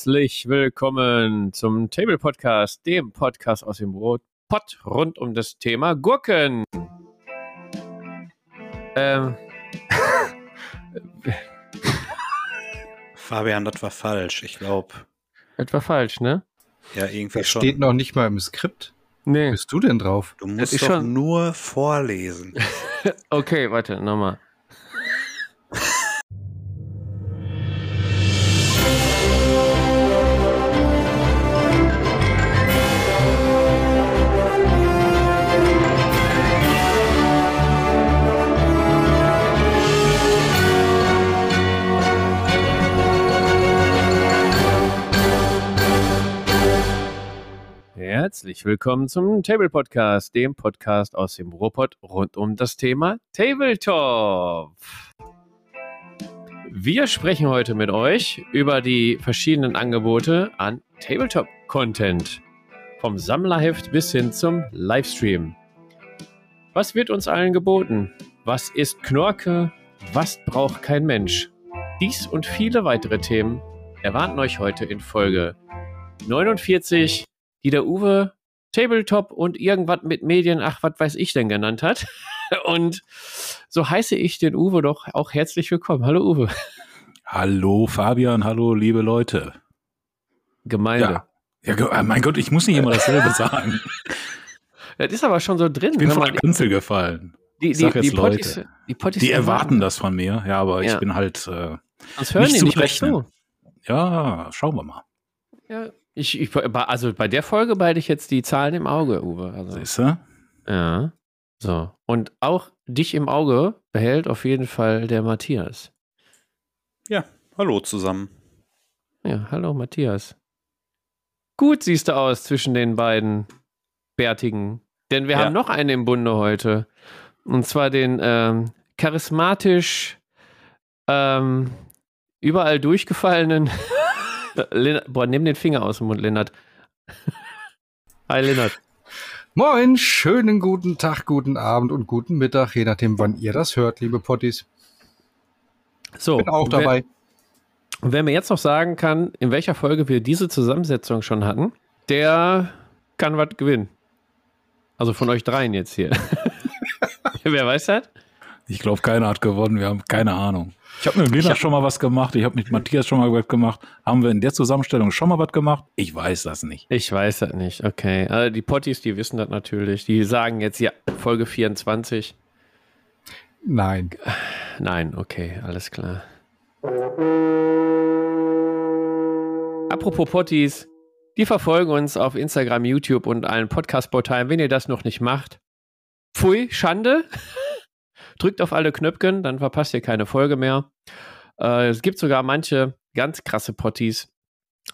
Herzlich willkommen zum Table Podcast, dem Podcast aus dem Rotpott rund um das Thema Gurken. Ähm. Fabian, das war falsch, ich glaube. Das war falsch, ne? Ja, irgendwie Das schon. steht noch nicht mal im Skript. Nee. Wo bist du denn drauf? du musst doch schon- nur vorlesen. Okay, warte, nochmal. Herzlich willkommen zum Table Podcast, dem Podcast aus dem Ruhrpott rund um das Thema Tabletop. Wir sprechen heute mit euch über die verschiedenen Angebote an Tabletop-Content. Vom Sammlerheft bis hin zum Livestream. Was wird uns allen geboten? Was ist Knorke? Was braucht kein Mensch? Dies und viele weitere Themen erwarten euch heute in Folge 49 die der Uwe Tabletop und irgendwas mit Medien, ach, was weiß ich denn genannt hat. Und so heiße ich den Uwe doch auch herzlich willkommen. Hallo Uwe. Hallo Fabian, hallo liebe Leute. Gemeinde. Ja, ja äh, mein Gott, ich muss nicht immer dasselbe sagen. Das ist aber schon so drin. Ich bin von der Kanzel gefallen. die, ich sag die, jetzt die, Potties, Leute. die, Potties Die erwarten das von mir, ja, aber Ja. ich bin halt, äh, nicht die zu nicht zu. ja, schauen wir mal. Ja, ich, ich, also bei der Folge behalte ich jetzt die Zahlen im Auge, Uwe. Also, Siehst du? ja. So. Und auch dich im Auge behält auf jeden Fall der Matthias. Ja, hallo zusammen. Ja, hallo Matthias. Gut siehst du aus zwischen den beiden Bärtigen. Denn wir Ja. haben noch einen im Bunde heute. Und zwar den ähm, charismatisch ähm, überall durchgefallenen. Boah, nimm den Finger aus dem Mund, Lennart. Hi, Lennart. Moin, schönen guten Tag, guten Abend und guten Mittag, je nachdem, wann ihr das hört, liebe Potties. So, Bin auch dabei. Und wer mir jetzt noch sagen kann, in welcher Folge wir diese Zusammensetzung schon hatten, der kann was gewinnen. Also von euch dreien jetzt hier. wer weiß das? Ich glaube, keiner hat gewonnen, wir haben keine Ahnung. Ich habe mit Lena schon mal was gemacht, ich habe mit Matthias schon mal was gemacht. Haben wir in der Zusammenstellung schon mal was gemacht? Ich weiß das nicht. Ich weiß das nicht. Okay. Also die Potties, die wissen das natürlich. Die sagen jetzt ja Folge 24. Nein. Nein, okay, alles klar. Apropos Potties, die verfolgen uns auf Instagram, YouTube und allen Podcast-Portalen. Wenn ihr das noch nicht macht, pfui, Schande. Drückt auf alle Knöpfchen, dann verpasst ihr keine Folge mehr. Äh, es gibt sogar manche ganz krasse Potties,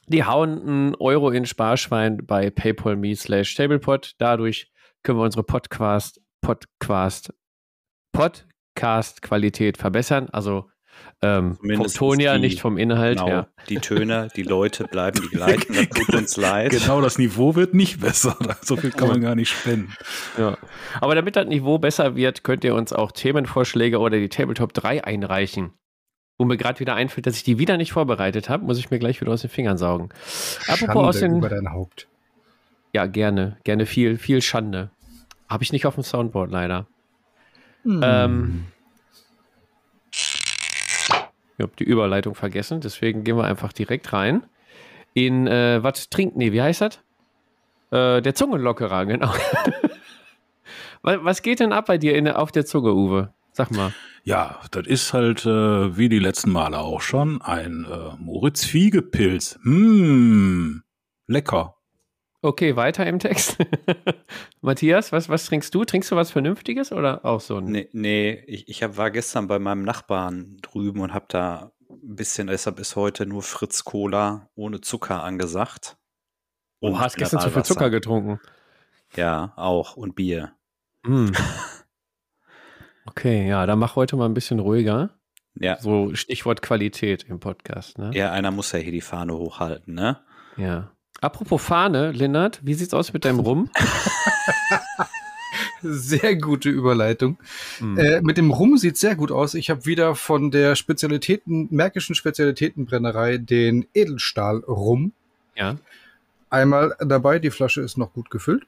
die hauen einen Euro in Sparschwein bei paypal.me slash tablepot. Dadurch können wir unsere Podcast, Podcast, Podcast-Qualität verbessern. Also ähm, vom Ton die- nicht vom Inhalt Genau, her. die Töne, die Leute bleiben die gleichen. Das tut uns leid. Genau, das Niveau wird nicht besser. So viel kann man gar nicht spenden. Ja. Aber damit das Niveau besser wird, könnt ihr uns auch Themenvorschläge oder die Tabletop 3 einreichen. Wo mir gerade wieder einfällt, dass ich die wieder nicht vorbereitet habe, muss ich mir gleich wieder aus den Fingern saugen. Apropos Schande aus den. über dein Haupt. Ja, gerne. Gerne viel, viel Schande. Habe ich nicht auf dem Soundboard leider. Hm. Ähm, ich habe die Überleitung vergessen, deswegen gehen wir einfach direkt rein. In, äh, was trinkt, nee, wie heißt das? Äh, der Zungenlockerer, genau. was, geht denn ab bei dir in, auf der Zunge, Uwe? Sag mal. Ja, das ist halt äh, wie die letzten Male auch schon ein äh, Moritz Fiegepilz. Hm, lecker. Okay, weiter im Text. Matthias, was, was trinkst du? Trinkst du was Vernünftiges oder auch so ein? Nee, nee ich, ich hab, war gestern bei meinem Nachbarn drüben und habe da ein bisschen, deshalb ist heute nur Fritz Cola ohne Zucker angesagt. Oh, Und hast gestern zu viel. Zucker getrunken. Ja, auch. Und Bier. Hm. Okay, ja, dann mach heute mal ein bisschen ruhiger. Ja, So Stichwort Qualität im Podcast, ne? ja, einer muss ja hier die Fahne hochhalten, ne? Ja. Apropos Fahne, Lennart, wie sieht's aus mit deinem Rum? Sehr gute Überleitung. Hm. Äh, mit dem Rum sieht sehr gut aus. Ich habe wieder von der Spezialitäten, Märkischen Spezialitätenbrennerei den Edelstahl Rum. Ja. Einmal dabei, die Flasche ist noch gut gefüllt.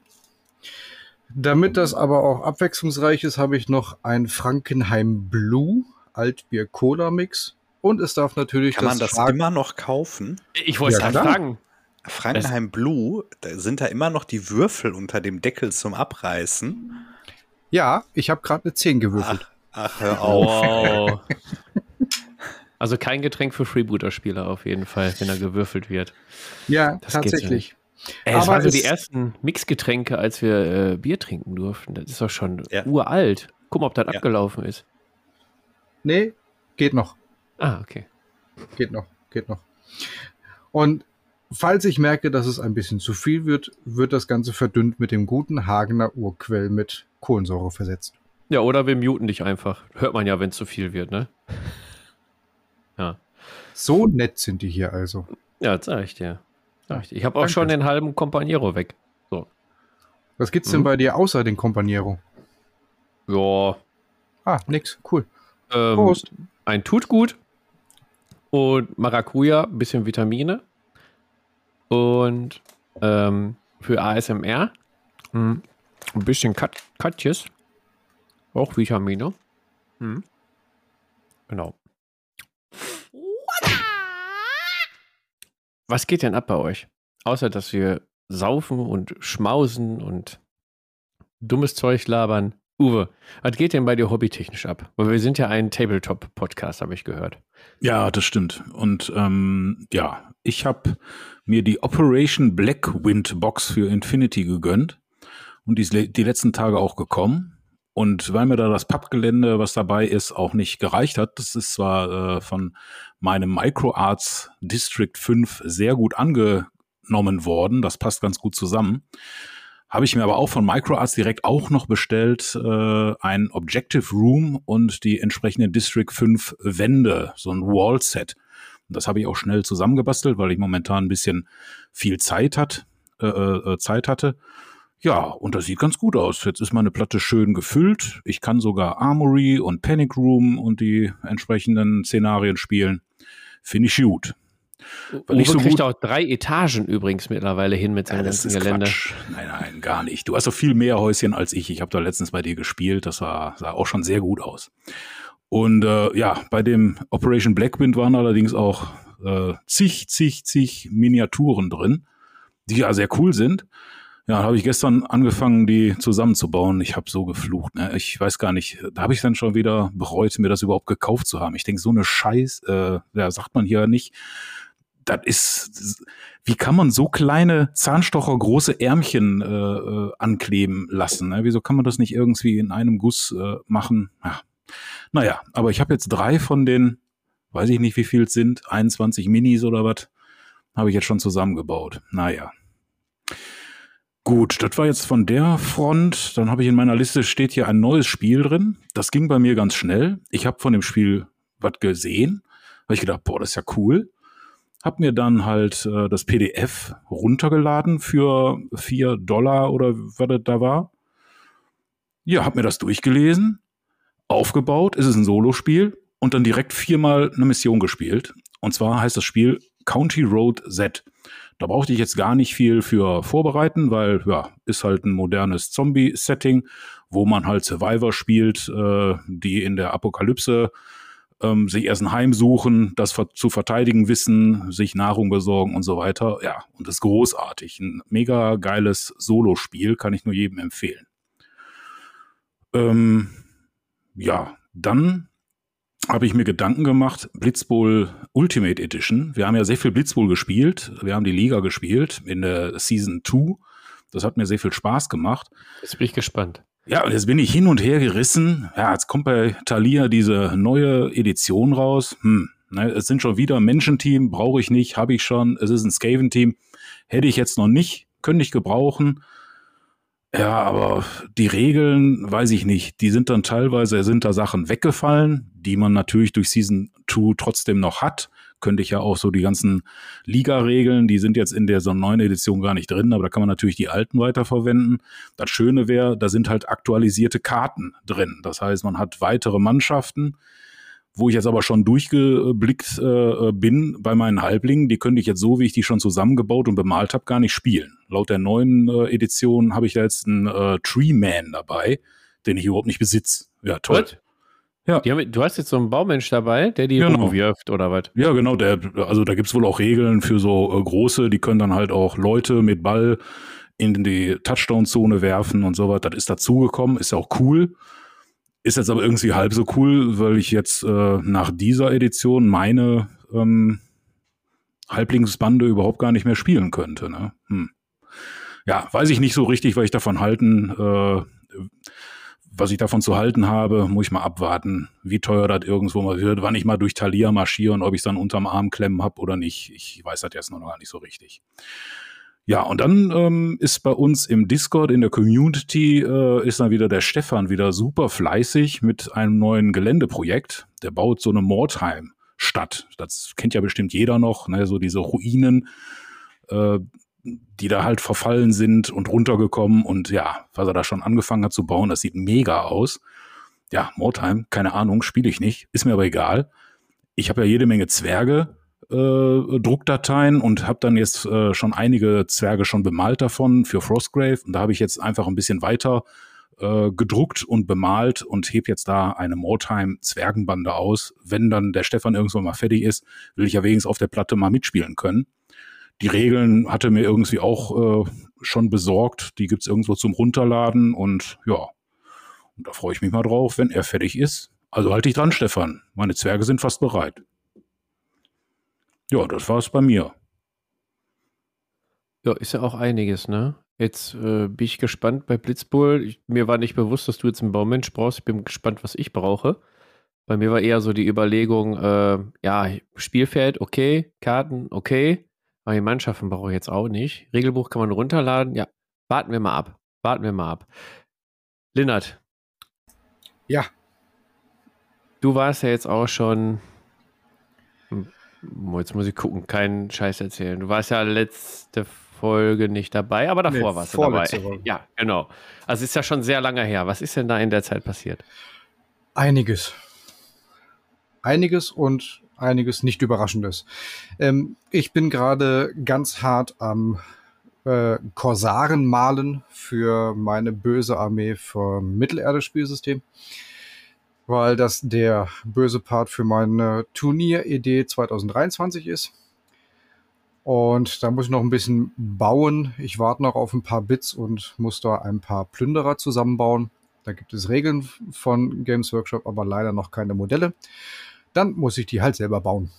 Damit das aber auch abwechslungsreich ist, habe ich noch ein Frankenheim Blue Altbier Cola Mix. Und es darf natürlich Kann man das Schlag- immer noch kaufen? Ich wollte Ja, gerade klar. Frankenheim Blue, da sind da immer noch die Würfel unter dem Deckel zum Abreißen. Ja, ich habe gerade eine 10 gewürfelt. Ach, ach hör auf. Wow. Also kein Getränk für Freebooter-Spieler auf jeden Fall, wenn er gewürfelt wird. ja, das tatsächlich. Ey, das Aber waren so es- die ersten Mixgetränke, als wir äh, Bier trinken durften. Das ist doch schon Ja. uralt. Guck mal, ob das Ja. abgelaufen ist. Nee, geht noch. Ah, okay. Geht noch, geht noch. Und falls ich merke, dass es ein bisschen zu viel wird, wird das Ganze verdünnt mit dem guten Hagener Urquell mit Kohlensäure versetzt. Ja, oder wir muten dich einfach. Hört man ja, wenn es zu viel wird, ne? Ja. So nett sind die hier also. Ja, das sag ich dir. Sag ich dir. Ich habe auch Danke. schon den halben Companiero weg. Was gibt's denn Mhm. bei dir außer den Companiero? Ja. Ah, nix, cool. Ähm, Prost. ein tut gut. Und Maracuja, bisschen Vitamine. Und ähm, für ASMR mh, ein bisschen Kat Katjes. Auch Vitamine. Mhm. Genau. Was geht denn ab bei euch? Außer, dass wir saufen und schmausen und dummes Zeug labern. Uwe, was geht denn bei dir hobbytechnisch ab? Weil wir sind ja ein Tabletop-Podcast, habe ich gehört. Ja, das stimmt. Und ähm, ja, ich habe mir die Operation Blackwind Box für Infinity gegönnt. Und die ist die letzten Tage auch gekommen. Und weil mir da das Pappgelände, was dabei ist, auch nicht gereicht hat, das ist zwar äh, von meinem MicroArts District 5 sehr gut angenommen worden, das passt ganz gut zusammen, habe ich mir aber auch von MicroArts direkt auch noch bestellt, äh, ein Objective Room und die entsprechenden District 5 Wände, so ein Wall-Set. Und das habe ich auch schnell zusammengebastelt, weil ich momentan ein bisschen viel Zeit hat, äh, äh, Zeit hatte. Ja, und das sieht ganz gut aus. Jetzt ist meine Platte schön gefüllt. Ich kann sogar Armory und Panic Room und die entsprechenden Szenarien spielen. Finde ich gut. Weil Uwe so kriegt auch drei Etagen übrigens mittlerweile hin mit seinem ganzen Gelände. Quatsch. Nein, nein, gar nicht. Du hast doch viel mehr Häuschen als ich. Ich habe da letztens bei dir gespielt. Das sah, sah auch schon sehr gut aus. Und äh, ja, bei dem Operation Blackwind waren allerdings auch äh, zig, zig, zig Miniaturen drin, die ja sehr cool sind. Ja, habe ich gestern angefangen, die zusammenzubauen. Ich habe so geflucht. Ne? Ich weiß gar nicht, da habe ich dann schon wieder bereut, mir das überhaupt gekauft zu haben. Ich denke, so eine Scheiß, äh, ja, sagt man hier nicht. Das ist, wie kann man so kleine Zahnstocher große Ärmchen äh, äh, ankleben lassen? Ne? Wieso kann man das nicht irgendwie in einem Guss äh, machen? Ja. Naja, aber ich habe jetzt drei von den, weiß ich nicht, wie viel es sind, 21 Minis oder was, habe ich jetzt schon zusammengebaut. Naja. Gut, das war jetzt von der Front. Dann habe ich in meiner Liste steht hier ein neues Spiel drin. Das ging bei mir ganz schnell. Ich habe von dem Spiel was gesehen. Habe ich gedacht, boah, das ist ja cool. Hab mir dann halt äh, das PDF runtergeladen für vier Dollar oder was das da war. Ja, hab mir das durchgelesen, aufgebaut. Es ist ein Solospiel und dann direkt viermal eine Mission gespielt. Und zwar heißt das Spiel County Road Z. Da brauchte ich jetzt gar nicht viel für vorbereiten, weil ja, ist halt ein modernes Zombie-Setting, wo man halt Survivor spielt, äh, die in der Apokalypse ähm, sich erst ein Heim suchen, das ver zu verteidigen wissen, sich Nahrung besorgen und so weiter. Ja, und das ist großartig. Ein mega geiles Solospiel, kann ich nur jedem empfehlen. Ähm, ja, dann habe ich mir Gedanken gemacht, Blitzbowl Ultimate Edition. Wir haben ja sehr viel Blitzbowl gespielt. Wir haben die Liga gespielt in der Season 2. Das hat mir sehr viel Spaß gemacht. Jetzt bin ich gespannt. Ja, und jetzt bin ich hin und her gerissen. Ja, jetzt kommt bei Thalia diese neue Edition raus. Hm, ne, es sind schon wieder Menschenteam, brauche ich nicht, habe ich schon. Es ist ein Skaven-Team, hätte ich jetzt noch nicht, könnte ich gebrauchen. Ja, aber die Regeln, weiß ich nicht. Die sind dann teilweise, sind da Sachen weggefallen, die man natürlich durch Season 2 trotzdem noch hat. Könnte ich ja auch so die ganzen Liga-Regeln, die sind jetzt in der so neuen Edition gar nicht drin, aber da kann man natürlich die alten weiterverwenden. Das Schöne wäre, da sind halt aktualisierte Karten drin. Das heißt, man hat weitere Mannschaften, wo ich jetzt aber schon durchgeblickt äh, bin bei meinen Halblingen, die könnte ich jetzt so, wie ich die schon zusammengebaut und bemalt habe, gar nicht spielen. Laut der neuen äh, Edition habe ich da jetzt einen äh, Tree Man dabei, den ich überhaupt nicht besitze. Ja, toll. What? Ja. Haben, du hast jetzt so einen Baumensch dabei, der die genau. wirft oder was? Ja, genau. Der, also da gibt's wohl auch Regeln für so äh, große, die können dann halt auch Leute mit Ball in die Touchdown-Zone werfen und so was. Das ist dazugekommen, ist ja auch cool. Ist jetzt aber irgendwie halb so cool, weil ich jetzt äh, nach dieser Edition meine ähm, Halblingsbande überhaupt gar nicht mehr spielen könnte. Ne? Hm. Ja, weiß ich nicht so richtig, was ich davon halten, äh, was ich davon zu halten habe, muss ich mal abwarten, wie teuer das irgendwo mal wird, wann ich mal durch Thalia marschiere und ob ich es dann unterm Arm klemmen habe oder nicht. Ich weiß das jetzt noch gar nicht so richtig. Ja, und dann ähm, ist bei uns im Discord, in der Community, äh, ist dann wieder der Stefan wieder super fleißig mit einem neuen Geländeprojekt. Der baut so eine Mordheim-Stadt. Das kennt ja bestimmt jeder noch, ne? so diese Ruinen, äh, die da halt verfallen sind und runtergekommen. Und ja, was er da schon angefangen hat zu bauen, das sieht mega aus. Ja, Mordheim, keine Ahnung, spiele ich nicht, ist mir aber egal. Ich habe ja jede Menge Zwerge, äh, Druckdateien und habe dann jetzt äh, schon einige Zwerge schon bemalt davon für Frostgrave. Und da habe ich jetzt einfach ein bisschen weiter äh, gedruckt und bemalt und heb jetzt da eine Moretime Zwergenbande aus. Wenn dann der Stefan irgendwann mal fertig ist, will ich ja wenigstens auf der Platte mal mitspielen können. Die Regeln hatte mir irgendwie auch äh, schon besorgt. Die gibt's irgendwo zum Runterladen und ja, und da freue ich mich mal drauf, wenn er fertig ist. Also halt dich dran, Stefan. Meine Zwerge sind fast bereit. Ja, das war es bei mir. Ja, ist ja auch einiges, ne? Jetzt äh, bin ich gespannt bei Blitzbull. Ich, mir war nicht bewusst, dass du jetzt einen Baumensch brauchst. Ich bin gespannt, was ich brauche. Bei mir war eher so die Überlegung, äh, ja, Spielfeld, okay, Karten, okay. Die Mannschaften brauche ich jetzt auch nicht. Regelbuch kann man runterladen. Ja, warten wir mal ab. Warten wir mal ab. Linnert. Ja. Du warst ja jetzt auch schon Jetzt muss ich gucken, keinen Scheiß erzählen. Du warst ja letzte Folge nicht dabei, aber davor nee, warst du dabei. Woche. Ja, genau. Also ist ja schon sehr lange her. Was ist denn da in der Zeit passiert? Einiges. Einiges und einiges nicht Überraschendes. Ähm, ich bin gerade ganz hart am äh, Korsaren malen für meine böse Armee vom Mittelerde-Spielsystem weil das der böse Part für meine Turnieridee 2023 ist. Und da muss ich noch ein bisschen bauen. Ich warte noch auf ein paar Bits und muss da ein paar Plünderer zusammenbauen. Da gibt es Regeln von Games Workshop, aber leider noch keine Modelle. Dann muss ich die halt selber bauen.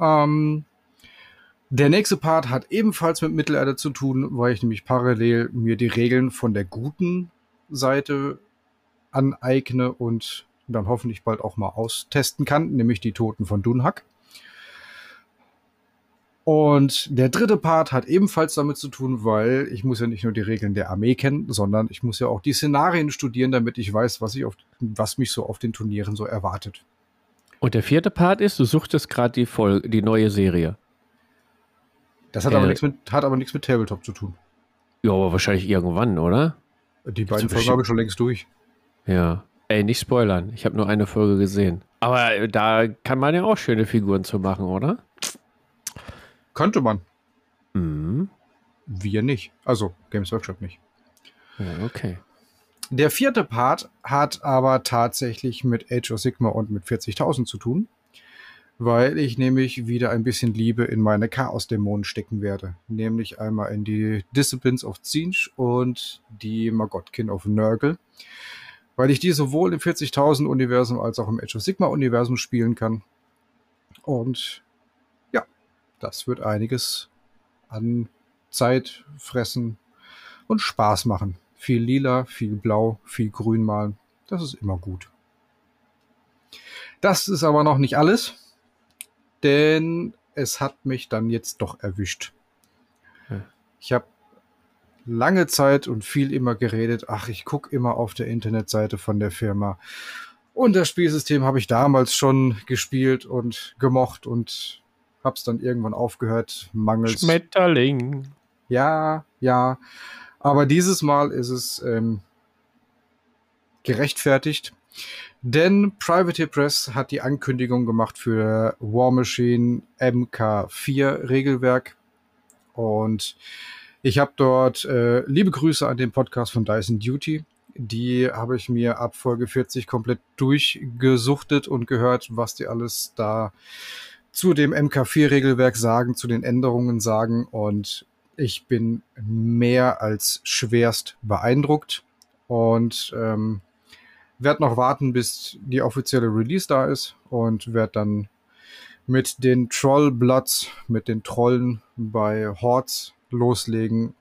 Ähm, der nächste Part hat ebenfalls mit Mittelerde zu tun, weil ich nämlich parallel mir die Regeln von der guten Seite aneigne und dann hoffentlich bald auch mal austesten kann, nämlich die Toten von Dunhack. Und der dritte Part hat ebenfalls damit zu tun, weil ich muss ja nicht nur die Regeln der Armee kennen, sondern ich muss ja auch die Szenarien studieren, damit ich weiß, was, ich auf, was mich so auf den Turnieren so erwartet. Und der vierte Part ist, du suchtest gerade die, Folge, die neue Serie. Das hat, äh, aber nichts mit, hat aber nichts mit Tabletop zu tun. Ja, aber wahrscheinlich irgendwann, oder? Die beiden Folgen habe ich schon längst durch. Ja. Ey, nicht spoilern. Ich habe nur eine Folge gesehen. Aber äh, da kann man ja auch schöne Figuren zu machen, oder? Könnte man. Mhm. Wir nicht. Also, Games Workshop nicht. Ja, okay. Der vierte Part hat aber tatsächlich mit Age of Sigma und mit 40.000 zu tun, weil ich nämlich wieder ein bisschen Liebe in meine Chaos-Dämonen stecken werde. Nämlich einmal in die Disciplines of Zinch und die Magotkin of Nurgle weil ich die sowohl im 40.000 Universum als auch im Age of Sigma Universum spielen kann. Und ja, das wird einiges an Zeit fressen und Spaß machen. Viel lila, viel blau, viel grün malen. Das ist immer gut. Das ist aber noch nicht alles, denn es hat mich dann jetzt doch erwischt. Ich habe lange Zeit und viel immer geredet, ach, ich gucke immer auf der Internetseite von der Firma. Und das Spielsystem habe ich damals schon gespielt und gemocht und hab's dann irgendwann aufgehört, mangels. Schmetterling. Ja, ja. Aber dieses Mal ist es ähm, gerechtfertigt. Denn Private Press hat die Ankündigung gemacht für War Machine MK4 Regelwerk. Und ich habe dort äh, liebe Grüße an den Podcast von Dyson Duty. Die habe ich mir ab Folge 40 komplett durchgesuchtet und gehört, was die alles da zu dem MK4-Regelwerk sagen, zu den Änderungen sagen. Und ich bin mehr als schwerst beeindruckt. Und ähm, werde noch warten, bis die offizielle Release da ist und werde dann mit den Trollbloods, mit den Trollen bei Hordes loslegen.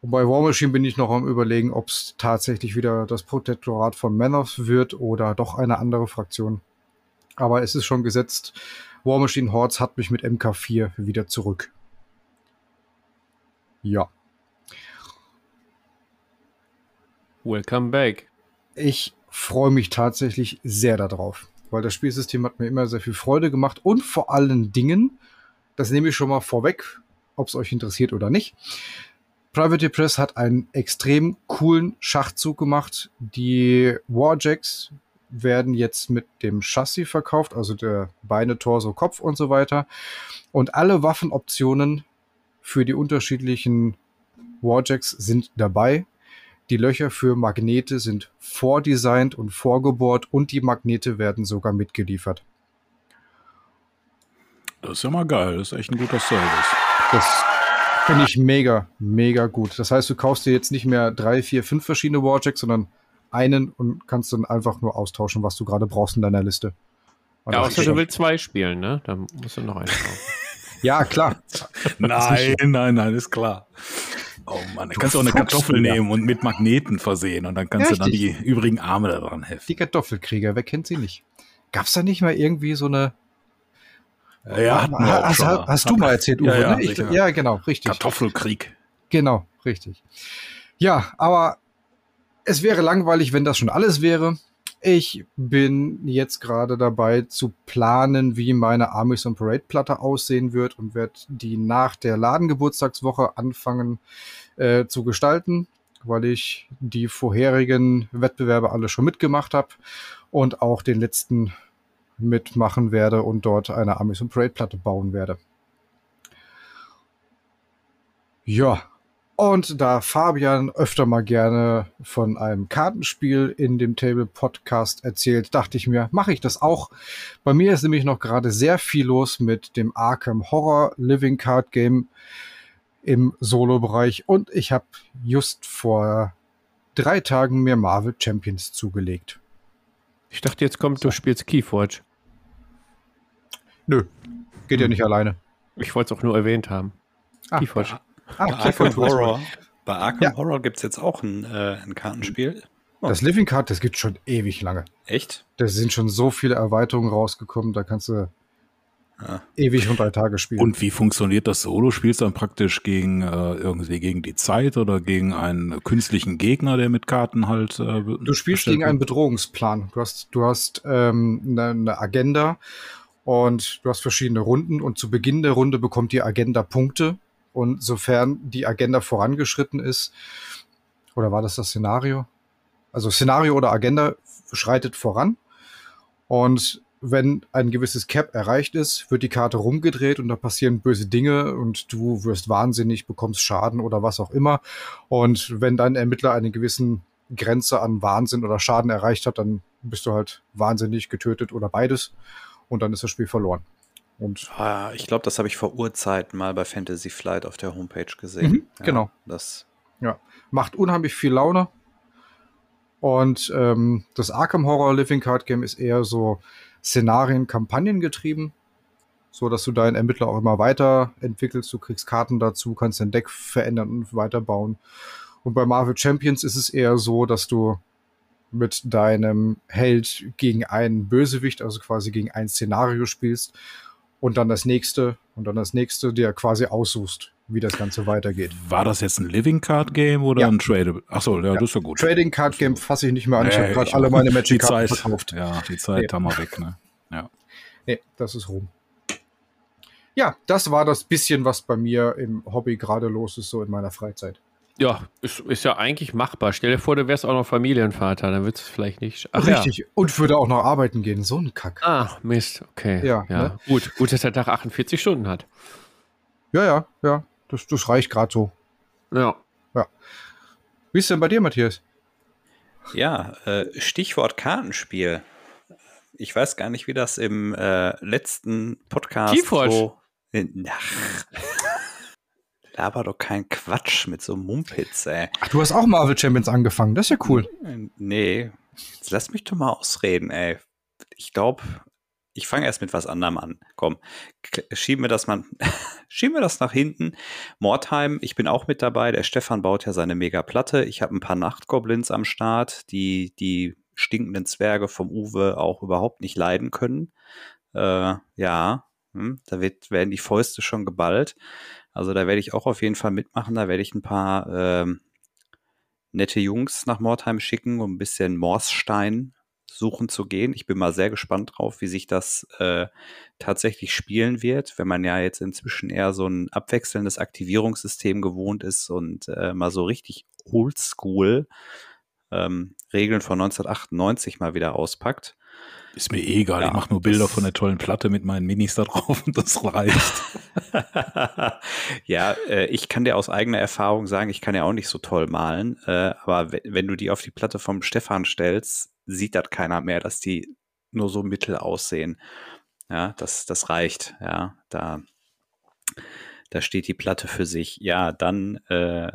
Und bei War Machine bin ich noch am überlegen, ob es tatsächlich wieder das Protektorat von Manoth wird oder doch eine andere Fraktion. Aber es ist schon gesetzt. War Machine Hordes hat mich mit MK4 wieder zurück. Ja. Welcome back. Ich freue mich tatsächlich sehr darauf, weil das Spielsystem hat mir immer sehr viel Freude gemacht und vor allen Dingen, das nehme ich schon mal vorweg, ob es euch interessiert oder nicht. Private Press hat einen extrem coolen Schachzug gemacht. Die Warjacks werden jetzt mit dem Chassis verkauft, also der Beine, Torso, Kopf und so weiter. Und alle Waffenoptionen für die unterschiedlichen Warjacks sind dabei. Die Löcher für Magnete sind vordesignt und vorgebohrt und die Magnete werden sogar mitgeliefert. Das ist ja mal geil. Das ist echt ein guter Service. Das finde ich mega, mega gut. Das heißt, du kaufst dir jetzt nicht mehr drei, vier, fünf verschiedene Warjacks, sondern einen und kannst dann einfach nur austauschen, was du gerade brauchst in deiner Liste. Und Ja, außer du schon- willst zwei spielen, ne? Da musst du noch einen kaufen. Ja, klar. Nein, nein, nein, ist klar. Oh Mann, dann kannst du auch eine Kartoffel ja. nehmen und mit Magneten versehen und dann kannst du dann die übrigen Arme da dran heften. Die Kartoffelkrieger, wer kennt sie nicht? Gab's da nicht mal irgendwie so eine. Ja, hatten wir hast, schon hast, hast du mal erzählt, Uwe? Ja, ja, ne? ich, ja genau, richtig. Kartoffelkrieg. Genau, richtig. Ja, aber es wäre langweilig, wenn das schon alles wäre. Ich bin jetzt gerade dabei zu planen, wie meine Armies on Parade Platte aussehen wird und werde die nach der Ladengeburtstagswoche anfangen äh, zu gestalten, weil ich die vorherigen Wettbewerbe alle schon mitgemacht habe und auch den letzten mitmachen werde und dort eine Armies on Parade Platte bauen werde. Ja, und da Fabian öfter mal gerne von einem Kartenspiel in dem Table Podcast erzählt, dachte ich mir, mache ich das auch. Bei mir ist nämlich noch gerade sehr viel los mit dem Arkham Horror Living Card Game im Solo-Bereich und ich habe just vor drei Tagen mir Marvel Champions zugelegt. Ich dachte, jetzt kommt, du spielst Keyforge. Nö, geht ja nicht alleine. Ich wollte es auch nur erwähnt haben. Ah, Keyforge. Ah, Bei Arkham. Horror, bei Arkham Ja. Horror gibt es jetzt auch ein, äh, ein Kartenspiel. Das Living Card, das gibt schon ewig lange. Echt? Da sind schon so viele Erweiterungen rausgekommen, da kannst du Ja. ewig und drei Tage spielen. Und wie funktioniert das Solo? Spielst du dann praktisch gegen äh, irgendwie gegen die Zeit oder gegen einen künstlichen Gegner, der mit Karten halt. Äh, Du spielst gegen einen Bedrohungsplan. Du hast, du hast ähm, eine, eine Agenda und du hast verschiedene Runden und zu Beginn der Runde bekommt die Agenda Punkte und sofern die Agenda vorangeschritten ist, oder war das das Szenario? Also Szenario oder Agenda schreitet voran und wenn ein gewisses Cap erreicht ist, wird die Karte rumgedreht und da passieren böse Dinge und du wirst wahnsinnig, bekommst Schaden oder was auch immer. Und wenn dein Ermittler eine gewissen Grenze an Wahnsinn oder Schaden erreicht hat, dann bist du halt wahnsinnig getötet oder beides und dann ist das Spiel verloren. Und Ah, ich glaube, das habe ich vor Urzeiten mal bei Fantasy Flight auf der Homepage gesehen. Mhm, genau. Das, macht unheimlich viel Laune. Und ähm, das Arkham Horror Living Card Game ist eher so Szenarien, Kampagnen getrieben, so dass du deinen Ermittler auch immer weiter entwickelst. Du kriegst Karten dazu, kannst dein Deck verändern und weiterbauen. Und bei Marvel Champions ist es eher so, dass du mit deinem Held gegen einen Bösewicht, also quasi gegen ein Szenario spielst und dann das nächste und dann das nächste, der quasi aussuchst, wie das Ganze weitergeht. War das jetzt ein Living Card Game oder Ja. ein Tradable? Achso, ja, das ist ja gut. Trading Card Game fasse ich nicht mehr an. ich Nee, habe gerade ich alle meine die Magic-Karten Zeit, verkauft. Ja, die Zeit Nee. haben wir weg, ne? Nee, das ist rum. ja, das war das bisschen, was bei mir im Hobby gerade los ist, so in meiner Freizeit. Ja, ist, ist ja eigentlich machbar. Stell dir vor, du wärst auch noch Familienvater, dann würdest du es vielleicht nicht. Ach, Richtig. Ja. Und würde auch noch arbeiten gehen. So ein Kack. Ach, Mist, okay. Ja, ja. ne? Gut, gut, dass der Tag 48 Stunden hat. Ja, ja, ja. Das, das reicht gerade so. Ja. Wie ist denn bei dir, Matthias? Ja, äh, Stichwort Kartenspiel. Ich weiß gar nicht, wie das im äh, letzten Podcast Keyforge. so. Ach. Laber doch kein Quatsch mit so Mumpitz, ey. Ach, du hast auch Marvel Champions angefangen. Das ist ja cool. Nee, jetzt lass mich doch mal ausreden, ey. Ich glaube, ich fange erst mit was anderem an. Komm, schieben wir das mal, schieben wir das nach hinten. Mordheim, ich bin auch mit dabei. Der Stefan baut ja seine Mega-Platte. Ich habe ein paar Nachtgoblins am Start, die die stinkenden Zwerge vom Uwe auch überhaupt nicht leiden können. Äh, ja, hm, da wird, werden die Fäuste schon geballt. Also da werde ich auch auf jeden Fall mitmachen. Da werde ich ein paar ähm, nette Jungs nach Mordheim schicken, um ein bisschen Morsstein suchen zu gehen. Ich bin mal sehr gespannt drauf, wie sich das äh, tatsächlich spielen wird, wenn man ja jetzt inzwischen eher so ein abwechselndes Aktivierungssystem gewohnt ist und äh, mal so richtig oldschool ähm, Regeln von 1998 mal wieder auspackt. Ist mir eh egal. Ja, ich mache nur Bilder von der tollen Platte mit meinen Minis da drauf und das reicht. ja, äh, ich kann dir aus eigener Erfahrung sagen, ich kann ja auch nicht so toll malen, äh, aber we- wenn du die auf die Platte vom Stefan stellst, sieht das keiner mehr, dass die nur so mittel aussehen. Ja, das, das reicht. Ja, da, da steht die Platte für sich. Ja, dann äh,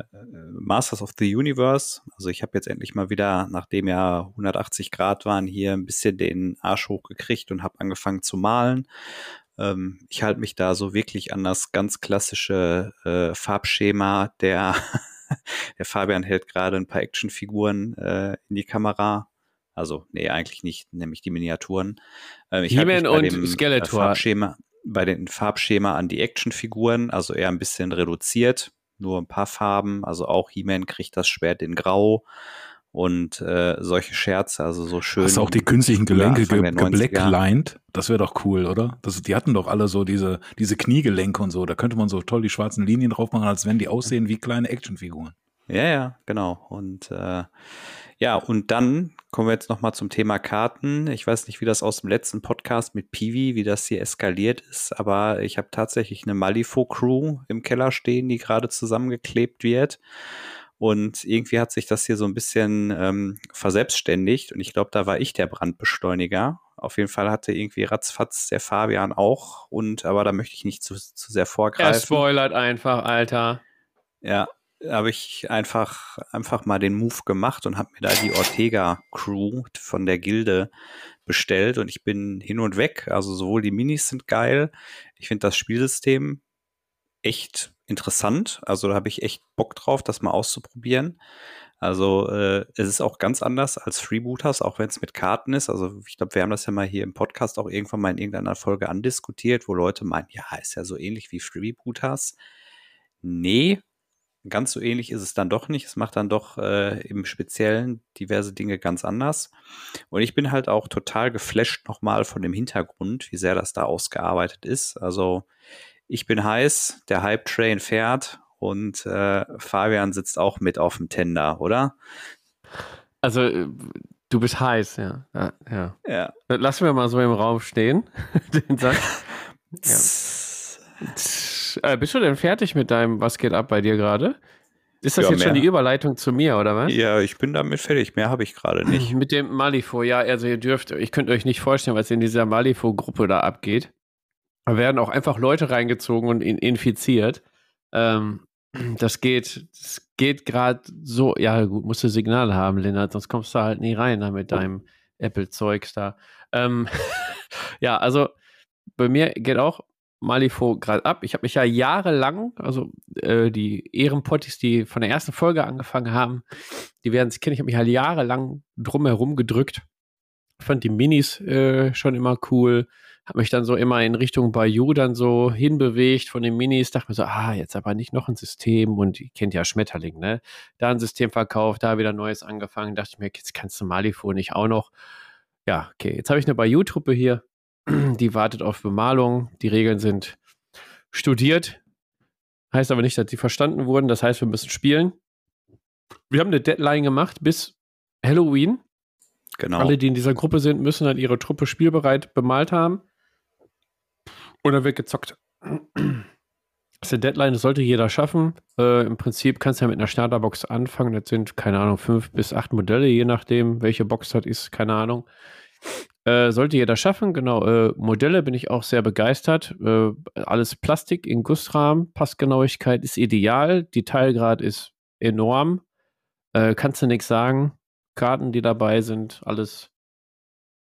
Masters of the Universe. Also ich habe jetzt endlich mal wieder, nachdem ja 180 Grad waren, hier ein bisschen den Arsch hochgekriegt und habe angefangen zu malen. Ähm, ich halte mich da so wirklich an das ganz klassische äh, Farbschema. Der, der Fabian hält gerade ein paar Actionfiguren äh, in die Kamera. Also, nee, eigentlich nicht, nämlich die Miniaturen. Ähm, ich He-Man mich bei und dem, äh, Skeletor. Farbschema, bei den Farbschema an die Actionfiguren, also eher ein bisschen reduziert, nur ein paar Farben. Also auch He-Man kriegt das Schwert in Grau und äh, solche Scherze, also so schön. Hast du auch die künstlichen Gelenke ge der 90er. geblacklined? Das wäre doch cool, oder? Das, die hatten doch alle so diese, diese Kniegelenke und so. Da könnte man so toll die schwarzen Linien drauf machen, als wenn die aussehen wie kleine Actionfiguren. Ja, ja, genau. Und äh, ja, und dann kommen wir jetzt noch mal zum Thema Karten. Ich weiß nicht, wie das aus dem letzten Podcast mit Piwi, wie das hier eskaliert ist, aber ich habe tatsächlich eine Malifaux-Crew im Keller stehen, die gerade zusammengeklebt wird. Und irgendwie hat sich das hier so ein bisschen ähm, verselbstständigt. Und ich glaube, da war ich der Brandbeschleuniger. Auf jeden Fall hatte irgendwie ratzfatz der Fabian auch. Und aber da möchte ich nicht zu, zu sehr Er vorgreifen. spoilert einfach, Alter. Ja, habe ich einfach, einfach mal den Move gemacht und habe mir da die Ortega-Crew von der Gilde bestellt und ich bin hin und weg. Also sowohl die Minis sind geil. Ich finde das Spielsystem echt interessant. Also da habe ich echt Bock drauf, das mal auszuprobieren. Also äh, es ist auch ganz anders als Freebooters, auch wenn es mit Karten ist. Also ich glaube, wir haben das ja mal hier im Podcast auch irgendwann mal in irgendeiner Folge andiskutiert, wo Leute meinen, ja, ist ja so ähnlich wie Freebooters. Nee, ganz so ähnlich ist es dann doch nicht. Es macht dann doch äh, im Speziellen diverse Dinge ganz anders. Und ich bin halt auch total geflasht nochmal von dem Hintergrund, wie sehr das da ausgearbeitet ist. Also ich bin heiß, der Hype-Train fährt und äh, Fabian sitzt auch mit auf dem Tender, oder? Also, äh, du bist heiß, ja. ja, ja. Ja. Lassen wir mal so im Raum stehen, den Satz. Äh, bist du denn fertig mit deinem Was geht ab bei dir gerade? Ist das Ja, jetzt schon mehr. die Überleitung zu mir, oder was? Ja, ich bin damit fertig. Mehr habe ich gerade nicht. Mit dem Malifaux, ja, also ihr dürft, ich könnt euch nicht vorstellen, was in dieser Malifaux-Gruppe da abgeht. Da werden auch einfach Leute reingezogen und in, infiziert. Ähm, das geht, das geht gerade so, ja gut, musst du Signal haben, Lennart, sonst kommst du halt nie rein da mit deinem Apple-Zeugs da. Ähm, ja, also bei mir geht auch Malifaux gerade ab. Ich habe mich ja jahrelang, also äh, die Ehrenpottis, die von der ersten Folge angefangen haben, die werden es kennen. Ich habe mich halt jahrelang drumherum gedrückt. Fand die Minis äh, schon immer cool. Habe mich dann so immer in Richtung Bayou dann so hinbewegt von den Minis. Dachte mir so, ah, jetzt aber nicht noch ein System. Und ihr kennt ja Schmetterling, ne? Da ein System verkauft, da wieder Neues angefangen. Dachte ich mir, jetzt kannst du Malifaux nicht auch noch. Ja, okay. Jetzt habe ich eine Bayou-Truppe hier. Die wartet auf Bemalung. Die Regeln sind studiert. Heißt aber nicht, dass die verstanden wurden. Das heißt, wir müssen spielen. Wir haben eine Deadline gemacht bis Halloween. Genau. Alle, die in dieser Gruppe sind, müssen dann ihre Truppe spielbereit bemalt haben. Oder wird gezockt. Das ist eine Deadline, das sollte jeder schaffen. Äh, Im Prinzip kannst du ja mit einer Starterbox anfangen. Das sind, keine Ahnung, fünf bis acht Modelle, je nachdem, welche Box das ist, keine Ahnung. Äh, sollte jeder schaffen, genau. Äh, Modelle bin ich auch sehr begeistert. Äh, alles Plastik in Gussrahmen, Passgenauigkeit ist ideal, Detailgrad ist enorm. Äh, kannst du nichts sagen. Karten, die dabei sind, alles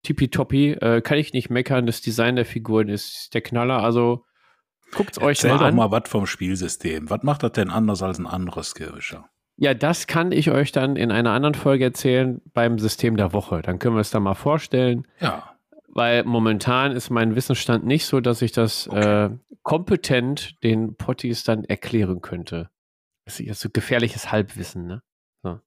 tippitoppi. Äh, kann ich nicht meckern. Das Design der Figuren ist der Knaller. Also guckt euch Erzähl mal doch an. mal was vom Spielsystem. Was macht das denn anders als ein anderes Skirmisher? Ja, das kann ich euch dann in einer anderen Folge erzählen beim System der Woche. Dann können wir es da mal vorstellen, Ja, weil momentan ist mein Wissensstand nicht so, dass ich das äh, kompetent den Potties dann erklären könnte. Das ist jetzt so gefährliches Halbwissen, ne? So.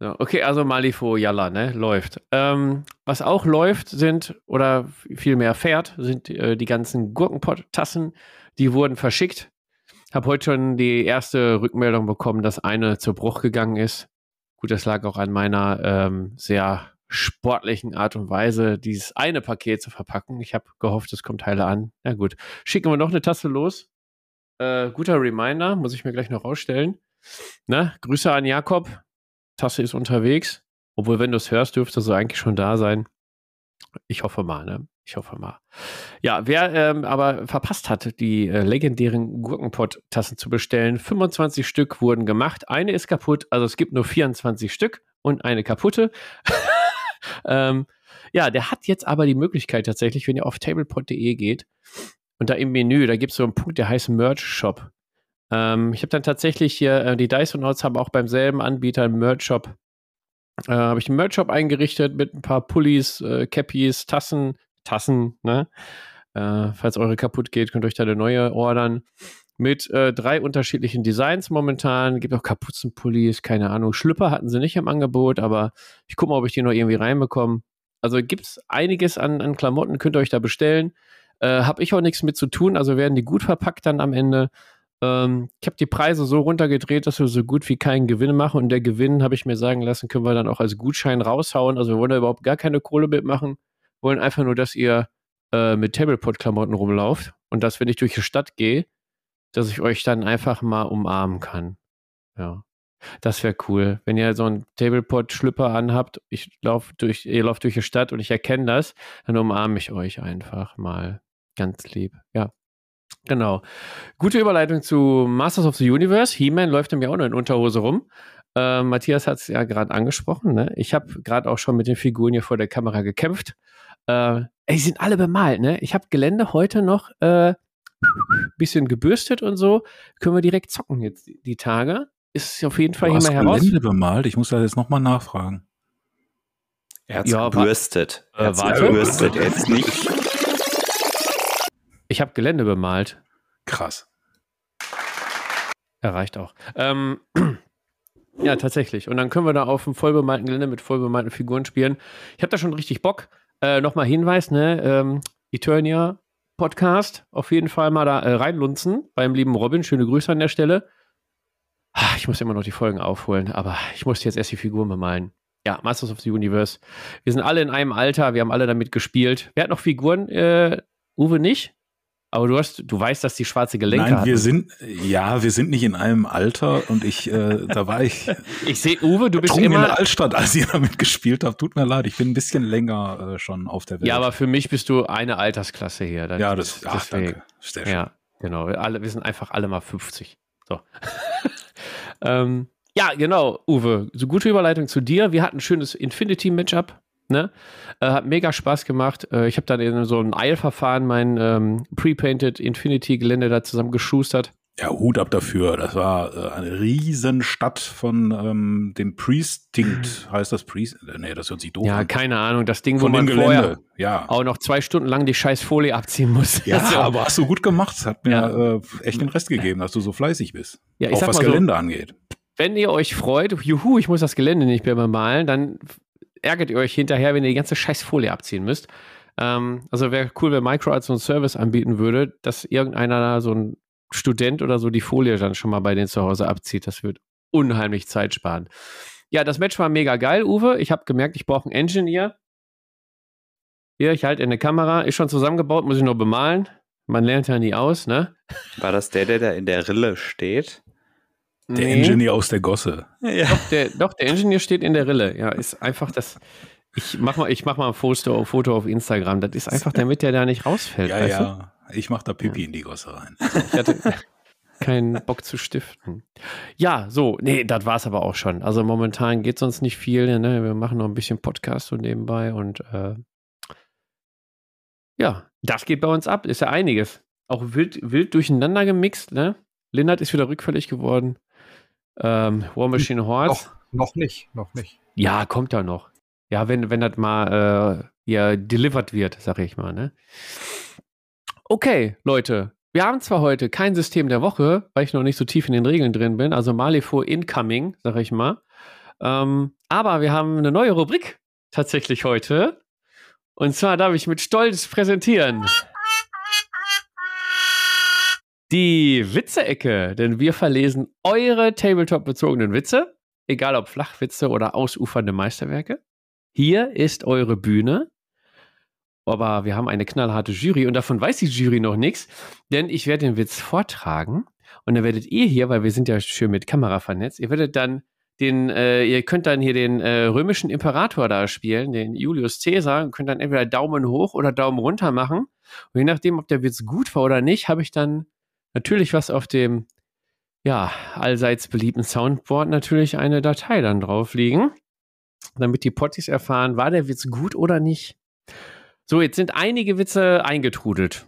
So, okay, also Malifo, Yalla, ne? Läuft. Ähm, was auch läuft, sind, oder vielmehr fährt, sind äh, die ganzen Gurkenpott-Tassen. Die wurden verschickt. Habe heute schon die erste Rückmeldung bekommen, dass eine zu Bruch gegangen ist. Gut, das lag auch an meiner ähm, sehr sportlichen Art und Weise, dieses eine Paket zu verpacken. Ich habe gehofft, es kommt heile an. Na gut, schicken wir noch eine Tasse los. Äh, guter Reminder, muss ich mir gleich noch rausstellen. Na, Grüße an Jakob. Tasse ist unterwegs. Obwohl, wenn du es hörst, dürfte sie eigentlich schon da sein. Ich hoffe mal, ne? Ich hoffe mal. Ja, wer ähm, aber verpasst hat, die äh, legendären Gurkenpott-Tassen zu bestellen, 25 Stück wurden gemacht. Eine ist kaputt, also es gibt nur 24 Stück und eine kaputte. ähm, ja, der hat jetzt aber die Möglichkeit tatsächlich, wenn ihr auf tablepot.de geht und da im Menü, da gibt es so einen Punkt, der heißt Merch Shop. Ähm, ich habe dann tatsächlich hier, äh, die Notes haben auch beim selben Anbieter einen Merch Shop. Äh, habe ich einen Merch Shop eingerichtet mit ein paar Pullis, äh, Cappies, Tassen, Tassen, ne? Äh, falls eure kaputt geht, könnt ihr euch da eine neue ordern. Mit äh, drei unterschiedlichen Designs momentan. Gibt auch Kapuzenpullis, keine Ahnung. Schlüpper hatten sie nicht im Angebot, aber ich gucke mal, ob ich die noch irgendwie reinbekomme. Also gibt es einiges an, an Klamotten, könnt ihr euch da bestellen. Äh, habe ich auch nichts mit zu tun, also werden die gut verpackt dann am Ende. Ähm, ich habe die Preise so runtergedreht, dass wir so gut wie keinen Gewinn machen. Und der Gewinn, habe ich mir sagen lassen, können wir dann auch als Gutschein raushauen. Also wir wollen da überhaupt gar keine Kohle mitmachen. Wollen einfach nur, dass ihr äh, mit Tablepot-Klamotten rumlauft. Und dass, wenn ich durch die Stadt gehe, dass ich euch dann einfach mal umarmen kann. Ja. Das wäre cool. Wenn ihr so einen Tablepot-Schlüpper anhabt, ich lauf durch, ihr lauft durch die Stadt und ich erkenne das, dann umarme ich euch einfach mal. Ganz lieb. Ja. Genau. Gute Überleitung zu Masters of the Universe. He-Man läuft nämlich auch noch in Unterhose rum. Äh, Matthias hat es ja gerade angesprochen. Ne? Ich habe gerade auch schon mit den Figuren hier vor der Kamera gekämpft. Äh, ey, die sind alle bemalt. Ne? Ich habe Gelände heute noch äh, bisschen gebürstet und so. Können wir direkt zocken jetzt die, Tage. Ist auf jeden Fall du hier hast mal heraus. Gelände bemalt. Ich muss das jetzt nochmal nachfragen. Er hat's Ja, wa- gebürstet. Äh, Er warte. gebürstet. Er hat's nicht. Ich habe Gelände bemalt. Krass. Erreicht auch. Ähm, ja, tatsächlich. Und dann können wir da auf dem vollbemalten Gelände mit vollbemalten Figuren spielen. Ich habe da schon richtig Bock. Äh, Nochmal Hinweis, ne? Ähm, Eternia Podcast. Auf jeden Fall mal da äh, reinlunzen beim lieben Robin. Schöne Grüße an der Stelle. Ah, Ich muss immer noch die Folgen aufholen, aber ich muss jetzt erst die Figuren bemalen. Ja, Masters of the Universe. Wir sind alle in einem Alter, wir haben alle damit gespielt. Wer hat noch Figuren? Äh, Uwe nicht? Aber du hast, du weißt, dass die schwarze Gelenke Nein, hatten. wir sind, ja, wir sind nicht in einem Alter und ich, äh, da war ich Ich sehe, Uwe, du bist betrunken in immer. der Altstadt, als ihr damit gespielt habt. Tut mir leid, ich bin ein bisschen länger äh, schon auf der Welt. Ja, aber für mich bist du eine Altersklasse hier. Das- ja, das, ach, deswegen. danke. Ja, genau. Wir, alle, wir sind einfach alle mal 50. So. ähm, ja, genau, Uwe. So gute Überleitung zu dir. Wir hatten ein schönes Infinity-Matchup. Ne? Äh, hat mega Spaß gemacht. Äh, ich habe dann in so einem Eilverfahren mein ähm, Pre-Painted Infinity-Gelände da zusammen geschustert. Ja, Hut ab dafür. Das war äh, eine Riesenstadt von ähm, dem Priestinct. Heißt das Priest? Äh, Nee, das hört sich doof Ja, an. keine Ahnung. Das Ding, wo Von man dem vorher Gelände. Ja. auch noch zwei Stunden lang die scheiß Folie abziehen muss. Ja, So. aber hast du gut gemacht. Hat mir Ja. äh, echt den Rest gegeben, dass du so fleißig bist. Ja, ich Auch was mal so, Gelände angeht. wenn ihr euch freut, juhu, ich muss das Gelände nicht mehr bemalen, dann ärgert ihr euch hinterher, wenn ihr die ganze scheiß Folie abziehen müsst. Ähm, also wäre cool, wenn Micro als so einen Service anbieten würde, dass irgendeiner, so ein Student oder so, die Folie dann schon mal bei denen zu Hause abzieht. Das wird unheimlich Zeit sparen. Ja, das Match war mega geil, Uwe. Ich habe gemerkt, ich brauche einen Engineer. Hier, ich halte in der Kamera. Ist schon zusammengebaut, muss ich nur bemalen. Man lernt ja nie aus, ne? War das der, der da in der Rille steht? Der nee. Engineer aus der Gosse. Ja. Doch, der, doch, der Engineer steht in der Rille. Ja, ist einfach das. Ich mach mal, ich mach mal ein Foto, Foto auf Instagram. Das ist einfach, damit der da nicht rausfällt. Ja, ja. Du? Ich mach da Pipi ja. in die Gosse rein. Ich hatte keinen Bock zu stiften. Ja, so, nee, das war's aber auch schon. Also momentan geht sonst nicht viel. Ne? Wir machen noch ein bisschen Podcast so nebenbei und äh, ja, das geht bei uns ab. Ist ja einiges. Auch wild, wild durcheinander gemixt, ne? Lindert ist wieder rückfällig geworden. Ähm, War Machine Horse. Noch, noch nicht, noch nicht. Ja, kommt ja noch. Ja, wenn, wenn das mal äh, ja, delivered wird, sag ich mal, ne? Okay, Leute. Wir haben zwar heute kein System der Woche, weil ich noch nicht so tief in den Regeln drin bin, also Malifo Incoming, sag ich mal. Ähm, aber wir haben eine neue Rubrik tatsächlich heute. Und zwar darf ich mit Stolz präsentieren. Die Witze-Ecke, denn wir verlesen eure Tabletop-bezogenen Witze, egal ob Flachwitze oder ausufernde Meisterwerke. Hier ist eure Bühne. Aber wir haben eine knallharte Jury und davon weiß die Jury noch nichts, denn ich werde den Witz vortragen und dann werdet ihr hier, weil wir sind ja schön mit Kamera vernetzt, ihr werdet dann den, äh, ihr könnt dann hier den äh, römischen Imperator da spielen, den Julius Caesar, und könnt dann entweder Daumen hoch oder Daumen runter machen. Und je nachdem, ob der Witz gut war oder nicht, habe ich dann natürlich was auf dem, ja, allseits beliebten Soundboard natürlich eine Datei dann drauf liegen, damit die Potties erfahren, war der Witz gut oder nicht. So, jetzt sind einige Witze eingetrudelt.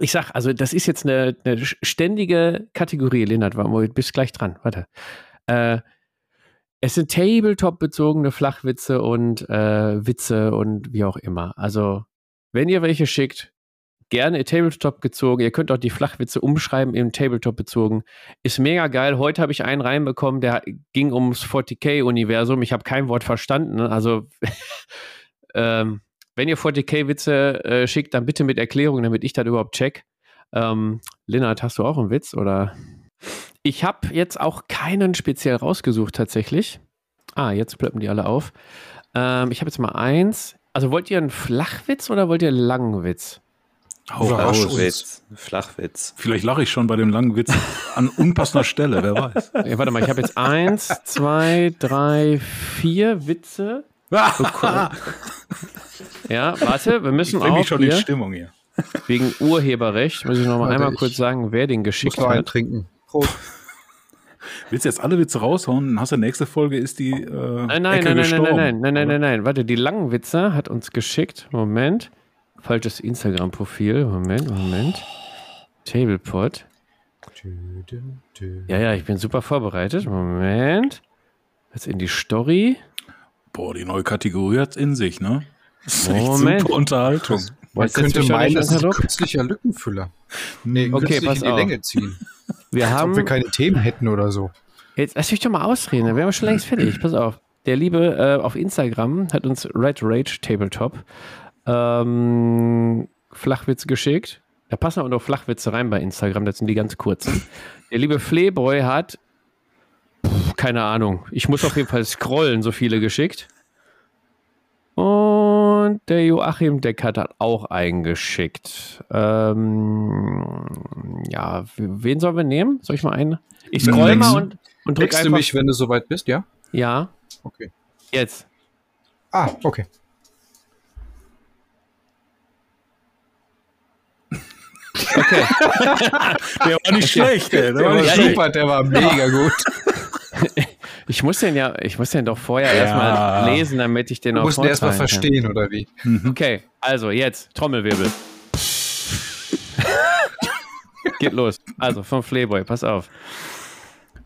Ich sag, also das ist jetzt eine, eine ständige Kategorie, Lennart, du bist gleich dran. Warte. Äh, es sind Tabletop-bezogene Flachwitze und äh, Witze und wie auch immer. Also, wenn ihr welche schickt, gerne Tabletop gezogen. Ihr könnt auch die Flachwitze umschreiben im Tabletop bezogen. Ist mega geil. Heute habe ich einen reinbekommen, der ging ums 40k-Universum. Ich habe kein Wort verstanden. Also, ähm, wenn ihr 40k-Witze äh, schickt, dann bitte mit Erklärung, damit ich das überhaupt check. Ähm, Lennart, hast du auch einen Witz oder? Ich habe jetzt auch keinen speziell rausgesucht tatsächlich. Ah, jetzt plöppen die alle auf. Ähm, ich habe jetzt mal eins. Also wollt ihr einen Flachwitz oder wollt ihr einen langen Witz? Hau Flachwitz. Flachwitz. Vielleicht lache ich schon bei dem langen Witz an unpassender Stelle, wer weiß. Ja, warte mal, ich habe jetzt eins, zwei, drei, vier Witze. ja, warte, wir müssen ich auch schon hier, die Stimmung hier. Wegen Urheberrecht muss ich noch mal warte, einmal kurz sagen, wer den geschickt muss hat. Trinken. Prost. Willst du jetzt alle Witze raushauen? Dann hast du nächste Folge ist die äh, nein, nein, Ecke nein, nein, nein, nein, nein, nein, nein, nein. Warte, die langen Witze hat uns geschickt. Moment. Falsches Instagram-Profil. Moment, Moment. Tablepot. Ja, ja, ich bin super vorbereitet. Moment. Jetzt in die Story. Boah, die neue Kategorie hat's in sich, ne? Das ist Moment. super Unterhaltung. Man könnte meinen, das ist ein künstlicher Lückenfüller. Nee, okay, pass in die auf. Länge ziehen. Wir Als haben, ob wir keine Themen hätten oder so. Jetzt lass mich doch mal ausreden, dann wären wir schon längst fertig. Pass auf. Der Liebe äh, auf Instagram hat uns Red Rage Tabletop ähm, Flachwitze geschickt. Da passen auch noch Flachwitze rein bei Instagram, das sind die ganz kurzen. Der liebe Fleeboy hat, pff, keine Ahnung, ich muss auf jeden Fall scrollen, so viele geschickt. Und der Joachim Deckert hat auch eingeschickt. Ähm, ja, wen sollen wir nehmen? Soll ich mal einen? Ich scroll mal und, und drück einfach. du mich, wenn du soweit bist, ja? Ja. Okay. Jetzt. Ah, okay. Okay. der war nicht okay. schlecht, ey. Der, der war, war super, der war mega gut. Ich muss den ja, ich muss den doch vorher ja. erstmal lesen, damit ich den du auch musst den erstmal verstehen, oder wie? Mhm. Okay, also jetzt, Trommelwirbel. Geht los. Also vom Playboy, pass auf.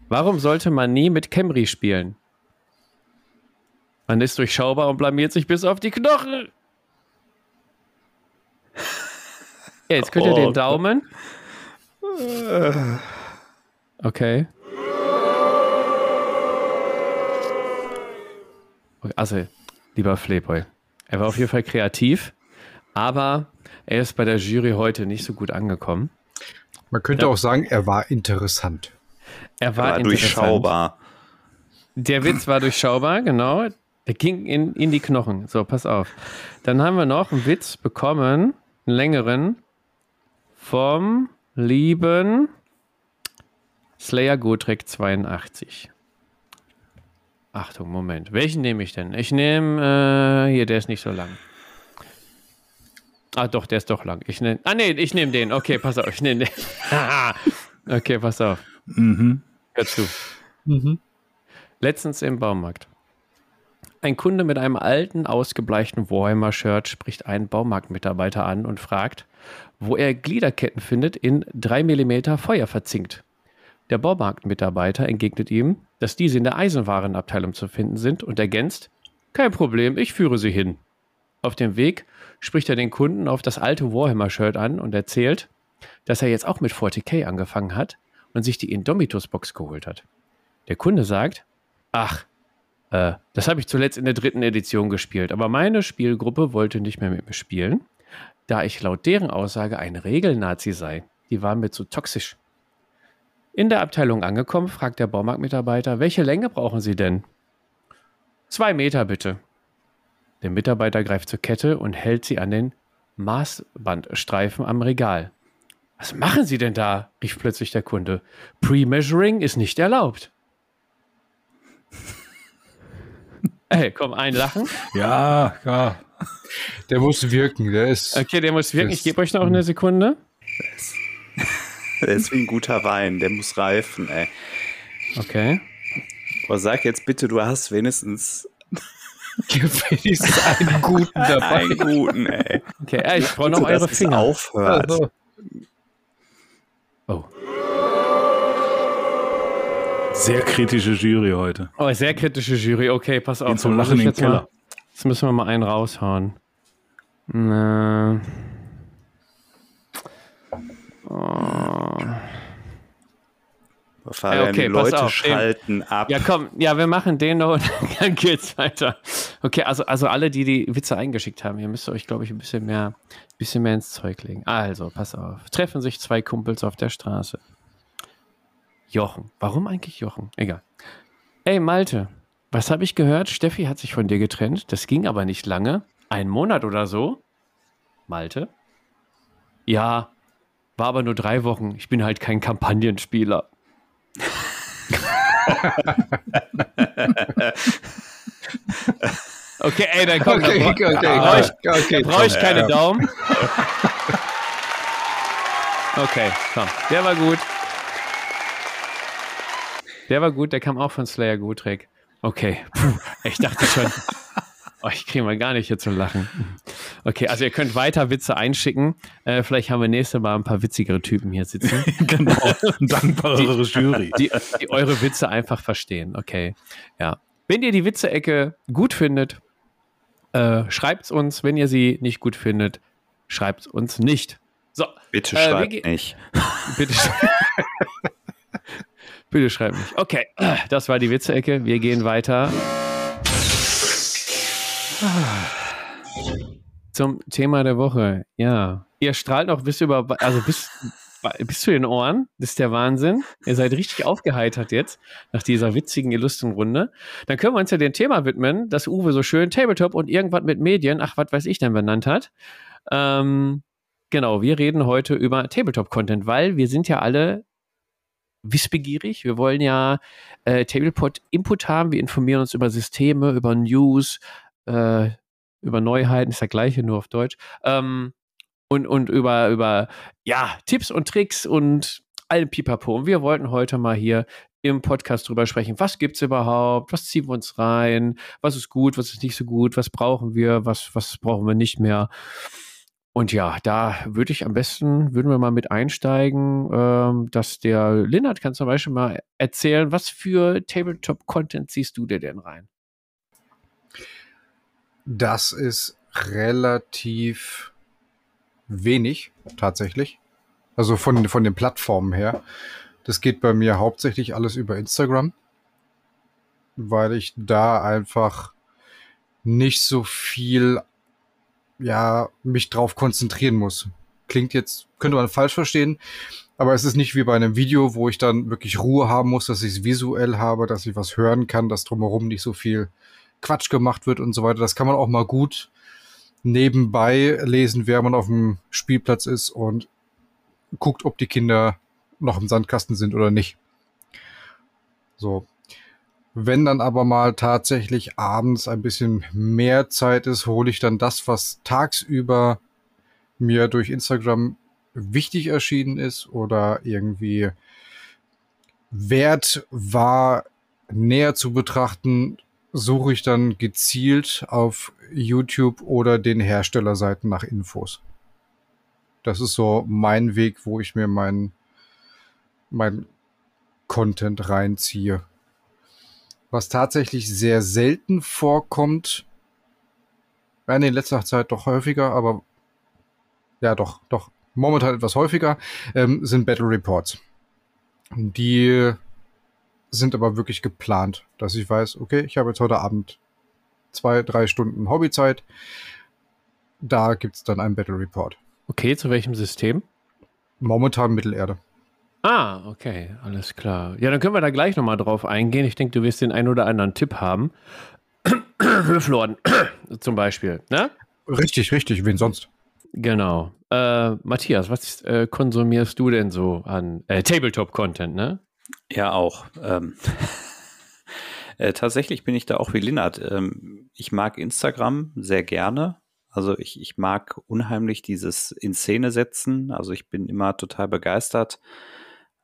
Warum sollte man nie mit Camry spielen? Man ist durchschaubar und blamiert sich bis auf die Knochen. Ja, jetzt könnt ihr oh, den Daumen. Okay. Also, lieber Playboy, Er war auf jeden Fall kreativ, aber er ist bei der Jury heute nicht so gut angekommen. Man könnte Ja. auch sagen, er war interessant. Er war, War interessant. durchschaubar. Der Witz war durchschaubar, genau. Der ging in, in die Knochen. So, pass auf. Dann haben wir noch einen Witz bekommen, einen längeren, vom lieben Slayer Gotrek 82. Achtung, Moment. Welchen nehme ich denn? Ich nehme, äh, hier, der ist nicht so lang. Ah, doch, der ist doch lang. Ich nehme, ah, nee, ich nehme den. Okay, pass auf, ich nehme den. okay, pass auf. Mhm. Hör zu. Letztens im Baumarkt. Ein Kunde mit einem alten, ausgebleichten Warhammer-Shirt spricht einen Baumarktmitarbeiter an und fragt, wo er Gliederketten findet, in 3 mm Feuer verzinkt. Der Baumarktmitarbeiter entgegnet ihm, dass diese in der Eisenwarenabteilung zu finden sind und ergänzt, kein Problem, ich führe sie hin. Auf dem Weg spricht er den Kunden auf das alte Warhammer-Shirt an und erzählt, dass er jetzt auch mit 40k angefangen hat und sich die Indomitus-Box geholt hat. Der Kunde sagt, ach, äh, das habe ich zuletzt in der dritten Edition gespielt, aber meine Spielgruppe wollte nicht mehr mit mir spielen, da ich laut deren Aussage ein Regelnazi sei. Die waren mir zu toxisch. In der Abteilung angekommen, fragt der Baumarktmitarbeiter, welche Länge brauchen Sie denn? Zwei Meter bitte. Der Mitarbeiter greift zur Kette und hält sie an den Maßbandstreifen am Regal. Was machen Sie denn da? rief plötzlich der Kunde. Pre-Measuring ist nicht erlaubt. Ey, komm, ein Lachen. Ja, ja. Der muss wirken, der ist. Okay, der muss wirken. Ich gebe euch noch eine Sekunde. Der ist wie ein guter Wein, der muss reifen, ey. Okay. Aber sag jetzt bitte, du hast wenigstens wenigstens einen guten dabei. einen guten, ey. Okay, äh, ich brauche noch eure es Finger. aufhört. Also, Oh. Sehr kritische Jury heute. oh, sehr kritische Jury. Okay, pass auf. Gehen zum Lachen ich in den jetzt mal- Keller. Jetzt müssen wir mal einen raushauen. Na. Oh. Fabian, Ja, okay, die pass Leute auf, schalten ab. Ja, komm, ja, wir machen den noch und dann geht's weiter. Okay, also, also alle, die die Witze eingeschickt haben, ihr müsst euch, glaube ich, ein bisschen mehr, bisschen mehr ins Zeug legen. Also, pass auf. Treffen sich zwei Kumpels auf der Straße. Jochen. Warum eigentlich Jochen? Egal. Ey, Malte, was habe ich gehört? Steffi hat sich von dir getrennt. Das ging aber nicht lange. Ein Monat oder so. Malte? Ja, war aber nur drei Wochen. Ich bin halt kein Kampagnenspieler. Okay, ey, dann komm, Okay, okay, okay, brauche ich, okay, brauch ich keine. Daumen. Okay, komm, der war gut. Der war gut, der kam auch von Slayer Gutrek. Okay, Puh, ich dachte schon, oh, ich kriege mal gar nicht hier zum Lachen. Okay, also ihr könnt weiter Witze einschicken. Äh, vielleicht haben wir nächstes Mal ein paar witzigere Typen hier sitzen. genau. Dankbarere Jury. die, die eure Witze einfach verstehen. Okay, ja. Wenn ihr die Witze-Ecke gut findet, äh, schreibt's uns. Wenn ihr sie nicht gut findet, schreibt's uns nicht. So, Bitte Äh, schreibt nicht. bitte. bitte schreibt nicht. Okay, das war die Witze-Ecke. Wir gehen weiter. Zum Thema der Woche. Ja. Ihr strahlt noch bis über, also bis, bis zu den Ohren. Das ist der Wahnsinn. Ihr seid richtig aufgeheitert jetzt nach dieser witzigen, illustren Runde. Dann können wir uns ja dem Thema widmen, das Uwe so schön Tabletop und irgendwas mit Medien, ach, was weiß ich denn benannt hat. Ähm, genau, wir reden heute über Tabletop-Content, weil wir sind ja alle wissbegierig. Wir wollen ja äh, Tabletop-Input haben. Wir informieren uns über Systeme, über News, äh, über Neuheiten, ist das gleiche, nur auf Deutsch. Ähm, und, und über, über ja, Tipps und Tricks und allem Pipapo. Und wir wollten heute mal hier im Podcast drüber sprechen. Was gibt's überhaupt? Was ziehen wir uns rein? Was ist gut? Was ist nicht so gut? Was brauchen wir? Was, was brauchen wir nicht mehr? Und ja, da würde ich am besten, würden wir mal mit einsteigen, ähm, dass der Linnert kann zum Beispiel mal erzählen, was für Tabletop-Content ziehst du dir denn rein? Das ist relativ wenig, tatsächlich. Also von, von den Plattformen her. Das geht bei mir hauptsächlich alles über Instagram, weil ich da einfach nicht so viel ja, mich drauf konzentrieren muss. Klingt jetzt, könnte man falsch verstehen, aber es ist nicht wie bei einem Video, wo ich dann wirklich Ruhe haben muss, dass ich es visuell habe, dass ich was hören kann, dass drumherum nicht so viel Quatsch gemacht wird und so weiter. Das kann man auch mal gut nebenbei lesen, während man auf dem Spielplatz ist und guckt, ob die Kinder noch im Sandkasten sind oder nicht. So. Wenn dann aber mal tatsächlich abends ein bisschen mehr Zeit ist, hole ich dann das, was tagsüber mir durch Instagram wichtig erschienen ist oder irgendwie wert war, näher zu betrachten, suche ich dann gezielt auf YouTube oder den Herstellerseiten nach Infos. Das ist so mein Weg, wo ich mir mein, mein Content reinziehe. Was tatsächlich sehr selten vorkommt, in letzter Zeit doch häufiger, aber ja, doch, doch, momentan etwas häufiger, ähm, sind Battle Reports. Die sind aber wirklich geplant, dass ich weiß, okay, ich habe jetzt heute Abend zwei, drei Stunden Hobbyzeit. Da gibt's dann einen Battle Report. Okay, zu welchem System? Momentan Mittelerde. Ah, okay, alles klar. Ja, dann können wir da gleich nochmal drauf eingehen. Ich denke, du wirst den einen oder anderen Tipp haben. Höflorden zum Beispiel, ne? Richtig, richtig, wen sonst? Genau. Äh, Matthias, was äh, konsumierst du denn so an äh, Tabletop-Content, ne? Ja, auch. Ähm, äh, tatsächlich bin ich da auch wie Linnert. Ähm, ich mag Instagram sehr gerne. Also ich, ich mag unheimlich dieses in Szene setzen. Also ich bin immer total begeistert,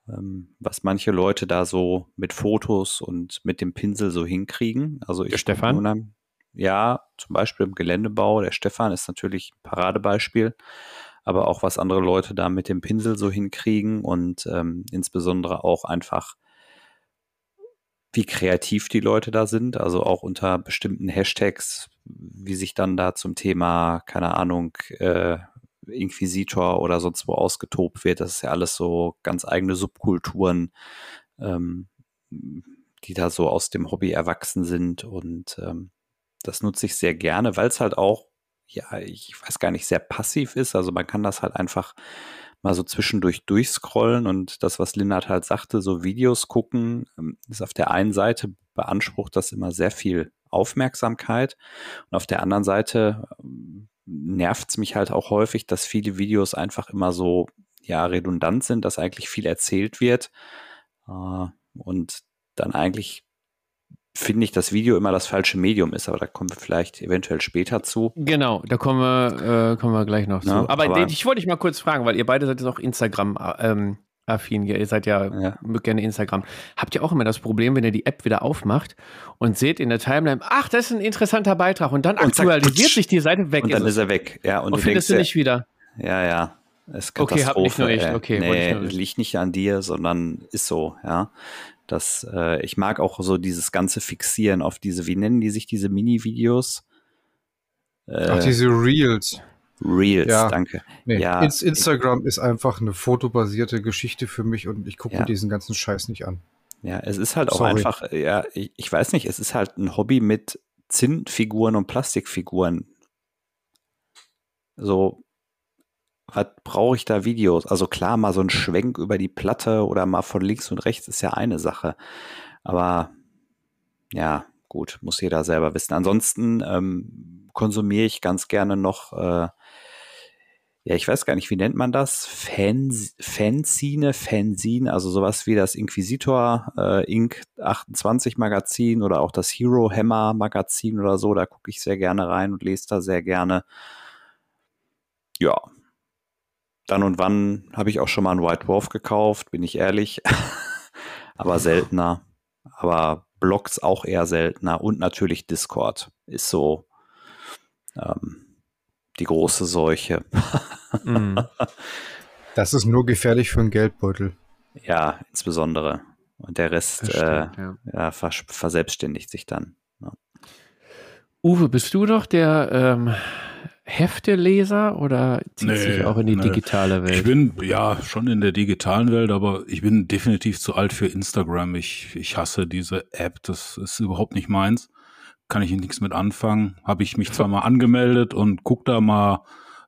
was manche Leute da so mit Fotos und mit dem Pinsel so hinkriegen. Also ich Der Stefan? Ja, zum Beispiel im Geländebau. Der Stefan ist natürlich ein Paradebeispiel aber auch was andere Leute da mit dem Pinsel so hinkriegen und ähm, insbesondere auch einfach, wie kreativ die Leute da sind, also auch unter bestimmten Hashtags, wie sich dann da zum Thema, keine Ahnung, äh, Inquisitor oder sonst wo ausgetobt wird. Das ist ja alles so ganz eigene Subkulturen, ähm, die da so aus dem Hobby erwachsen sind und ähm, das nutze ich sehr gerne, weil es halt auch ja, ich weiß gar nicht, sehr passiv ist. Also man kann das halt einfach mal so zwischendurch durchscrollen und das, was Lindert halt sagte, so Videos gucken, ähm, ist auf der einen Seite beansprucht das immer sehr viel Aufmerksamkeit und auf der anderen Seite ähm, nervt es mich halt auch häufig, dass viele Videos einfach immer so ja redundant sind, dass eigentlich viel erzählt wird äh, und dann eigentlich finde ich, das Video immer das falsche Medium ist, aber da kommen wir vielleicht eventuell später zu. Genau, da kommen wir, äh, kommen wir gleich noch Na, zu. Aber, aber ich wollte dich mal kurz fragen, weil ihr beide seid jetzt auch Instagram ähm, affin, ihr seid ja, ja, gerne Instagram. Habt ihr auch immer das Problem, wenn ihr die App wieder aufmacht und seht in der Timeline, ach, das ist ein interessanter Beitrag und dann und aktualisiert zack, sich die Seite weg. Und dann ist er weg, ja. Und, und du findest du nicht wieder. Ja, ja. okay, hab nicht nur ich. Okay, nee, liegt nicht an dir, sondern ist so, ja. Das, äh, ich mag auch so dieses ganze Fixieren auf diese, wie nennen die sich diese Mini-Videos? Äh, Ach, diese Reels. Reels, ja. danke. Nee, ja, Instagram ist einfach eine fotobasierte Geschichte für mich und ich gucke ja. mir diesen ganzen Scheiß nicht an. Ja, es ist halt auch Sorry. einfach, ja, ich, ich, weiß nicht, es ist halt ein Hobby mit Zinnfiguren und Plastikfiguren. So, was brauche ich da Videos? Also klar, mal so ein Schwenk über die Platte oder mal von links und rechts ist ja eine Sache. Aber ja, gut, muss jeder selber wissen. Ansonsten ähm, konsumiere ich ganz gerne noch, äh, ja, ich weiß gar nicht, wie nennt man das? Fans, Fanzine, Fanzine, also sowas wie das Inquisitor äh, Inc. 28 Magazin oder auch das Hero Hammer Magazin oder so. Da gucke ich sehr gerne rein und lese da sehr gerne. Ja, dann und wann habe ich auch schon mal einen White Dwarf gekauft, bin ich ehrlich. Aber seltener. Aber Blogs auch eher seltener. Und natürlich Discord ist so ähm, die große Seuche. mm. Das ist nur gefährlich für einen Geldbeutel. Ja, insbesondere. Und der Rest stimmt, äh, ja. Ja, vers verselbstständigt sich dann. Ja. Uwe, bist du doch der ähm, Hefteleser oder zieht nee, sich auch in die nee. digitale Welt? Ich bin ja schon in der digitalen Welt, aber ich bin definitiv zu alt für Instagram. Ich, ich hasse diese App, das ist überhaupt nicht meins. Kann ich nichts mit anfangen. Habe ich mich zwar mal angemeldet und guck da mal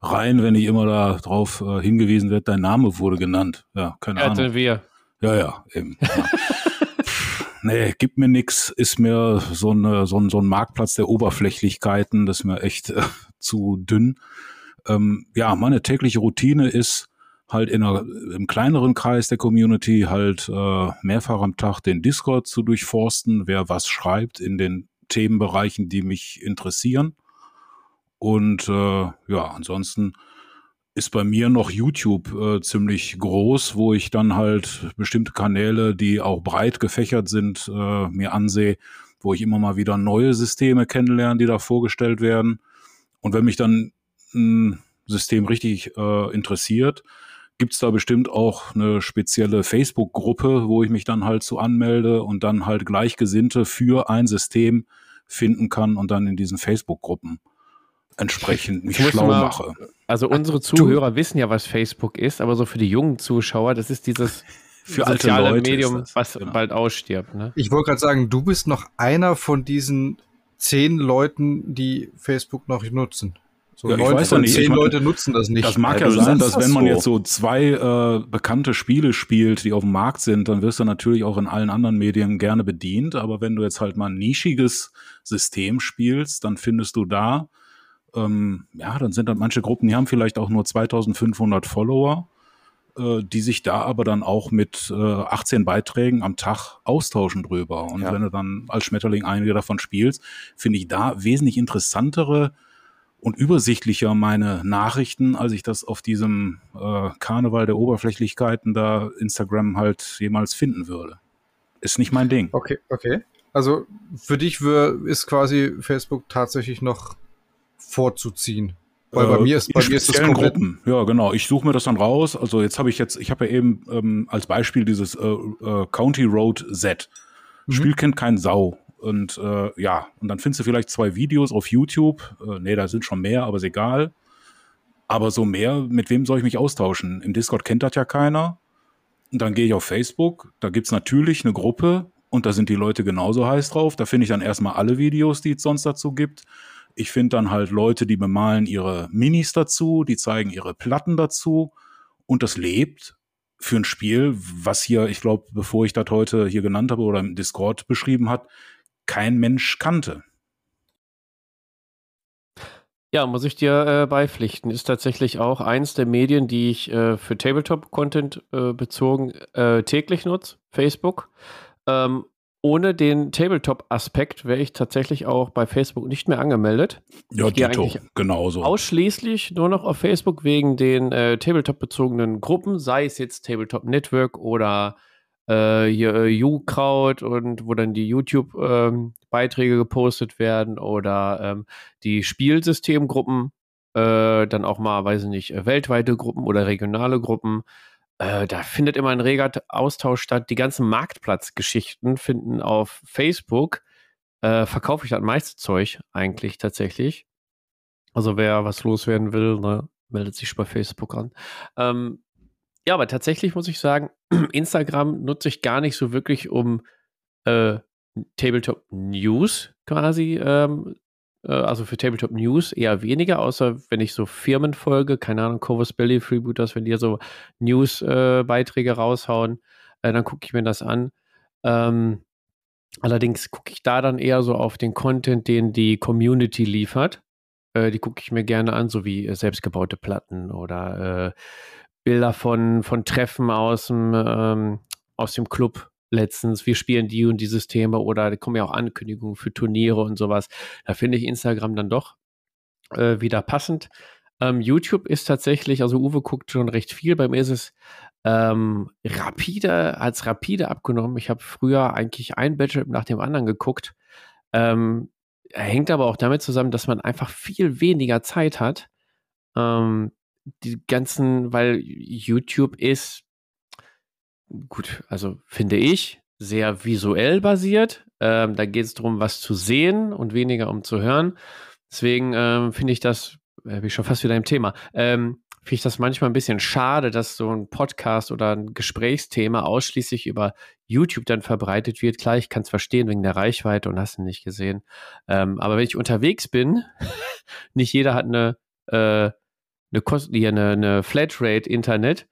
rein, wenn ich immer da drauf äh, hingewiesen wird, dein Name wurde genannt. Ja, keine Ja, Ahnung. wir. Ja, ja, eben. Ja. Nee, gibt mir nix, ist mir so, eine, so, ein, so ein Marktplatz der Oberflächlichkeiten, das ist mir echt äh, zu dünn. Ähm, ja, meine tägliche Routine ist halt in einer, im kleineren Kreis der Community halt äh, mehrfach am Tag den Discord zu durchforsten, wer was schreibt in den Themenbereichen, die mich interessieren. Und äh, ja, ansonsten ist bei mir noch YouTube äh, ziemlich groß, wo ich dann halt bestimmte Kanäle, die auch breit gefächert sind, äh, mir ansehe, wo ich immer mal wieder neue Systeme kennenlerne, die da vorgestellt werden. Und wenn mich dann ein System richtig äh, interessiert, gibt's da bestimmt auch eine spezielle Facebook-Gruppe, wo ich mich dann halt so anmelde und dann halt Gleichgesinnte für ein System finden kann und dann in diesen Facebook-Gruppen entsprechend mich schlau mal- mache. Also unsere Zuhörer wissen ja, was Facebook ist, aber so für die jungen Zuschauer, das ist dieses Für alte soziale Leute Medium, das, was genau. bald ausstirbt. Ne? Ich wollte gerade sagen, du bist noch einer von diesen zehn Leuten, die Facebook noch nutzen. So Ja, ich weiß ja nicht. zehn Ich mein, Leute nutzen das nicht. Das mag Ja, ja du sein, dass das wenn man so. jetzt so zwei äh, bekannte Spiele spielt, die auf dem Markt sind, dann wirst du natürlich auch in allen anderen Medien gerne bedient. Aber wenn du jetzt halt mal ein nischiges System spielst, dann findest du da, ähm, ja, dann sind dann manche Gruppen, die haben vielleicht auch nur 2500 Follower, äh, die sich da aber dann auch mit äh, 18 Beiträgen am Tag austauschen drüber. Und Ja. wenn du dann als Schmetterling einige davon spielst, finde ich da wesentlich interessantere und übersichtlicher meine Nachrichten, als ich das auf diesem äh, Karneval der Oberflächlichkeiten da Instagram halt jemals finden würde. Ist nicht mein Ding. Okay, okay. Also für dich wär, ist quasi Facebook tatsächlich noch vorzuziehen. Weil bei Äh, mir ist, bei mir ist das komplett. Gruppen. Ja, genau. Ich suche mir das dann raus. Also jetzt habe ich jetzt, ich habe ja eben ähm, als Beispiel dieses äh, äh, County Road Z. Mhm. Spiel kennt kein Sau. Und äh, ja, und dann findest du vielleicht zwei Videos auf YouTube. Äh, nee, da sind schon mehr, aber ist egal. Aber so mehr, mit wem soll ich mich austauschen? Im Discord kennt das ja keiner. Und dann gehe ich auf Facebook, da gibt's natürlich eine Gruppe und da sind die Leute genauso heiß drauf. Da finde ich dann erstmal alle Videos, die es sonst dazu gibt. Ich finde dann halt Leute, die bemalen ihre Minis dazu, die zeigen ihre Platten dazu und das lebt für ein Spiel, was hier, ich glaube, bevor ich das heute hier genannt habe oder im Discord beschrieben hat, kein Mensch kannte. Ja, muss ich dir äh, beipflichten. Ist tatsächlich auch eins der Medien, die ich äh, für Tabletop-Content äh, bezogen äh, täglich nutze, Facebook. Ähm, ohne den Tabletop-Aspekt wäre ich tatsächlich auch bei Facebook nicht mehr angemeldet. Ja, Dito, genauso. Ausschließlich nur noch auf Facebook wegen den äh, Tabletop-bezogenen Gruppen, sei es jetzt Tabletop Network oder äh, hier äh, U-Kraut und wo dann die YouTube-Beiträge gepostet werden oder ähm, die Spielsystemgruppen, äh, dann auch mal, weiß ich nicht, äh, weltweite Gruppen oder regionale Gruppen. Äh, da findet immer ein reger Austausch statt. Die ganzen Marktplatzgeschichten finden auf Facebook. Äh, verkaufe ich das meiste Zeug eigentlich tatsächlich. Also wer was loswerden will, ne, meldet sich bei Facebook an. Ähm, ja, aber tatsächlich muss ich sagen, Instagram nutze ich gar nicht so wirklich, um äh, Tabletop News quasi, ähm, äh, also für Tabletop News eher weniger, außer wenn ich so Firmen folge, keine Ahnung, Covers Belly, Freebooters, wenn die so News-Beiträge raushauen, äh, dann gucke ich mir das an. Ähm, allerdings gucke ich da dann eher so auf den Content, den die Community liefert. Äh, die gucke ich mir gerne an, so wie äh, selbstgebaute Platten oder äh, Bilder von, von Treffen aus dem, ähm, aus dem Club letztens. Wir spielen die und die Systeme oder da kommen ja auch Ankündigungen für Turniere und sowas. Da finde ich Instagram dann doch äh, wieder passend. Ähm, YouTube ist tatsächlich, also Uwe guckt schon recht viel. Bei mir ist es ähm, rapide, als rapide abgenommen. Ich habe früher eigentlich ein Bachelor nach dem anderen geguckt. Ähm, hängt aber auch damit zusammen, dass man einfach viel weniger Zeit hat. Ähm, die ganzen, weil YouTube ist, gut, also finde ich, sehr visuell basiert. Ähm, da geht es darum, was zu sehen und weniger um zu hören. Deswegen ähm, finde ich das, äh, bin ich schon fast wieder im Thema, ähm, finde ich das manchmal ein bisschen schade, dass so ein Podcast oder ein Gesprächsthema ausschließlich über YouTube dann verbreitet wird. Klar, ich kann es verstehen wegen der Reichweite und hast du nicht gesehen. Ähm, aber wenn ich unterwegs bin, nicht jeder hat eine, äh, eine, Kost eine, eine Flatrate-Internet.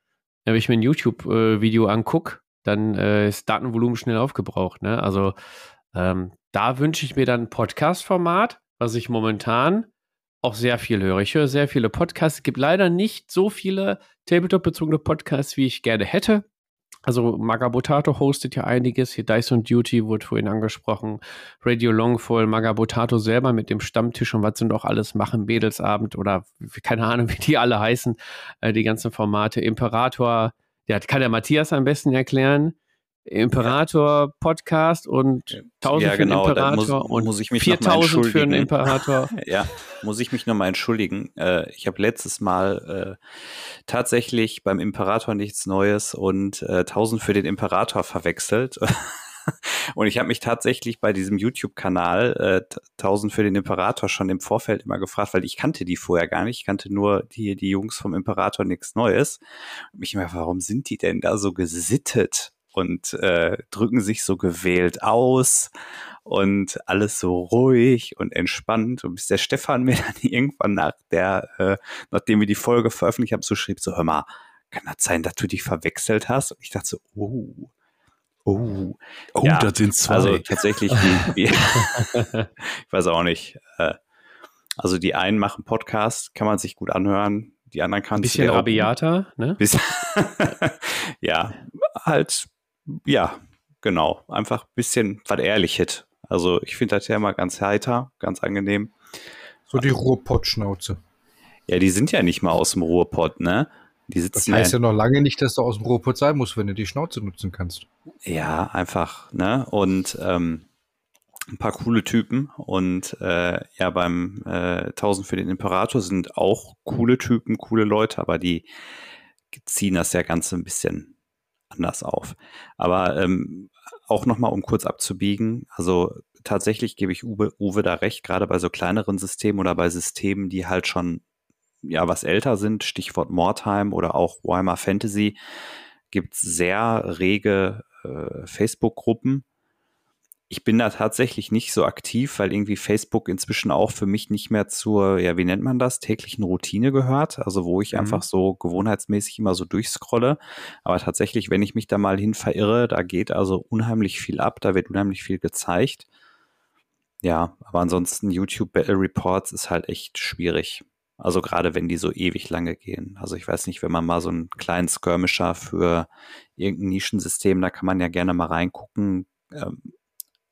Wenn ich mir ein YouTube-Video angucke, dann äh, ist Datenvolumen schnell aufgebraucht. Ne? Also ähm, da wünsche ich mir dann ein Podcast-Format, was ich momentan auch sehr viel höre. Ich höre sehr viele Podcasts. Es gibt leider nicht so viele Tabletop-bezogene Podcasts, wie ich gerne hätte. Also Magabotato hostet ja einiges. Hier Dyson Duty wurde vorhin angesprochen. Radio Longfall, Magabotato selber mit dem Stammtisch und was sind auch alles machen, Mädelsabend oder keine Ahnung, wie die alle heißen. Äh, die ganzen Formate. Imperator, ja, kann der Matthias am besten erklären. Imperator Podcast und 1000 ja, genau, für den Imperator muss, und muss ich mich 4000 für den Imperator. ja, muss ich mich nochmal entschuldigen. Äh, ich habe letztes Mal äh, tatsächlich beim Imperator nichts Neues und äh, 1000 für den Imperator verwechselt. und ich habe mich tatsächlich bei diesem YouTube-Kanal äh, 1000 für den Imperator schon im Vorfeld immer gefragt, weil ich kannte die vorher gar nicht. Ich kannte nur die, die Jungs vom Imperator nichts Neues. Und mich immer, warum sind die denn da so gesittet? Und äh, drücken sich so gewählt aus und alles so ruhig und entspannt. Und bis der Stefan mir dann irgendwann nach der, äh, nachdem wir die Folge veröffentlicht haben, so schrieb, so hör mal, kann das sein, dass du dich verwechselt hast? Und ich dachte so, oh, oh. Oh, Ja, das sind zwei. Also tatsächlich, wie, wie, ich weiß auch nicht. Äh, also die einen machen Podcast, kann man sich gut anhören. Die anderen kann Ein bisschen rabiater, ne? Bis, ja, halt, ja, genau. Einfach ein bisschen was Ehrliches. Also ich finde das ja immer ganz heiter, ganz angenehm. So die Ruhrpott-Schnauze. Ja, die sind ja nicht mal aus dem Ruhrpott, ne? Die Das sitzen heißt ja, ja noch lange nicht, dass du aus dem Ruhrpott sein musst, wenn du die Schnauze nutzen kannst. ja einfach, ne? Und ähm, ein paar coole Typen. Und äh, ja, beim äh, 1000 für den Imperator sind auch coole Typen, coole Leute, aber die ziehen das ja Ganze ein bisschen anders auf. Aber ähm, auch nochmal, um kurz abzubiegen, also tatsächlich gebe ich Uwe, Uwe da recht, gerade bei so kleineren Systemen oder bei Systemen, die halt schon ja was älter sind, Stichwort Mordheim oder auch Weimar Fantasy, gibt es sehr rege äh, Facebook-Gruppen. Ich bin da tatsächlich nicht so aktiv, weil irgendwie Facebook inzwischen auch für mich nicht mehr zur, ja, wie nennt man das, täglichen Routine gehört. Also wo ich Mhm. einfach so gewohnheitsmäßig immer so durchscrolle. Aber tatsächlich, wenn ich mich da mal hin verirre, da geht also unheimlich viel ab, da wird unheimlich viel gezeigt. Ja, aber ansonsten YouTube Battle Reports ist halt echt schwierig. Also gerade wenn die so ewig lange gehen. Also ich weiß nicht, wenn man mal so einen kleinen Skirmisher für irgendein Nischensystem, da kann man ja gerne mal reingucken. Ähm,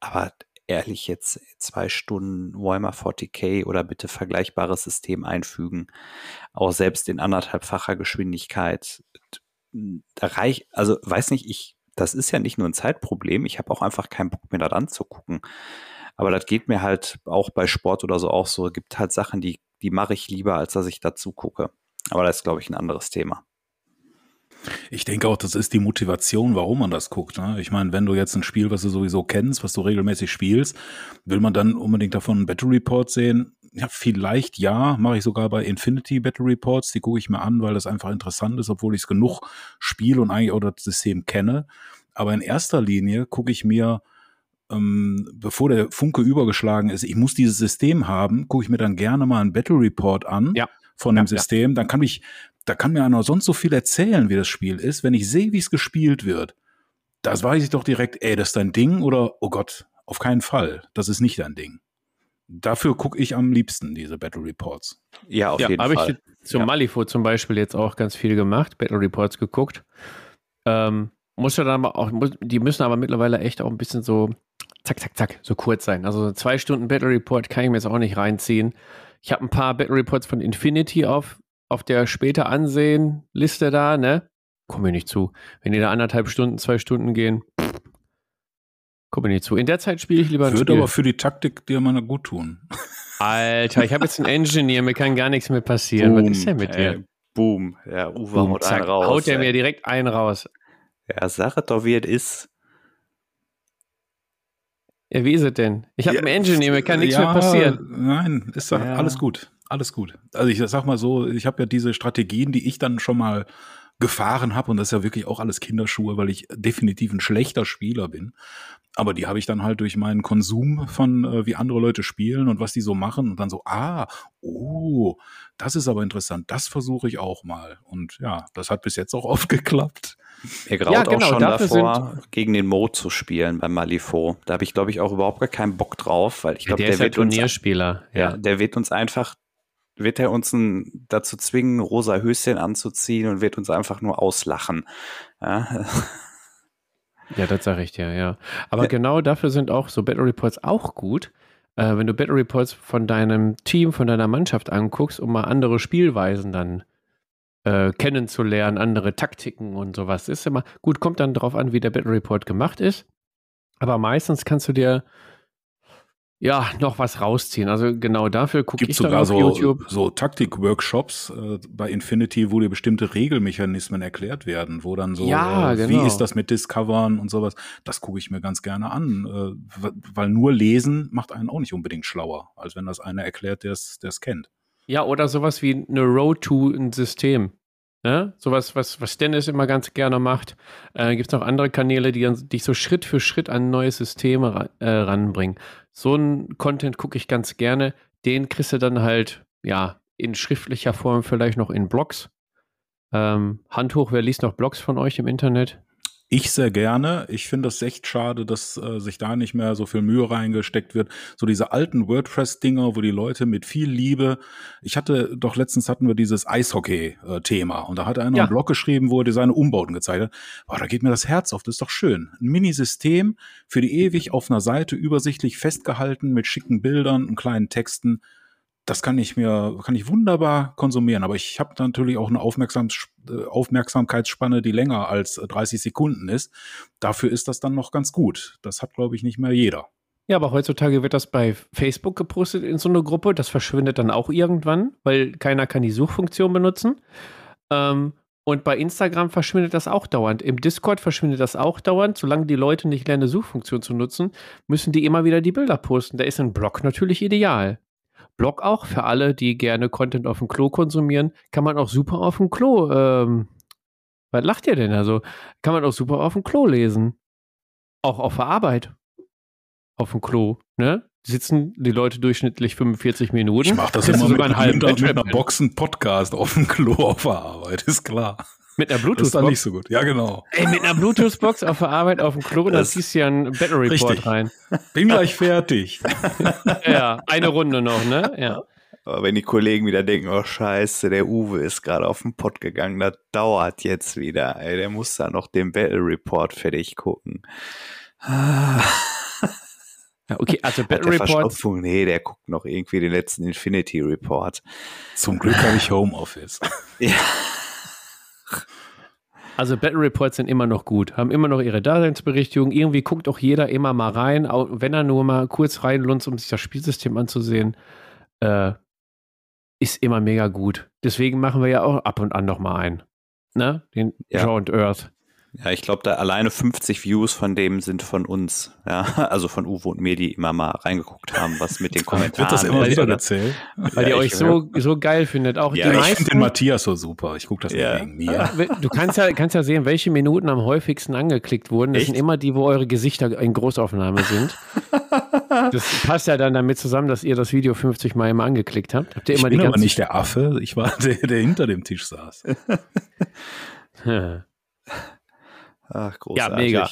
aber ehrlich jetzt zwei Stunden Weimar 40k oder bitte vergleichbares System einfügen, auch selbst in anderthalbfacher Geschwindigkeit. Da reicht, also weiß nicht, ich, das ist ja nicht nur ein Zeitproblem, ich habe auch einfach keinen Bock mehr daran zu gucken. Aber das geht mir halt auch bei Sport oder so auch so. Es gibt halt Sachen, die, die mache ich lieber, als dass ich dazu gucke. Aber das ist, glaube ich, ein anderes Thema. Ich denke auch, das ist die Motivation, warum man das guckt. Ne? Ich meine, wenn du jetzt ein Spiel, was du sowieso kennst, was du regelmäßig spielst, will man dann unbedingt davon einen Battle Report sehen? Ja, vielleicht ja, mache ich sogar bei Infinity Battle Reports, die gucke ich mir an, weil das einfach interessant ist, obwohl ich es genug spiele und eigentlich auch das System kenne. Aber in erster Linie gucke ich mir, ähm, bevor der Funke übergeschlagen ist, ich muss dieses System haben, gucke ich mir dann gerne mal einen Battle Report an Ja. von dem Ja. System. Dann kann ich, da kann mir einer sonst so viel erzählen, wie das Spiel ist. Wenn ich sehe, wie es gespielt wird, das weiß ich doch direkt, ey, das ist dein Ding oder, oh Gott, auf keinen Fall, das ist nicht dein Ding. Dafür gucke ich am liebsten diese Battle Reports. Ja, auf ja, jeden habe Fall. ich zum Ja. Malifo zum Beispiel jetzt auch ganz viel gemacht, Battle Reports geguckt. Ähm, muss ja dann aber auch, muss, die müssen aber mittlerweile echt auch ein bisschen so zack, zack, zack, so kurz sein. Also so zwei Stunden Battle Report kann ich mir jetzt auch nicht reinziehen. Ich habe ein paar Battle Reports von Infinity auf, auf der später ansehen Liste da, ne? Komme mir nicht zu. Wenn die da anderthalb Stunden, zwei Stunden gehen, komme mir nicht zu. In der Zeit spiele ich lieber ein Würde Spiel. aber für die Taktik dir mal gut tun. Alter, ich habe jetzt einen Engineer, mir kann gar nichts mehr passieren. Was ist denn mit dir? Ey, Boom. Ja, Uwe Boom, haut zack, einen raus. haut der ey. mir direkt einen raus. Ja, sag es doch, wie es ist. Ja, wie ist es denn? Ich habe Ja, einen Engineer, mir kann nichts ja, mehr passieren. Nein, ist doch Ja. alles gut. Alles gut. Also ich sag mal so, ich habe ja diese Strategien, die ich dann schon mal gefahren habe und das ist ja wirklich auch alles Kinderschuhe, weil ich definitiv ein schlechter Spieler bin. Aber die habe ich dann halt durch meinen Konsum von, äh, wie andere Leute spielen und was die so machen und dann so, ah, oh, das ist aber interessant, das versuche ich auch mal. Und ja, das hat bis jetzt auch oft geklappt. Mir graut Ja, genau, auch schon davor, gegen den Mo zu spielen beim Malifaux. Da habe ich, glaube ich, auch überhaupt gar keinen Bock drauf, weil ich glaube, der, der, ist ja wird uns, Turnierspieler. ja, der wird uns einfach, wird er uns ein, dazu zwingen, rosa Höschen anzuziehen und wird uns einfach nur auslachen. Ja, Ja, das sage ich dir, ja. Aber Ja. genau dafür sind auch so Battle Reports auch gut. Äh, wenn du Battle Reports von deinem Team, von deiner Mannschaft anguckst, um mal andere Spielweisen dann äh, kennenzulernen, andere Taktiken und sowas. Ist immer gut, kommt dann drauf an, wie der Battle Report gemacht ist. Aber meistens kannst du dir ja noch was rausziehen. Also genau dafür gucke ich dann sogar auf so, YouTube. so Taktik-Workshops äh, bei Infinity, wo dir bestimmte Regelmechanismen erklärt werden, wo dann so, Ja, äh, genau. wie ist das mit Discovern und sowas. Das gucke ich mir ganz gerne an, äh, weil nur lesen macht einen auch nicht unbedingt schlauer, als wenn das einer erklärt, der es kennt. Ja, oder sowas wie eine Road to ein System. Ne? Sowas, was, was Dennis immer ganz gerne macht. Äh, Gibt es noch andere Kanäle, die dich so Schritt für Schritt an neue Systeme ra äh, ranbringen. So einen Content gucke ich ganz gerne. Den kriegst du dann halt, ja, in schriftlicher Form vielleicht noch in Blogs. Ähm, Hand hoch, wer liest noch Blogs von euch im Internet? Ich sehr gerne. Ich finde es echt schade, dass äh, sich da nicht mehr so viel Mühe reingesteckt wird. So diese alten WordPress-Dinger, wo die Leute mit viel Liebe. Ich hatte doch letztens hatten wir dieses Eishockey-Thema und da hat einer Ja. einen Blog geschrieben, wo er dir seine Umbauten gezeigt hat. Boah, da geht mir das Herz auf. Das ist doch schön. Ein Minisystem für die ewig auf einer Seite übersichtlich festgehalten mit schicken Bildern und kleinen Texten das kann ich mir, kann ich wunderbar konsumieren, aber ich habe natürlich auch eine Aufmerksams äh, Aufmerksamkeitsspanne, die länger als äh, 30 Sekunden ist. Dafür ist das dann noch ganz gut. Das hat, glaube ich, nicht mehr jeder. Ja, aber heutzutage wird das bei Facebook gepostet in so eine Gruppe. Das verschwindet dann auch irgendwann, weil keiner kann die Suchfunktion benutzen. Ähm, und bei Instagram verschwindet das auch dauernd. Im Discord verschwindet das auch dauernd. Solange die Leute nicht lernen, eine Suchfunktion zu nutzen, müssen die immer wieder die Bilder posten. Da ist ein Blog natürlich ideal. Blog auch für alle, die gerne Content auf dem Klo konsumieren, kann man auch super auf dem Klo. Ähm, was lacht ihr denn? Also kann man auch super auf dem Klo lesen. Auch auf der Arbeit auf dem Klo, ne? Sitzen die Leute durchschnittlich 45 Minuten. Ich mache das immer mit, sogar einen halben mit, mit einer. Boxen-Podcast auf dem Klo auf der Arbeit, ist klar. Mit einer Das ist dann nicht Bluetooth-Box. so gut. Ja, genau. Ey, mit einer Bluetooth-Box auf der Arbeit auf dem Klo, dann Das- ziehst du ja einen Battle Report Richtig. rein. Bin gleich fertig. Ja, eine Runde noch, ne? Ja. Aber wenn die Kollegen wieder denken, oh scheiße, der Uwe ist gerade auf den Pott gegangen, das dauert jetzt wieder. Ey, der muss da noch den Battle Report fertig gucken. Ah, ja okay, also Battle. Verstopfung? Nee, der guckt noch irgendwie den letzten Infinity Report. Zum Glück habe ich Homeoffice. Ja. Also Battle Reports sind immer noch gut, haben immer noch ihre Daseinsberechtigung. Irgendwie guckt auch jeder immer mal rein, auch wenn er nur mal kurz reinlunzt, um sich das Spielsystem anzusehen. Äh, ist immer mega gut. Deswegen machen wir ja auch ab und an noch mal einen. Ne? Den Ja. Joe and Earth. Ja, ich glaube, da alleine 50 Views von dem sind von uns. Ja, also von Uwe und mir, die immer mal reingeguckt haben, was mit den Kommentaren. Wird das immer wieder oder? gezählt? Weil Ja, ihr euch ich- so, so geil findet. Auch Ja, die ich Ich finde den Matthias so super. Ich gucke das Ja. nicht wegen mir. Du kannst ja, kannst ja sehen, welche Minuten am häufigsten angeklickt wurden. Das Echt? sind immer die, wo eure Gesichter in Großaufnahme sind. Das passt ja dann damit zusammen, dass ihr das Video 50 Mal immer angeklickt habt. Habt ihr Ich immer bin die aber ganzen nicht der Affe. Ich war der, der hinter dem Tisch saß. Ja, Ach, großartig. mega.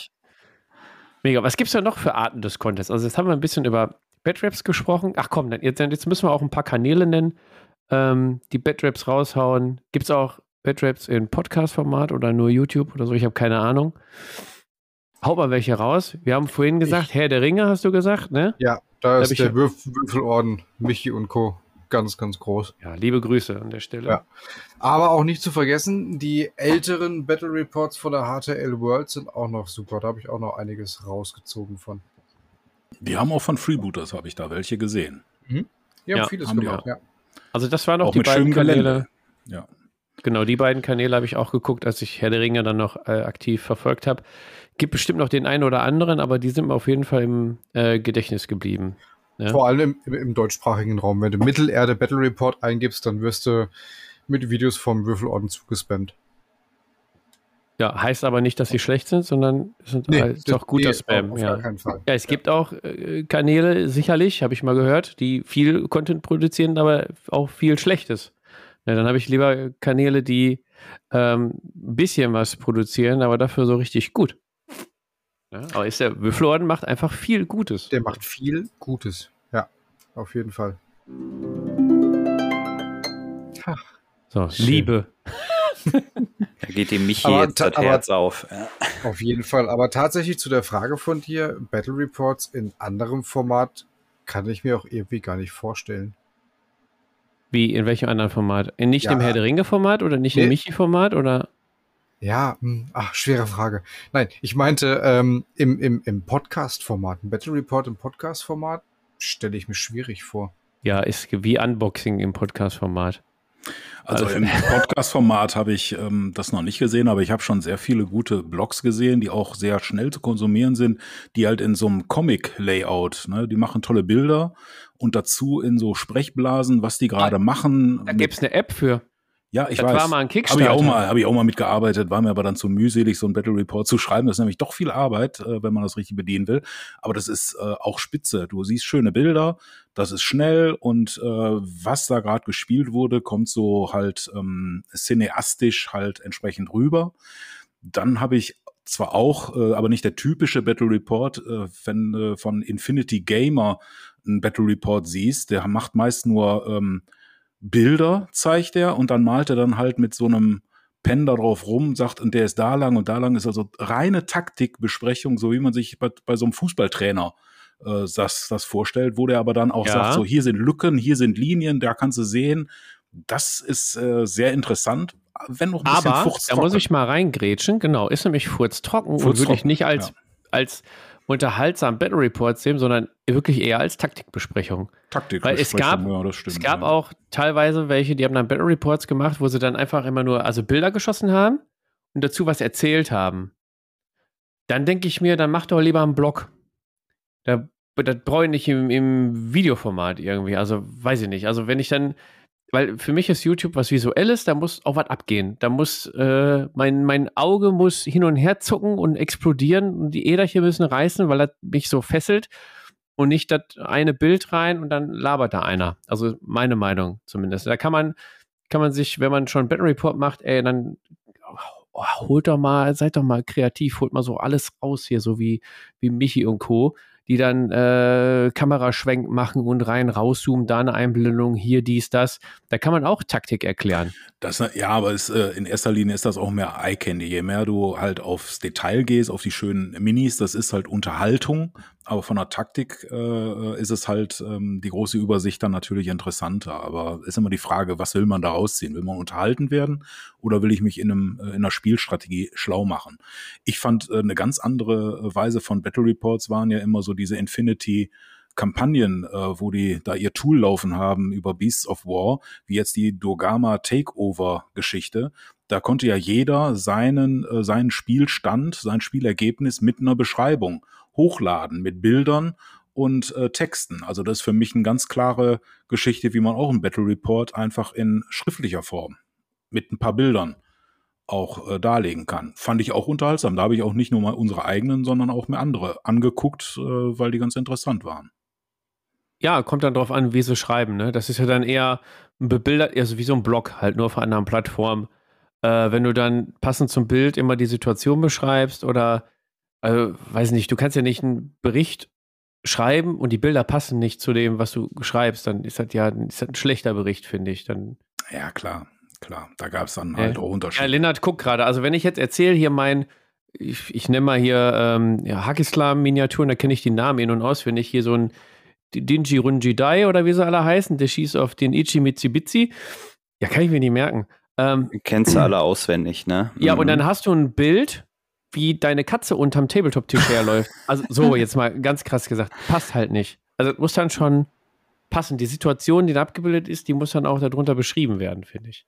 Mega. Was gibt's da noch für Arten des Contents? Also jetzt haben wir ein bisschen über Batraps gesprochen. Ach komm, dann, jetzt, jetzt müssen wir auch ein paar Kanäle nennen, ähm, die Batraps raushauen. Gibt's auch Batraps in Podcast-Format oder nur YouTube oder so? Ich habe keine Ahnung. Haut mal welche raus. Wir haben vorhin gesagt, Herr der Ringe, hast du gesagt, ne? Ja, da hab ist ich der ja- Würf Würfelorden, Michi und Co. ganz, ganz groß. Ja, liebe Grüße an der Stelle. Ja. Aber auch nicht zu vergessen, die älteren Battle Reports von der HTL World sind auch noch super. Da habe ich auch noch einiges rausgezogen von. Die haben auch von Freebooters, habe ich da welche gesehen. Die haben Ja, vieles haben die gemacht, ja. Also das waren noch Auch die beiden Kanäle. Gelände. Ja. Genau, die beiden Kanäle habe ich auch geguckt, als ich Herr der Ringe dann noch äh, aktiv verfolgt habe. Gibt bestimmt noch den einen oder anderen, aber die sind mir auf jeden Fall im äh, Gedächtnis geblieben. Ne? Vor allem im, im, deutschsprachigen Raum. Wenn du Mittelerde Battle Report eingibst, dann wirst du mit Videos vom Würfelorden zugespammt. Ja, heißt aber nicht, dass sie schlecht sind, sondern es sind, Nee, äh, ist auch guter nee, Spam. Auf Ja. keinen Fall. ja, es gibt auch äh, Kanäle, sicherlich, habe ich mal gehört, die viel Content produzieren, aber auch viel Schlechtes. Ja, dann habe ich lieber Kanäle, die ähm, ein bisschen was produzieren, aber dafür so richtig gut. Ja, aber ist der Würfelorden macht einfach viel Gutes. Der macht viel Gutes. Ja, auf jeden Fall. so, Schön. Liebe. Da geht dem Michi Aber jetzt das aber- Herz auf. Ja. Auf jeden Fall. Aber tatsächlich zu der Frage von dir, Battle Reports in anderem Format, kann ich mir auch irgendwie gar nicht vorstellen. Wie, in welchem anderen Format? In nicht Ja. im Herr der Ringe-Format oder nicht Nee. im Michi-Format oder? Ja, hm, ach, schwere Frage. Nein, ich meinte ähm, im, im, im Podcast-Format, ein Battle Report im Podcast-Format, stelle ich mir schwierig vor. Ja, ist wie Unboxing im Podcast-Format. Also Also- im Podcast-Format habe ich ähm, das noch nicht gesehen, aber ich habe schon sehr viele gute Blogs gesehen, die auch sehr schnell zu konsumieren sind, die halt in so einem Comic-Layout, ne, die machen tolle Bilder und dazu in so Sprechblasen, was die gerade machen. Da mit- gibt es eine App für. Ja, ich das weiß. war mal ein Habe ich Kickstarter. auch mal, habe ich auch mal mitgearbeitet, war mir aber dann zu mühselig, so ein Battle Report zu schreiben. Das ist nämlich doch viel Arbeit, äh, wenn man das richtig bedienen will. Aber das ist äh, auch spitze. Du siehst schöne Bilder, das ist schnell und äh, was da gerade gespielt wurde, kommt so halt ähm, cineastisch halt entsprechend rüber. Dann habe ich zwar auch, äh, aber nicht der typische Battle Report, äh, wenn äh, von Infinity Gamer ein Battle Report siehst, der macht meist nur ähm, Bilder, zeigt er, und dann malt er dann halt mit so einem Pen da drauf rum, sagt, und der ist da lang und da lang, ist also reine Taktikbesprechung, so wie man sich bei, bei so einem Fußballtrainer äh, das, das vorstellt, wo der aber dann auch Ja. sagt, so hier sind Lücken, hier sind Linien, da kannst du sehen. Das ist äh, sehr interessant, wenn noch ein bisschen Aber da muss ich mal reingrätschen. Genau, ist nämlich furztrocken und würde ich Furztrocken, nicht als, ja. als unterhaltsam Battle Report sehen, sondern wirklich eher als Taktikbesprechung. Taktik. Weil es gab- ja, das stimmt, es gab ja. auch teilweise welche, die haben dann Battle Reports gemacht, wo sie dann einfach immer nur also Bilder geschossen haben und dazu was erzählt haben. Dann denke ich mir, dann mach doch lieber einen Blog. Da, das brauche ich nicht im, im Videoformat irgendwie. Also weiß ich nicht. Also wenn ich dann, weil für mich ist YouTube was Visuelles, da muss auch was abgehen. Da muss äh, mein, mein Auge muss hin und her zucken und explodieren und die Äderchen müssen reißen, weil das mich so fesselt und nicht das eine Bild rein und dann labert da einer. Also meine Meinung zumindest. Da kann man, kann man sich, wenn man schon Battle Report macht, ey, dann oh, holt doch mal, seid doch mal kreativ, holt mal so alles raus hier, so wie, wie Michi und Co., die dann äh, Kameraschwenk machen und rein rauszoomen, da eine Einblendung, hier dies, das. Da kann man auch Taktik erklären. Das, ja, aber es, äh, in erster Linie ist das auch mehr Eye-Candy. Je mehr du halt aufs Detail gehst, auf die schönen Minis, das ist halt Unterhaltung. Aber von der Taktik äh, ist es halt ähm, die große Übersicht dann natürlich interessanter. Aber ist immer die Frage, was will man da rausziehen? Will man unterhalten werden oder will ich mich in, einem, äh, in einer Spielstrategie schlau machen? Ich fand äh, eine ganz andere Weise von Battle Reports waren ja immer so diese Infinity Kampagnen, äh, wo die da ihr Tool laufen haben über Beasts of War, wie jetzt die Dogama Takeover Geschichte. Da konnte ja jeder seinen, äh, seinen Spielstand, sein Spielergebnis mit einer Beschreibung hochladen, mit Bildern und äh, Texten. Also das ist für mich eine ganz klare Geschichte, wie man auch einen Battle Report einfach in schriftlicher Form mit ein paar Bildern auch äh, darlegen kann. Fand ich auch unterhaltsam. Da habe ich auch nicht nur mal unsere eigenen, sondern auch mir andere angeguckt, äh, weil die ganz interessant waren. Ja, kommt dann drauf an, wie sie schreiben. Ne? Das ist ja dann eher bebildert, also wie so ein Blog, halt nur auf einer anderen Plattform. Äh, wenn du dann passend zum Bild immer die Situation beschreibst oder, äh, weiß nicht, du kannst ja nicht einen Bericht schreiben und die Bilder passen nicht zu dem, was du schreibst, dann ist das ja ist das ein schlechter Bericht, finde ich. Dann Ja, klar, klar. Da gab es dann Ja. halt auch Ja, Unterschiede. Lennart guckt gerade. Also, wenn ich jetzt erzähle, hier mein, ich, ich nenne mal hier ähm, ja, Hakislam-Miniaturen, da kenne ich die Namen in- und auswendig. Hier so ein Dinji Runji Dai oder wie sie alle heißen, der schießt auf den Ichi Mitsubishi. Ja, kann ich mir nicht merken. Ähm, Kennst du alle auswendig, ne? ja, Mhm. und dann hast du ein Bild, wie deine Katze unterm Tabletop-Tisch herläuft. Also, so, jetzt mal ganz krass gesagt. Passt halt nicht. Also, muss dann schon passen. Die Situation, die da abgebildet ist, die muss dann auch darunter beschrieben werden, finde ich.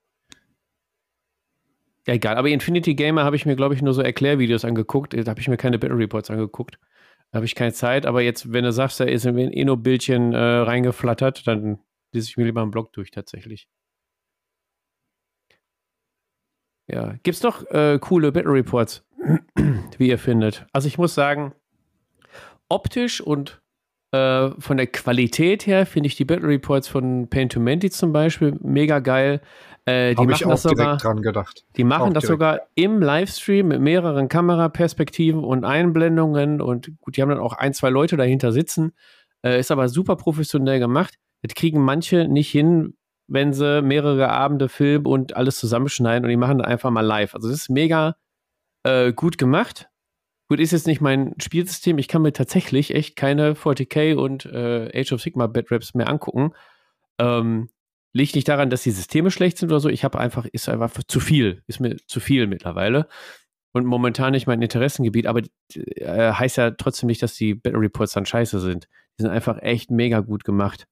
Ja, egal. Aber Infinity Gamer habe ich mir, glaube ich, nur so Erklärvideos angeguckt. Da habe ich mir keine Battle Reports angeguckt. habe ich keine Zeit. Aber jetzt, wenn du sagst, da ist ein Eno-Bildchen äh, reingeflattert, dann lese ich mir lieber einen Blog durch tatsächlich. Ja, gibt es noch äh, coole Battle Reports, wie ihr findet? Also ich muss sagen, optisch und äh, von der Qualität her finde ich die Battle Reports von Pain to Menti zum Beispiel mega geil. Äh, die machen ich auch das sogar, direkt dran gedacht. die machen auch das direkt. sogar im Livestream mit mehreren Kameraperspektiven und Einblendungen und gut, die haben dann auch ein, zwei Leute dahinter sitzen. Äh, ist aber super professionell gemacht. Das kriegen manche nicht hin, wenn sie mehrere Abende filmen und alles zusammenschneiden und die machen das einfach mal live. Also das ist mega äh, gut gemacht. Gut, ist jetzt nicht mein Spielsystem. Ich kann mir tatsächlich echt keine 40k und äh, Age of Sigma Batraps mehr angucken. Ähm, liegt nicht daran, dass die Systeme schlecht sind oder so. Ich habe einfach, ist einfach zu viel, ist mir zu viel mittlerweile. Und momentan nicht mein Interessengebiet, aber äh, heißt ja trotzdem nicht, dass die Battle Reports dann scheiße sind. Die sind einfach echt mega gut gemacht.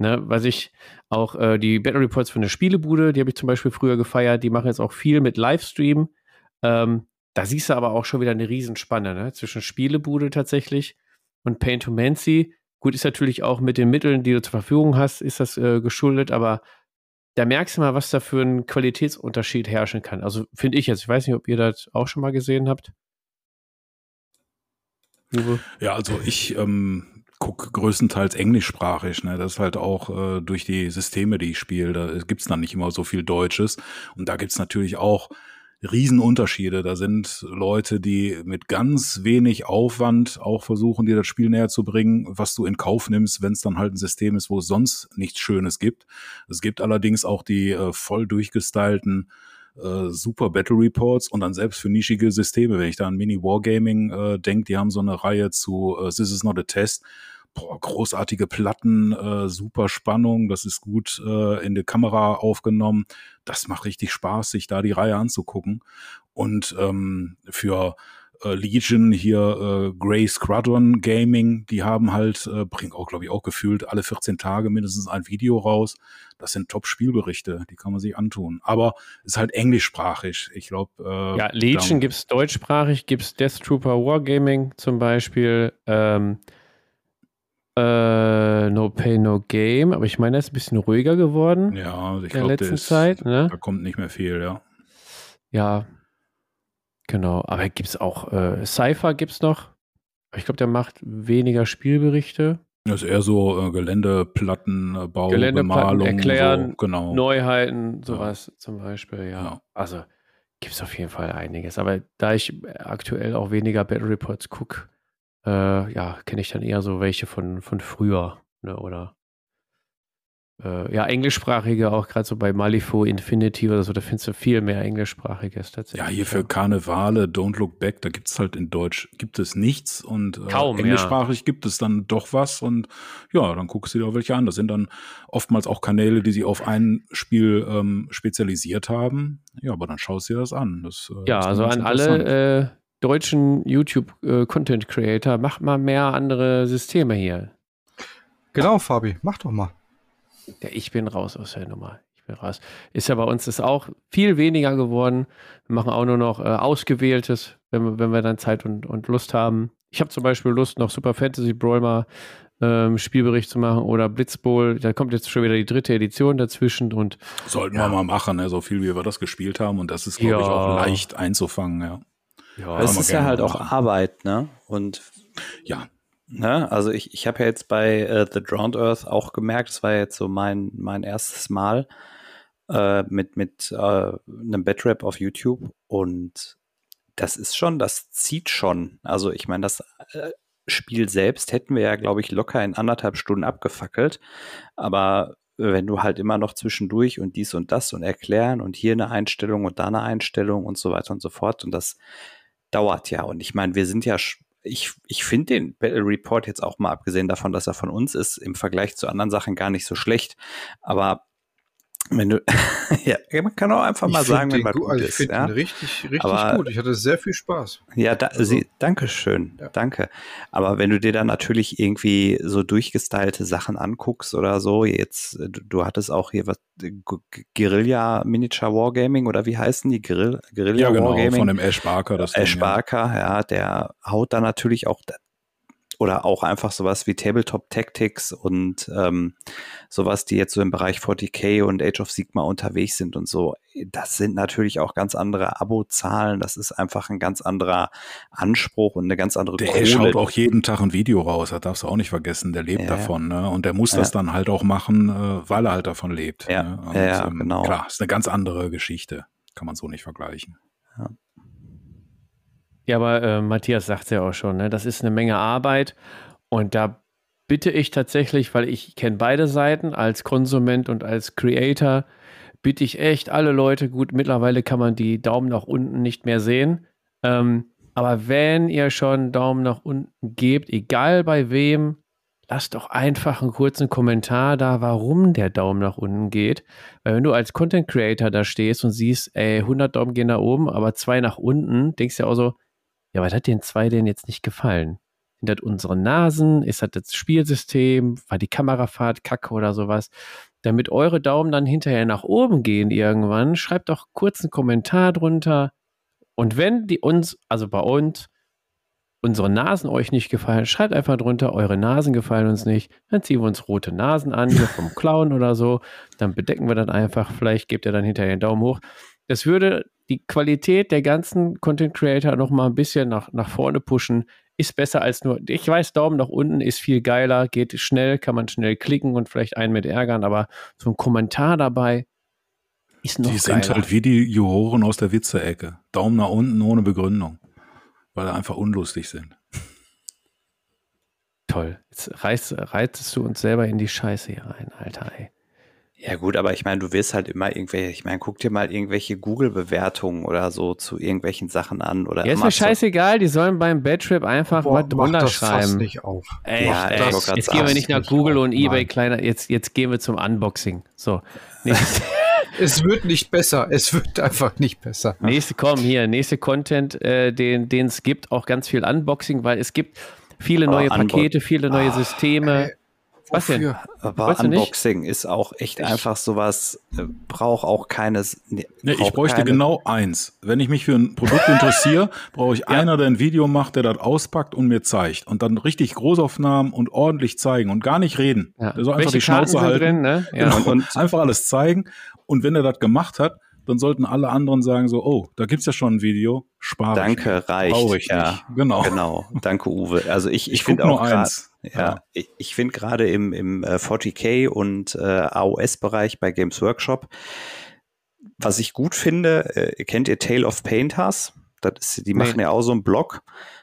Ne, was ich auch äh, die Battle Reports von der Spielebude, die habe ich zum Beispiel früher gefeiert, die machen jetzt auch viel mit Livestream. Ähm, da siehst du aber auch schon wieder eine Riesenspanne ne? zwischen Spielebude tatsächlich und Paint to Mancy. Gut, ist natürlich auch mit den Mitteln, die du zur Verfügung hast, ist das äh, geschuldet, aber da merkst du mal, was da für ein Qualitätsunterschied herrschen kann. Also finde ich jetzt. Ich weiß nicht, ob ihr das auch schon mal gesehen habt. Uwe? Ja, also ich ähm, gucke größtenteils englischsprachig. Ne? Das ist halt auch äh, durch die Systeme, die ich spiele. Da gibt's dann nicht immer so viel Deutsches. Und da gibt's natürlich auch Riesenunterschiede. Da sind Leute, die mit ganz wenig Aufwand auch versuchen, dir das Spiel näher zu bringen, was du in Kauf nimmst, wenn es dann halt ein System ist, wo es sonst nichts Schönes gibt. Es gibt allerdings auch die äh, voll durchgestylten äh, super Battle Reports und dann selbst für nischige Systeme, wenn ich da an Mini Wargaming äh, denke, die haben so eine Reihe zu äh, This is not a test. Boah, großartige Platten, äh, super Spannung, das ist gut äh, in der Kamera aufgenommen. Das macht richtig Spaß, sich da die Reihe anzugucken. Und ähm, für äh, Legion hier äh, Grey Squadron Gaming, die haben halt, äh, bringen auch, glaube ich, auch gefühlt alle 14 Tage mindestens ein Video raus. Das sind Top-Spielberichte, die kann man sich antun. Aber ist halt englischsprachig. Ich glaube. Äh, Ja, Legion gibt es deutschsprachig, gibt es Death Trooper Wargaming zum Beispiel. Ähm, äh, no Pay, No Game, aber ich meine, er ist ein bisschen ruhiger geworden Ja, ich in der glaube, letzten Zeit. Ne? da kommt nicht mehr viel, ja. Ja, genau. Aber gibt es auch äh, Cypher gibt es noch. Ich glaube, der macht weniger Spielberichte. Das ist eher so äh, Geländeplattenbau, Geländeplatten Bemalung, erklären, so, genau. Neuheiten, sowas zum Beispiel, ja. Ja. Also gibt es auf jeden Fall einiges. Aber da ich aktuell auch weniger Battle Reports gucke, äh, ja, kenne ich dann eher so welche von, von früher, ne, oder äh, ja, englischsprachige, auch gerade so bei Malifaux Infinity oder so, da findest du viel mehr englischsprachiges tatsächlich. Ja, hier für Karnevale, Don't Look Back, da gibt's halt in Deutsch, gibt es nichts und äh, Kaum, ja. englischsprachig gibt es dann doch was und ja, dann guckst du dir auch welche an. Das sind dann oftmals auch Kanäle, die sich auf ein Spiel ähm, spezialisiert haben. Ja, aber dann schaust du dir das an. Das, äh, Ja, also an alle deutschen YouTube-Content-Creator, macht mal mehr andere Systeme hier. Genau, Fabi, mach doch mal. Ja, ich bin raus aus der Nummer. Ich bin raus. Ist ja bei uns ist auch viel weniger geworden. Wir machen auch nur noch äh, Ausgewähltes, wenn wir, wenn wir dann Zeit und, und Lust haben. Ich habe zum Beispiel Lust, noch Super Fantasy Brawl mal ähm, Spielbericht zu machen oder Blitzbowl. Da kommt jetzt schon wieder die dritte Edition dazwischen und Sollten ja. wir mal machen, ne? so viel wie wir das gespielt haben und das ist, glaube ich, Ja. auch leicht einzufangen, ja. Ja, es ist ja halt auch. Arbeit, ne? Und Ja, Ne? Also ich, ich habe ja jetzt bei äh, The Drowned Earth auch gemerkt, das war jetzt so mein, mein erstes Mal äh, mit, mit äh, einem Badrap auf YouTube und das ist schon, das zieht schon. Also ich meine, das äh, Spiel selbst hätten wir ja, glaube ich, locker in anderthalb Stunden abgefackelt, aber wenn du halt immer noch zwischendurch und dies und das und erklären und hier eine Einstellung und da eine Einstellung und so weiter und so fort und das dauert ja. Und ich meine, wir sind ja, ich, ich finde den Battle Report jetzt auch mal abgesehen davon, dass er von uns ist, im Vergleich zu anderen Sachen gar nicht so schlecht. Aber wenn du, ja, man kann auch einfach mal Ich sagen, wenn man gu- gut also ich ist. finde Ja? richtig, richtig Aber- gut. Ich hatte sehr viel Spaß. Ja, da, Also- sie, danke schön, Ja. danke. Aber wenn du dir dann natürlich irgendwie so durchgestylte Sachen anguckst oder so, jetzt, äh, du, du hattest auch hier was, äh, Gu- Guerilla Miniature Wargaming oder wie heißen die? Guerilla, Guerilla ja genau, Wargaming. von dem Ash Barker. Das Ash Ding, ja. Barker, ja, der haut da natürlich auch, oder auch einfach sowas wie Tabletop Tactics und ähm, sowas, die jetzt so im Bereich 40k und Age of Sigma unterwegs sind und so. Das sind natürlich auch ganz andere Abozahlen. Das ist einfach ein ganz anderer Anspruch und eine ganz andere Der Kohle. schaut auch jeden Tag ein Video raus. Das darfst du auch nicht vergessen. Der lebt ja, davon. Ne? Und der muss ja. das dann halt auch machen, äh, weil er halt davon lebt. Ja, ne? und, ja ähm, genau. Klar, ist eine ganz andere Geschichte. Kann man so nicht vergleichen. Ja. Ja, aber äh, Matthias sagt es ja auch schon, ne? das ist eine Menge Arbeit und da bitte ich tatsächlich, weil ich kenne beide Seiten, als Konsument und als Creator, bitte ich echt alle Leute, gut, mittlerweile kann man die Daumen nach unten nicht mehr sehen, ähm, aber wenn ihr schon Daumen nach unten gebt, egal bei wem, lasst doch einfach einen kurzen Kommentar da, warum der Daumen nach unten geht. Weil wenn du als Content Creator da stehst und siehst, ey, 100 Daumen gehen nach oben, aber zwei nach unten, denkst du ja auch so, ja, was hat den zwei denn jetzt nicht gefallen? Sind das unsere Nasen? Ist das das Spielsystem? War die Kamerafahrt kacke oder sowas? Damit eure Daumen dann hinterher nach oben gehen irgendwann, schreibt doch kurz einen Kommentar drunter. Und wenn die uns, also bei uns, unsere Nasen euch nicht gefallen, schreibt einfach drunter, eure Nasen gefallen uns nicht. Dann ziehen wir uns rote Nasen an, hier vom Clown oder so. Dann bedecken wir das einfach. Vielleicht gebt ihr dann hinterher den Daumen hoch. Das würde die Qualität der ganzen Content Creator noch mal ein bisschen nach, nach vorne pushen, ist besser als nur, ich weiß, Daumen nach unten ist viel geiler, geht schnell, kann man schnell klicken und vielleicht einen mit ärgern, aber so ein Kommentar dabei ist noch Die geiler. sind halt wie die Juroren aus der Witze-Ecke. Daumen nach unten ohne Begründung, weil sie einfach unlustig sind. Toll. Jetzt reizt, reizest du uns selber in die Scheiße hier rein, Alter, ey. Ja gut, aber ich meine, du wirst halt immer irgendwelche, ich meine, guck dir mal irgendwelche Google-Bewertungen oder so zu irgendwelchen Sachen an oder. Ja, ist mir scheißegal, die sollen beim Badtrip einfach Boah, was drunter das schreiben. nicht auf. Ey, ja, ey, jetzt jetzt gehen wir nicht nach Google und Ebay, kleiner, jetzt, jetzt gehen wir zum Unboxing. So. es wird nicht besser, es wird einfach nicht besser. Nächste, komm hier, nächste Content, äh, den es gibt, auch ganz viel Unboxing, weil es gibt viele neue oh, Pakete, viele neue Systeme. Was denn? Aber Unboxing ist auch echt ich einfach sowas, äh, braucht auch keines. Nee, nee, ich bräuchte keine. genau eins. Wenn ich mich für ein Produkt interessiere, brauche ich ja. einer, der ein Video macht, der das auspackt und mir zeigt. Und dann richtig Großaufnahmen und ordentlich zeigen und gar nicht reden. Ja. Der soll einfach Welche die Schnauze halten. Drin, ne? ja. genau, und einfach alles zeigen. Und wenn er das gemacht hat, dann sollten alle anderen sagen so, oh, da gibt's ja schon ein Video, spare Danke, ich. reicht. Brauche ich ja, nicht. Genau. Genau. Danke, Uwe. Also ich, ich, ich finde auch grad, ja, ja, ich, ich finde gerade im, im 40k äh, und äh, AOS-Bereich bei Games Workshop, was ich gut finde, äh, kennt ihr Tale of Painters? Das ist, die machen ja auch so einen Blog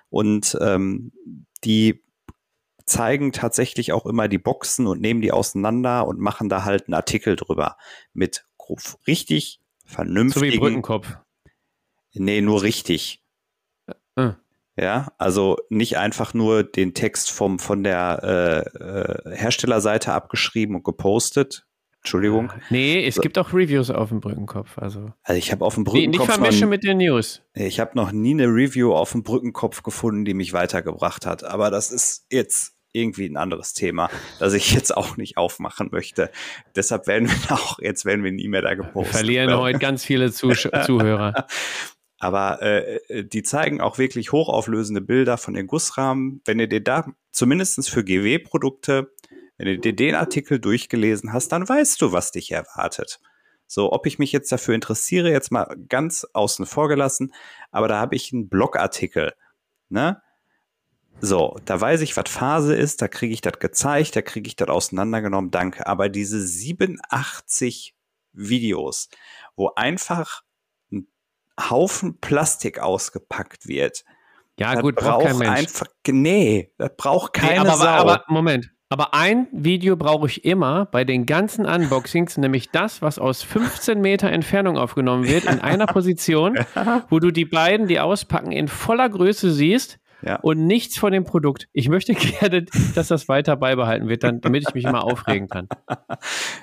und ähm, die zeigen tatsächlich auch immer die Boxen und nehmen die auseinander und machen da halt einen Artikel drüber mit richtig vernünftigen. So wie Brückenkopf. Nee, nur richtig. Äh. Ja, also nicht einfach nur den Text vom, von der äh, äh, Herstellerseite abgeschrieben und gepostet. Entschuldigung. Nee, es gibt auch Reviews auf dem Brückenkopf. Also, also ich habe auf dem Brückenkopf. Nicht vermischen mit den News. Ich habe noch nie eine Review auf dem Brückenkopf gefunden, die mich weitergebracht hat. Aber das ist jetzt irgendwie ein anderes Thema, das ich jetzt auch nicht aufmachen möchte. Deshalb werden wir auch, jetzt werden wir nie mehr da gepostet. Wir verlieren heute ganz viele Zuh Zuhörer. Aber äh, die zeigen auch wirklich hochauflösende Bilder von den Gussrahmen. Wenn ihr dir da, zumindestens für GW-Produkte, wenn du dir den Artikel durchgelesen hast, dann weißt du, was dich erwartet. So, ob ich mich jetzt dafür interessiere, jetzt mal ganz außen vor gelassen, aber da habe ich einen Blogartikel. Ne? So, da weiß ich, was Phase ist, da kriege ich das gezeigt, da kriege ich das auseinandergenommen, danke. Aber diese 87 Videos, wo einfach ein Haufen Plastik ausgepackt wird. Ja, gut, braucht kein Mensch. einfach, nee, das braucht keine nee, aber, Sau. Aber, Moment, aber ein Video brauche ich immer bei den ganzen Unboxings, nämlich das, was aus 15 Meter Entfernung aufgenommen wird, in einer Position, wo du die beiden, die auspacken, in voller Größe siehst ja. und nichts von dem Produkt. Ich möchte gerne, dass das weiter beibehalten wird, dann, damit ich mich immer aufregen kann.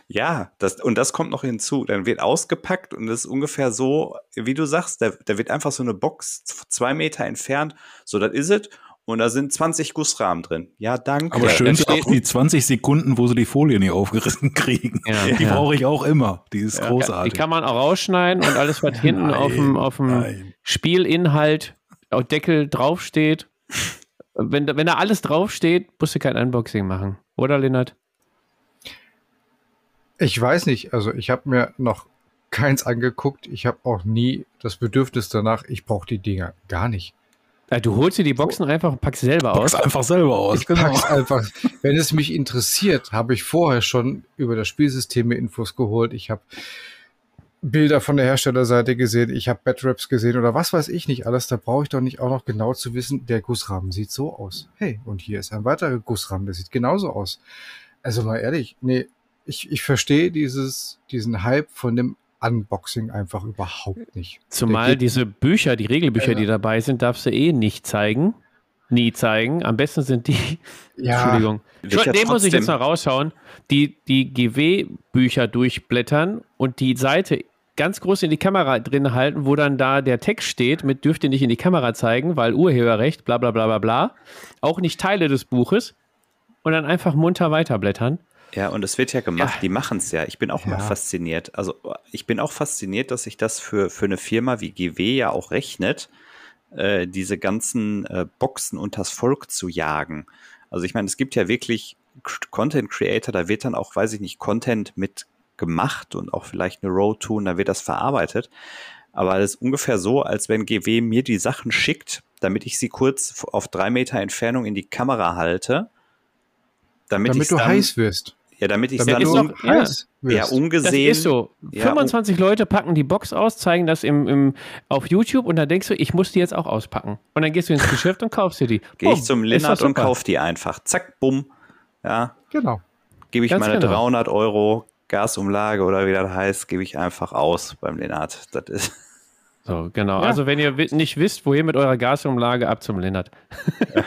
Ja, das, und das kommt noch hinzu. Dann wird ausgepackt und das ist ungefähr so, wie du sagst, da, da wird einfach so eine Box zwei Meter entfernt. So, das ist es. Und da sind 20 Gussrahmen drin. Ja, danke. Aber schön sind auch die 20 Sekunden, wo sie die Folie nicht aufgerissen kriegen. Ja, die ja. brauche ich auch immer. Die ist ja, großartig. Die kann man auch rausschneiden und alles, was hinten nein, auf dem, auf dem Spielinhalt, auf Deckel draufsteht, wenn, da- wenn da alles draufsteht, musst du kein Unboxing machen. Oder, Lennart? Ich weiß nicht, also ich habe mir noch keins angeguckt. Ich habe auch nie das Bedürfnis danach, ich brauche die Dinger gar nicht. Du holst dir die Boxen einfach und packst sie selber Pack's aus. einfach selber aus. Ich pack's einfach. Wenn es mich interessiert, habe ich vorher schon über das Spielsysteme Infos geholt. Ich habe Bilder von der Herstellerseite gesehen, ich habe Batraps gesehen oder was weiß ich nicht alles. Da brauche ich doch nicht auch noch genau zu wissen, der Gussrahmen sieht so aus. Hey, und hier ist ein weiterer Gussrahmen, der sieht genauso aus. Also mal ehrlich, nee, ich, ich verstehe dieses, diesen Hype von dem Unboxing einfach überhaupt nicht. Zumal diese Bücher, die Regelbücher, Ja. die dabei sind, darfst du eh nicht zeigen. Nie zeigen. Am besten sind die, Ja, Entschuldigung. Ja Den muss ich jetzt noch rausschauen. Die, die GW-Bücher durchblättern und die Seite ganz groß in die Kamera drin halten, wo dann da der Text steht, mit dürft ihr nicht in die Kamera zeigen, weil Urheberrecht, bla bla bla bla bla. Auch nicht Teile des Buches. Und dann einfach munter weiterblättern. Ja, und es wird ja gemacht, Ja. die machen es ja. Ich bin auch mal Ja. fasziniert. Also ich bin auch fasziniert, dass sich das für, für eine Firma wie GW ja auch rechnet, äh, diese ganzen äh, Boxen unters Volk zu jagen. Also ich meine, es gibt ja wirklich Content Creator, da wird dann auch, weiß ich nicht, Content mit gemacht und auch vielleicht eine Road tun, da wird das verarbeitet. Aber das ist ungefähr so, als wenn GW mir die Sachen schickt, damit ich sie kurz auf drei Meter Entfernung in die Kamera halte. Damit, damit du dann, heiß wirst. ja, damit ich Damit dann ja. heiß ja, wirst. ungesehen. Das ist so. Ja, 25 Leute packen die Box aus, zeigen das im, im, auf YouTube und dann denkst du, ich muss die jetzt auch auspacken. Und dann gehst du ins Geschäft und kaufst dir die. Gehe ich zum Lennart und kauf die einfach. Zack, bumm. Ja, Genau. gebe ich Ganz meine genau. 300 Euro Gasumlage oder wie das heißt, gebe ich einfach aus beim Lennart. Das ist, So, genau. Ja. Also, wenn ihr nicht wisst, wohin mit eurer Gasumlage, ab zum Lennart.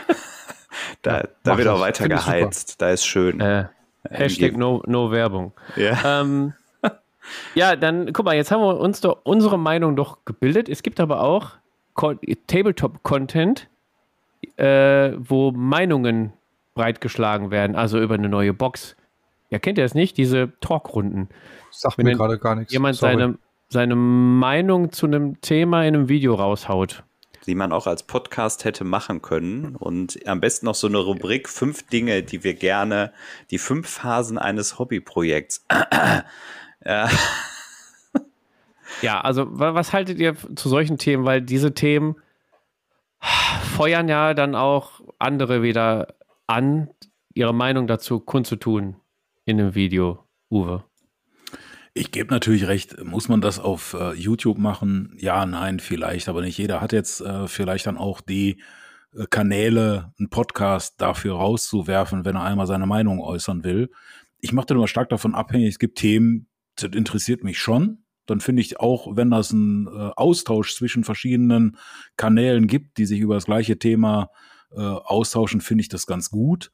da, Ja, da mach wird auch weiter geheizt. Da ist schön. Äh, Hashtag no, no Werbung. ja. ähm, ja, dann guck mal, jetzt haben wir uns doch unsere Meinung doch gebildet. Es gibt aber auch Co- Tabletop-Content, äh, wo Meinungen breitgeschlagen werden, also über eine neue Box. Ja, kennt ihr das nicht? Diese Talkrunden. Sagt Wenn mir gerade gar nichts. Jemand Sorry. seine, seine Meinung zu einem Thema in einem Video raushaut. Die man auch als Podcast hätte machen können. Und am besten noch so eine Rubrik: fünf Dinge, die wir gerne, die fünf Phasen eines Hobbyprojekts. ja. Ja, also wa- was haltet ihr zu solchen Themen? Weil diese Themen feuern ja dann auch andere wieder an, ihre Meinung dazu kundzutun in einem Video. Uwe. Ich gebe natürlich recht, muss man das auf äh, YouTube machen? Ja, nein, vielleicht, aber nicht jeder hat jetzt äh, vielleicht dann auch die äh, Kanäle, einen Podcast dafür rauszuwerfen, wenn er einmal seine Meinung äußern will. Ich mache dann immer stark davon abhängig, es gibt Themen, das interessiert mich schon. Dann finde ich auch, wenn das einen äh, Austausch zwischen verschiedenen Kanälen gibt, die sich über das gleiche Thema äh, austauschen, finde ich das ganz gut.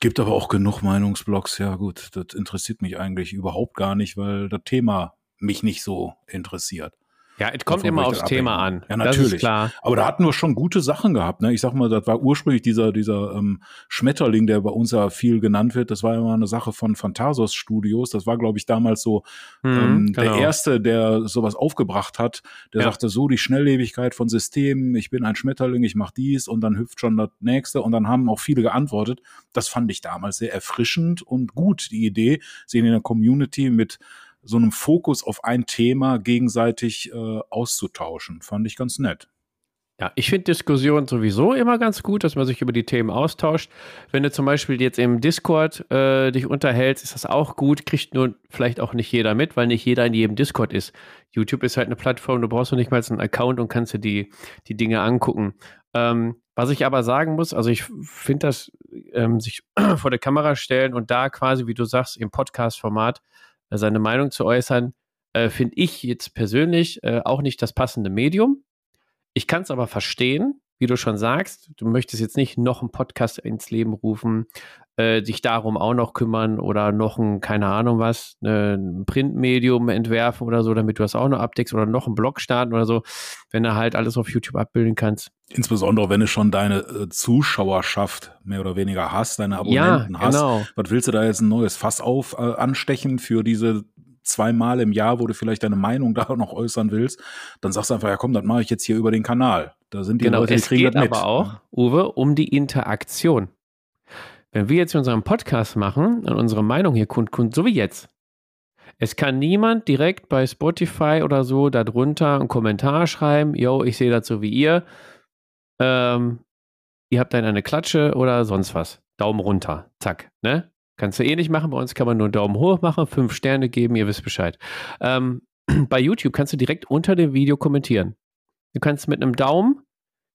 Gibt aber auch genug Meinungsblogs. Ja, gut, das interessiert mich eigentlich überhaupt gar nicht, weil das Thema mich nicht so interessiert. Ja, es kommt immer aufs Thema abhängen. an. Ja, natürlich. klar. Aber da hatten wir schon gute Sachen gehabt. Ne? Ich sag mal, das war ursprünglich dieser, dieser ähm, Schmetterling, der bei uns ja viel genannt wird. Das war immer eine Sache von Phantasos Studios. Das war, glaube ich, damals so Mhm, ähm, genau. der Erste, der sowas aufgebracht hat. Der Ja. sagte so, die Schnelllebigkeit von Systemen, ich bin ein Schmetterling, ich mache dies und dann hüpft schon das Nächste. Und dann haben auch viele geantwortet. Das fand ich damals sehr erfrischend und gut, die Idee, sie in der Community mit so einem Fokus auf ein Thema gegenseitig äh, auszutauschen. Fand ich ganz nett. Ja, ich finde Diskussion sowieso immer ganz gut, dass man sich über die Themen austauscht. Wenn du zum Beispiel jetzt im Discord äh, dich unterhältst, ist das auch gut, kriegt nur vielleicht auch nicht jeder mit, weil nicht jeder in jedem Discord ist. YouTube ist halt eine Plattform, du brauchst noch nicht mal einen Account und kannst dir die, die Dinge angucken. Ähm, was ich aber sagen muss, also ich finde das, ähm, sich vor der Kamera stellen und da quasi, wie du sagst, im Podcast-Format seine Meinung zu äußern, äh, finde ich jetzt persönlich äh, auch nicht das passende Medium. Ich kann es aber verstehen, wie du schon sagst. Du möchtest jetzt nicht noch einen Podcast ins Leben rufen, äh, dich darum auch noch kümmern oder noch ein, keine Ahnung was, ne, ein Printmedium entwerfen oder so, damit du das auch noch abdeckst oder noch einen Blog starten oder so, wenn du halt alles auf YouTube abbilden kannst. Insbesondere, wenn du schon deine äh, Zuschauerschaft mehr oder weniger hast, deine Ja, Abonnenten hast. genau. Was willst du da jetzt ein neues Fass auf äh, anstechen für diese zweimal im Jahr, wo du vielleicht deine Meinung da noch äußern willst, dann sagst du einfach, ja komm, das mache ich jetzt hier über den Kanal. Da sind die genau, Leute, die es kriegen geht das mit. aber auch, Uwe, um die Interaktion. Wenn wir jetzt unseren Podcast machen und unsere Meinung hier kundtun, so wie jetzt, es kann niemand direkt bei Spotify oder so darunter einen Kommentar schreiben, yo, ich sehe das so wie ihr. Ähm, ihr habt dann eine Klatsche oder sonst was. Daumen runter. Zack. Ne? Kannst du eh nicht machen. Bei uns kann man nur Daumen hoch machen, fünf Sterne geben, ihr wisst Bescheid. Ähm, bei YouTube kannst du direkt unter dem Video kommentieren. Du kannst mit einem Daumen,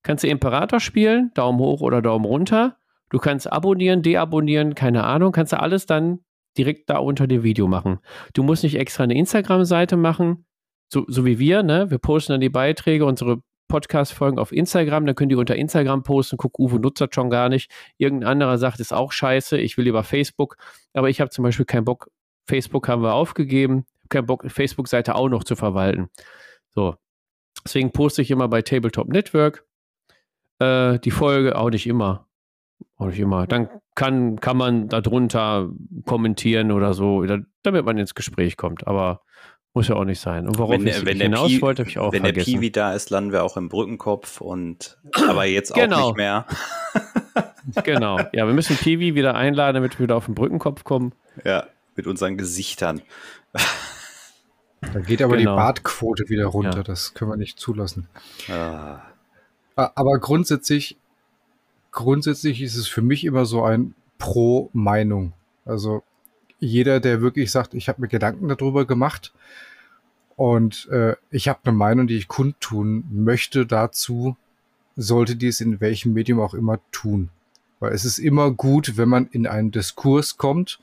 kannst du Imperator spielen, Daumen hoch oder Daumen runter. Du kannst abonnieren, deabonnieren, keine Ahnung, kannst du alles dann direkt da unter dem Video machen. Du musst nicht extra eine Instagram-Seite machen, so, so wie wir, ne? Wir posten dann die Beiträge, unsere Podcast-Folgen auf Instagram, dann könnt ihr unter Instagram posten, guck, Uwe nutzt das schon gar nicht. Irgendein anderer sagt, ist auch scheiße, ich will lieber Facebook, aber ich habe zum Beispiel keinen Bock, Facebook haben wir aufgegeben, keinen Bock, Facebook-Seite auch noch zu verwalten. So. Deswegen poste ich immer bei Tabletop Network äh, die Folge, auch nicht immer. Auch nicht immer. Dann kann, kann man darunter kommentieren oder so, da- damit man ins Gespräch kommt. Aber muss ja auch nicht sein. Und worauf Wenn ich der, wenn, hinaus der Pi, wollte, habe ich auch wenn der vergessen. Piwi da ist, landen wir auch im Brückenkopf und aber jetzt Genau. auch nicht mehr. Genau. Ja, wir müssen Piwi wieder einladen, damit wir wieder auf den Brückenkopf kommen. Ja, mit unseren Gesichtern. Da geht aber Genau. die Bartquote wieder runter. Ja. Das können wir nicht zulassen. Ah, Aber grundsätzlich, grundsätzlich ist es für mich immer so ein Pro-Meinung. Also jeder, der wirklich sagt, ich habe mir Gedanken darüber gemacht und äh, ich habe eine Meinung, die ich kundtun möchte dazu, sollte dies in welchem Medium auch immer tun. Weil es ist immer gut, wenn man in einen Diskurs kommt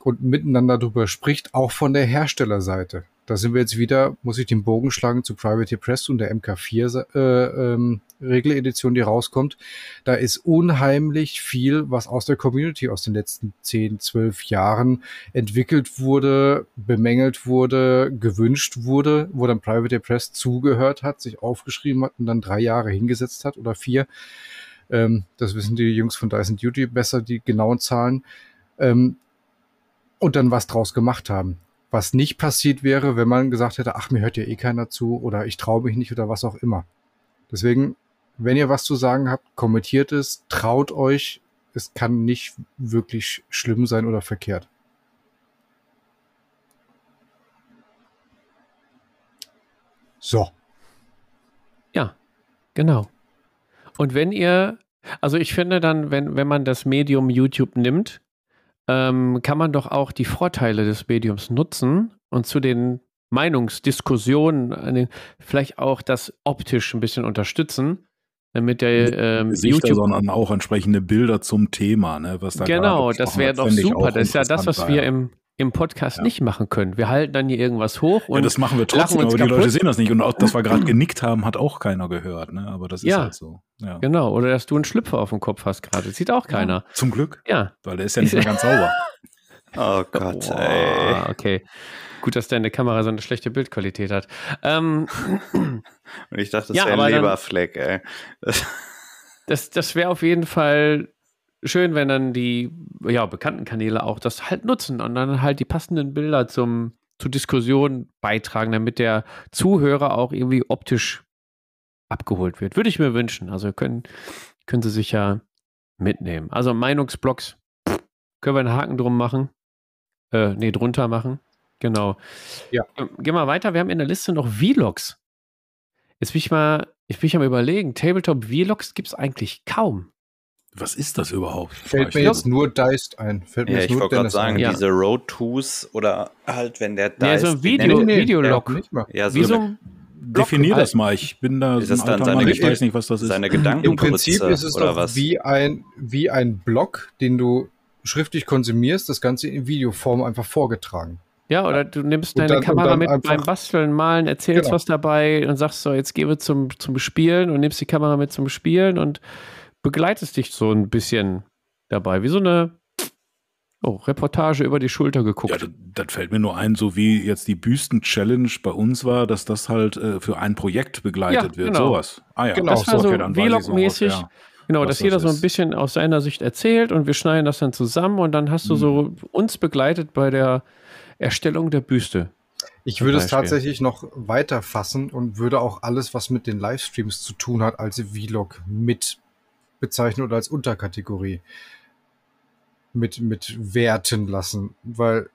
und miteinander darüber spricht, auch von der Herstellerseite. Da sind wir jetzt wieder, muss ich den Bogen schlagen zu Private Press und der MK4 äh, ähm, Regeledition, die rauskommt. Da ist unheimlich viel, was aus der Community aus den letzten 10, 12 Jahren entwickelt wurde, bemängelt wurde, gewünscht wurde, wo dann Private Press zugehört hat, sich aufgeschrieben hat und dann drei Jahre hingesetzt hat oder vier. Ähm, das wissen die Jungs von Dyson Duty besser, die genauen Zahlen. Ähm, und dann was draus gemacht haben. Was nicht passiert wäre, wenn man gesagt hätte, ach, mir hört ja eh keiner zu oder ich traue mich nicht oder was auch immer. Deswegen, wenn ihr was zu sagen habt, kommentiert es, traut euch. Es kann nicht wirklich schlimm sein oder verkehrt. So. Ja, genau. Und wenn ihr, also ich finde dann, wenn, wenn man das Medium YouTube nimmt, ähm, kann man doch auch die Vorteile des Mediums nutzen und zu den Meinungsdiskussionen eine, vielleicht auch das optisch ein bisschen unterstützen, damit der ähm, Gesichter, YouTube sondern auch entsprechende Bilder zum Thema, ne, was da Genau, das wäre doch super. Das ist ja das, was wir im, im Podcast Ja. nicht machen können. Wir halten dann hier irgendwas hoch Ja, und das machen wir trotzdem, aber die kaputt. Leute sehen das nicht. Und auch, dass wir gerade genickt haben, hat auch keiner gehört. Ne? Aber das ist Ja. halt so. Ja. Genau, oder dass du einen Schlüpfer auf dem Kopf hast gerade. Das sieht auch keiner. Zum Glück, Ja. weil der ist ja nicht mehr ganz sauber. oh Gott, Boah, ey. okay. Gut, dass deine Kamera so eine schlechte Bildqualität hat. Ähm, Und ich dachte, das Ja, wäre ein dann- Leberfleck, ey. das das wäre auf jeden Fall schön, wenn dann die ja, bekannten Kanäle auch das halt nutzen und dann halt die passenden Bilder zum, zur Diskussion beitragen, damit der Zuhörer auch irgendwie optisch abgeholt wird. Würde ich mir wünschen. Also können, können sie sich ja mitnehmen. Also Meinungsblocks können wir einen Haken drum machen. Äh, nee, drunter machen. Genau. Ja. Ähm, Gehen wir weiter. Wir haben in der Liste noch Vlogs. Jetzt bin ich mal, ich bin am überlegen, Tabletop Vlogs gibt es eigentlich kaum. Was ist das überhaupt? Fällt mir Ja. jetzt nur Diced ein. Fällt mir Ja, jetzt ich wollte gerade sagen. Ja. diese Road To's oder halt, wenn der da Nee, so ein Video- nennt- Videolog. Ja, nicht mal. Ja, so Wie so ein Blog Definier das mal. Ich bin da Ist so ein das dann alter seine Mann, ich Gedanken- weiß nicht, was das ist. seine Im Gedankengrütze Prinzip ist es oder doch was? wie ein, wie ein Blog, den du schriftlich konsumierst, das Ganze in Videoform einfach vorgetragen. Ja, oder du nimmst deine dann- Kamera mit einfach- beim Basteln, Malen, erzählst Genau. was dabei und sagst so, jetzt gehen wir zum, zum Spielen und nimmst die Kamera mit zum Spielen und begleitest dich so ein bisschen dabei. Wie so eine oh, Reportage über die Schulter geguckt. Ja, das, das fällt mir nur ein, so wie jetzt die Büsten-Challenge bei uns war, dass das halt äh, für ein Projekt begleitet Ja, wird. genau. Sowas. Ah ja, Genau, das war so okay, Vlog-mäßig. sofort, Genau, dass jeder das so ein ist. bisschen aus seiner Sicht erzählt und wir schneiden das dann zusammen und dann hast du Mhm. so uns begleitet bei der Erstellung der Büste. Ich würde es tatsächlich noch weiter fassen und würde auch alles, was mit den Livestreams zu tun hat, als Vlog mit bezeichnen oder als Unterkategorie mit, mit werten lassen. Weil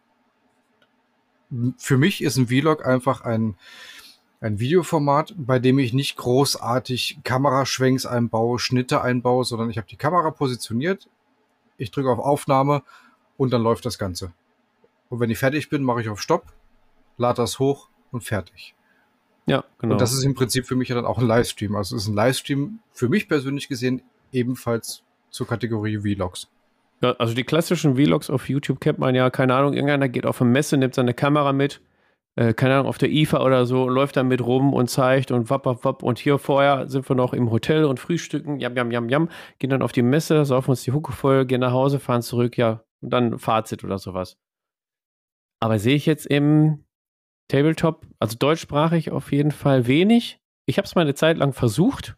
für mich ist ein Vlog einfach ein, ein Videoformat, bei dem ich nicht großartig Kameraschwenks einbaue, Schnitte einbaue, sondern ich habe die Kamera positioniert, ich drücke auf Aufnahme und dann läuft das Ganze. Und wenn ich fertig bin, mache ich auf Stopp, lade das hoch und fertig. Ja, genau. Und das ist im Prinzip für mich ja dann auch ein Livestream. Also es ist ein Livestream für mich persönlich gesehen ebenfalls zur Kategorie Vlogs. Ja, also die klassischen Vlogs auf YouTube kennt man ja, keine Ahnung, irgendeiner geht auf eine Messe, nimmt seine Kamera mit, äh, keine Ahnung, auf der IFA oder so, läuft dann mit rum und zeigt und wapp, wapp, wapp. Und hier vorher sind wir noch im Hotel und frühstücken, jam, jam, jam, jam, gehen dann auf die Messe, saufen uns die Hucke voll, gehen nach Hause, fahren zurück, ja, und dann Fazit oder sowas. Aber sehe ich jetzt im Tabletop, also deutschsprachig auf jeden Fall wenig. Ich habe es mal eine Zeit lang versucht.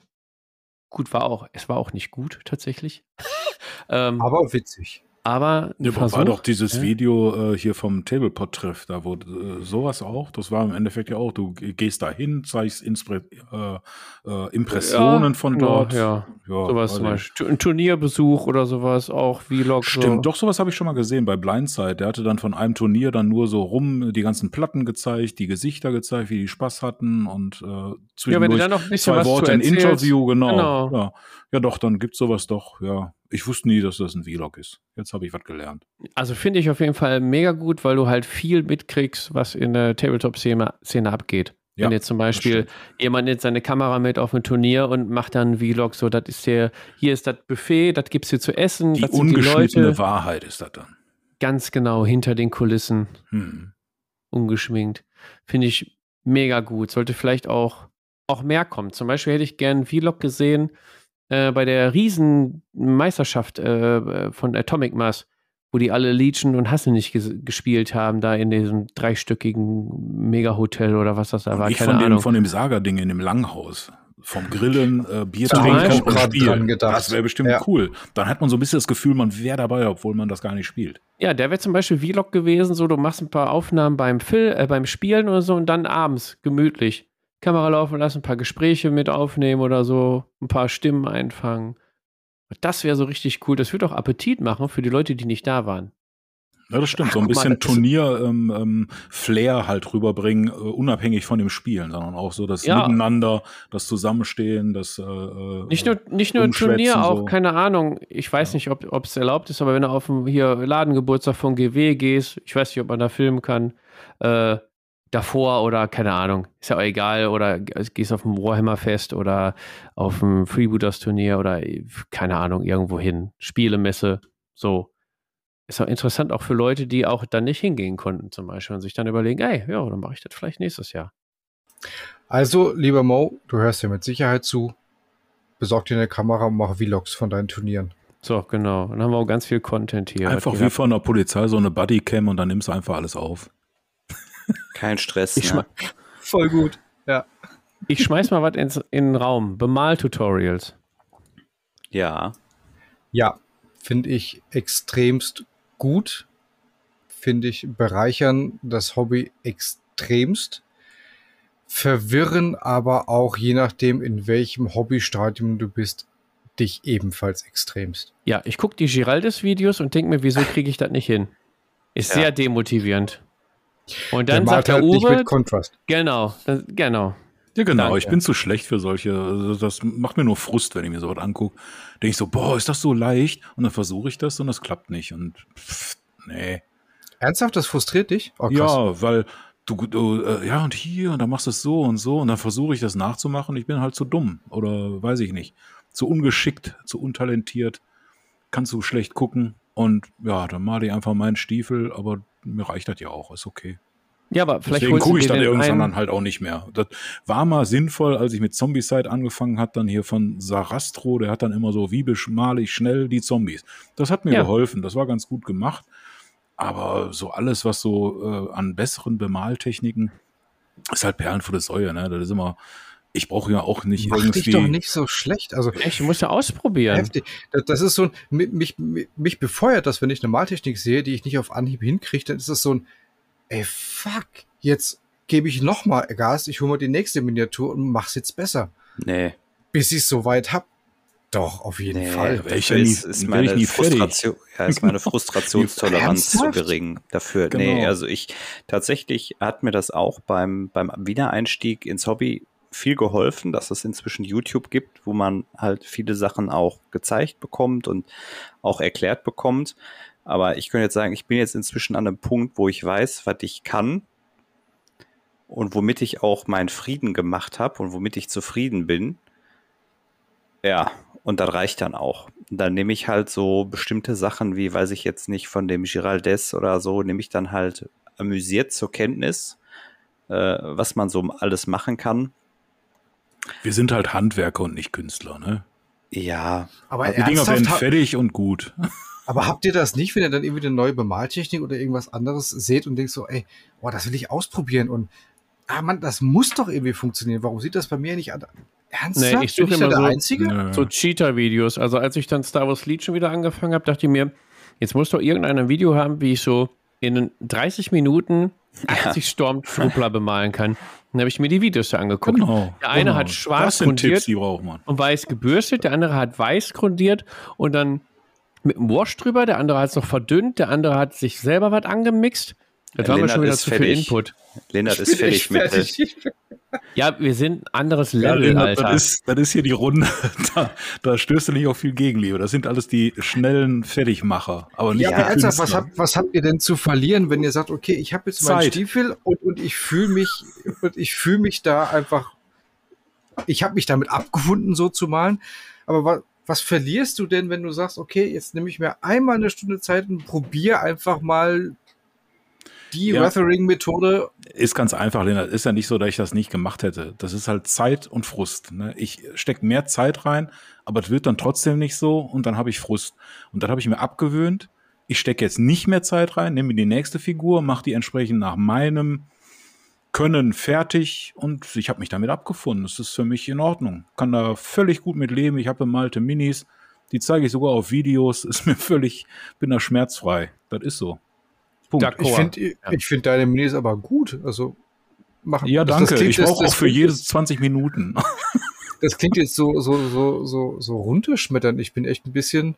Gut, war auch, es war auch nicht gut tatsächlich. ähm, Aber witzig. Aber Ja, Versuch, war doch dieses ja. Video äh, hier vom Tablepot-Treff, da wurde äh, sowas auch, das war im Endeffekt ja auch, du gehst da hin, zeigst Inspre äh, äh, Impressionen Ja, von dort. ja. ja sowas zum. Beispiel. Ein Turnierbesuch oder sowas, auch Vlog. Stimmt, so. doch, sowas habe ich schon mal gesehen bei Blindside. Der hatte dann von einem Turnier dann nur so rum die ganzen Platten gezeigt, die Gesichter gezeigt, wie die Spaß hatten und äh, Ja, wenn du zwischendurch dann noch ein bisschen zwei was Worte zu in erzählst. Interview, genau. Genau. Ja. ja, doch, dann gibt's sowas doch, ja. Ich wusste nie, dass das ein Vlog ist. Jetzt habe ich was gelernt. Also finde ich auf jeden Fall mega gut, weil du halt viel mitkriegst, was in der Tabletop-Szene Szene abgeht. Ja, Wenn jetzt zum Beispiel jemand nimmt seine Kamera mit auf ein Turnier und macht dann einen Vlog, so, das ist der, hier ist das Buffet, das gibt's hier zu essen, Die die ungeschnittene Leute. Wahrheit ist das dann. Ganz genau, hinter den Kulissen. Hm. ungeschminkt. Finde ich mega gut. Sollte vielleicht auch, auch mehr kommen. Zum Beispiel hätte ich gern einen Vlog gesehen äh, bei der Riesenmeisterschaft äh, von Atomic Mass, wo die alle Legion und Hasse nicht ges gespielt haben, da in diesem dreistöckigen Mega-Hotel oder was das da war. ich Keine von dem, Ahnung. von dem Saga-Ding in dem Langhaus. Vom Grillen, äh, Bier trinken und spielen. gedacht. Das wäre bestimmt Ja. cool. Dann hat man so ein bisschen das Gefühl, man wäre dabei, obwohl man das gar nicht spielt. Ja, der wäre zum Beispiel Vlog gewesen, so du machst ein paar Aufnahmen beim Fil äh, beim Spielen oder so und dann abends gemütlich Kamera laufen lassen, ein paar Gespräche mit aufnehmen oder so, ein paar Stimmen einfangen. Das wäre so richtig cool. Das würde auch Appetit machen für die Leute, die nicht da waren. Ja, das stimmt. Ach, so ein bisschen das ist- Turnier ähm, ähm, Flair halt rüberbringen, äh, unabhängig von dem Spielen, sondern auch so das Ja. Miteinander, das Zusammenstehen, das äh, äh, Nicht nur, nicht nur Turnier, auch so. keine Ahnung. Ich weiß Ja. nicht, ob es erlaubt ist, aber wenn du auf den hier Ladengeburtstag von GW gehst, ich weiß nicht, ob man da filmen kann, äh, davor oder keine Ahnung, ist ja auch egal, oder g- gehst auf ein Warhammer-Fest oder auf ein Freebooters-Turnier oder äh, keine Ahnung, irgendwo hin, Spielemesse, so. Ist auch interessant auch für Leute, die auch dann nicht hingehen konnten, zum Beispiel, und sich dann überlegen, ey, ja, dann mache ich das vielleicht nächstes Jahr. Also, lieber Mo, du hörst dir mit Sicherheit zu. Besorg dir eine Kamera und mach Vlogs von deinen Turnieren. So, genau. Dann haben wir auch ganz viel Content hier. einfach wie von der Polizei so eine Bodycam und dann nimmst du einfach alles auf. Kein Stress. Ich ne? Voll gut. Ich schmeiß mal was ins, in den Raum. Bemal-Tutorials. Ja. Ja, finde ich extremst gut. Finde ich bereichern das Hobby extremst. Verwirren aber auch, je nachdem, in welchem Hobbystadium du bist, dich ebenfalls extremst. Ja, ich gucke die Giraldes-Videos und denke mir, wieso kriege ich das nicht hin? Ist Ja. sehr demotivierend. Und dann sagt der halt nicht Uwe, mit Contrast. genau, das, genau. Ja, genau. Danke. Ich bin zu schlecht für solche. Also das macht mir nur Frust, wenn ich mir sowas angucke. Denke ich so, boah, ist das so leicht? Und dann versuche ich das und das klappt nicht. Und pff, nee. Ernsthaft, das frustriert dich? Oh, krass. Ja, weil du, du äh, ja, und hier, und dann machst du es so und so, und dann versuche ich das nachzumachen. Ich bin halt zu dumm oder weiß ich nicht. Zu ungeschickt, zu untalentiert, kann zu schlecht gucken. Und ja, dann male ich einfach meinen Stiefel, aber mir reicht das ja auch, ist okay. Ja, aber vielleicht Deswegen gucke ich dann irgendwann dann halt auch nicht mehr. Das war mal sinnvoll, als ich mit Zombicide angefangen hat, dann hier von Sarastro, der hat dann immer so, wie beschmale ich schnell die Zombies. Das hat mir Ja. geholfen, das war ganz gut gemacht. Aber so alles, was so äh, an besseren Bemaltechniken, ist halt Perlen vor der Säue, ne? Das ist immer, ich brauche ja auch nicht Mach irgendwie. dich doch nicht so schlecht. Also Echt, du musst ja ausprobieren. heftig. Das, ist so ein, mich, mich, mich befeuert das, wenn ich eine Maltechnik sehe, die ich nicht auf Anhieb hinkriege, dann ist das so ein, ey, fuck, jetzt gebe ich noch mal Gas, ich hole mal die nächste Miniatur und mach's jetzt besser. Nee. Bis ich soweit hab. Doch, auf jeden Nee, Fall. ich ja nie- ist, meine ich. Frustration, ja, ist meine Frustrationstoleranz zu gering dafür. Genau. Nee, also ich tatsächlich hat mir das auch beim, beim Wiedereinstieg ins Hobby viel geholfen, dass es inzwischen YouTube gibt, wo man halt viele Sachen auch gezeigt bekommt und auch erklärt bekommt. Aber ich könnte jetzt sagen, ich bin jetzt inzwischen an einem Punkt, wo ich weiß, was ich kann und womit ich auch meinen Frieden gemacht habe und womit ich zufrieden bin. Ja, und das reicht dann auch. Dann nehme ich halt so bestimmte Sachen wie, weiß ich jetzt nicht, von dem Giraldes oder so, nehme ich dann halt amüsiert zur Kenntnis, äh, was man so alles machen kann. Wir sind halt Handwerker und nicht Künstler, ne? Ja, Aber, die Dinger werden fertig und gut. aber habt ihr das nicht, wenn ihr dann irgendwie eine neue Bemaltechnik oder irgendwas anderes seht und denkt so, ey, boah, das will ich ausprobieren und ah Mann, das muss doch irgendwie funktionieren. Warum sieht das bei mir nicht an? Ernsthaft? Nee, ich suche immer der so- Einzige? So Cheater-Videos. Also als ich dann Star Wars Legion wieder angefangen habe, dachte ich mir, jetzt muss doch irgendeiner ein Video haben, wie ich so in 30 Minuten 80 Stormtrooper bemalen kann. Dann habe ich mir die Videos da angeguckt. Genau. Der eine genau. hat schwarz grundiert. Tipps, und weiß gebürstet, der andere hat weiß grundiert und dann mit dem Wash drüber, der andere hat es noch verdünnt, der andere hat sich selber was angemixt. Das war mir Lennart schon wieder zu viel fertig. Input. Lennart ist fertig mit. der- Ja, wir sind ein anderes Ja, Level, das, Alter. ist, das ist hier die Runde. Da, da stößt du nicht auf viel Gegenliebe. Das sind alles die schnellen Fertigmacher. Aber nicht Ja, aber ernsthaft, was habt, was habt ihr denn zu verlieren, wenn ihr sagt, okay, ich habe jetzt meinen Zeit. Stiefel und, und ich fühle mich und ich fühle mich da einfach, ich habe mich damit abgefunden, so zu malen. Aber was, was verlierst du denn, wenn du sagst, okay, jetzt nehme ich mir einmal eine Stunde Zeit und probiere einfach mal die Ja. Weathering-Methode. Ist ganz einfach, Lena. Ist ja nicht so, dass ich das nicht gemacht hätte. Das ist halt Zeit und Frust. Ne? Ich stecke mehr Zeit rein, aber es wird dann trotzdem nicht so und dann habe ich Frust. Und dann habe ich mir abgewöhnt, ich stecke jetzt nicht mehr Zeit rein, nehme mir die nächste Figur, mache die entsprechend nach meinem Können fertig und ich habe mich damit abgefunden. Das ist für mich in Ordnung. Kann da völlig gut mit leben. Ich habe bemalte Minis, die zeige ich sogar auf Videos. Ist mir völlig, bin da schmerzfrei. Das ist so. Punkt. Ich finde Ja. ich find deine Minis aber gut. Also machen. Ja, das- das danke. klingt ich brauche das auch für jedes jetzt- 20 Minuten. Das klingt jetzt so, so, so, so, so runterschmetternd. Ich bin echt ein bisschen,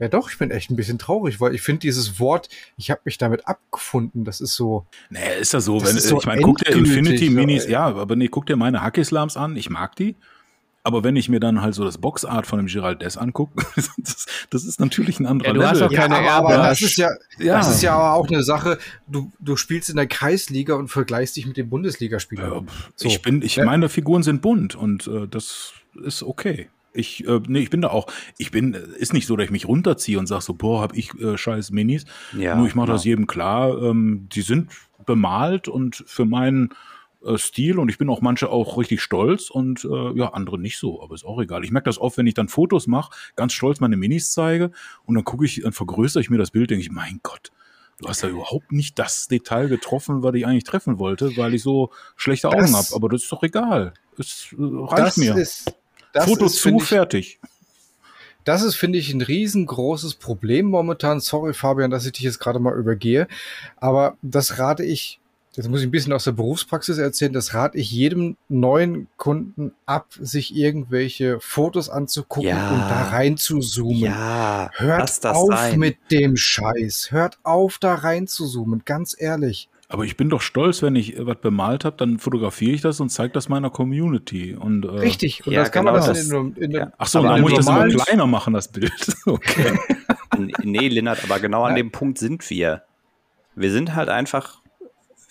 ja doch, ich bin echt ein bisschen traurig, weil ich finde dieses Wort, ich habe mich damit abgefunden, das ist so, Nee, ist ja so, Das wenn, ist so ich meine, guck dir Infinity Minis, ja, aber nee, guck dir meine Hackislams an, ich mag die. Aber wenn ich mir dann halt so das Boxart von dem Gerald Dess angucke, das, das ist natürlich ein anderer Ja, du hast Level. auch keine aber, aber das ist ja, Ja. das ist ja auch eine Sache, du, du spielst in der Kreisliga und vergleichst dich mit den Bundesligaspielern. Ja, pf, So. Ich bin, ich Ja. meine Figuren sind bunt und äh, das ist okay. Ich, äh, nee, ich bin da auch, ich bin, ist nicht so, dass ich mich runterziehe und sage so, boah, hab ich äh, scheiß Minis. Ja, Nur ich mache genau. das jedem klar. Ähm, die sind bemalt und für meinen äh, Stil und ich bin auch manche auch richtig stolz und äh, ja, andere nicht so, aber ist auch egal. Ich merke das oft, wenn ich dann Fotos mache, ganz stolz meine Minis zeige und dann gucke ich, dann vergrößere ich mir das Bild, denke ich, mein Gott, du hast da überhaupt nicht das Detail getroffen, was ich eigentlich treffen wollte, weil ich so schlechte Das- Augen habe. Aber das ist doch egal. Es äh, reicht das mir. ist, das Foto ist, zu, ich, fertig. Das ist, finde ich, ein riesengroßes Problem momentan. Sorry, Fabian, dass ich dich jetzt gerade mal übergehe. Aber das rate ich, das muss ich ein bisschen aus der Berufspraxis erzählen, das rate ich jedem neuen Kunden ab, sich irgendwelche Fotos anzugucken Ja. und da rein zu zoomen. Ja, lass Hört das auf sein. mit dem Scheiß. Hört auf, da rein zu zoomen. Ganz ehrlich. Aber ich bin doch stolz, wenn ich was bemalt habe, dann fotografiere ich das und zeige das meiner Community. Und, äh, Richtig. Und ja, das kann genau man dann das- in, einem- in, einem- ja. Ach so, Aber dann an muss ich das immer kleiner machen, das Bild. Okay. Nee, Lennart, aber genau an Ja. dem Punkt sind wir. Wir sind halt einfach,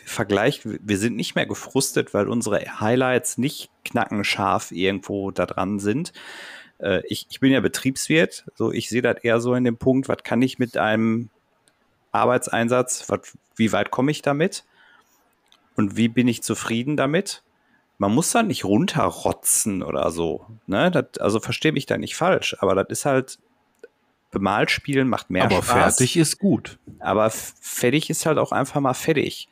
Vergleich, wir sind nicht mehr gefrustet, weil unsere Highlights nicht knackenscharf irgendwo da dran sind. Äh, Ich, ich bin ja Betriebswirt, so ich sehe das eher so in dem Punkt, was kann ich mit einem Arbeitseinsatz, was, wie weit komme ich damit und wie bin ich zufrieden damit? Man muss da nicht runterrotzen oder so. Ne? Das, also verstehe mich da nicht falsch, aber das ist halt Bemalspielen macht mehr Aber Spaß. fertig ist gut. Aber fertig ist halt auch einfach mal fertig.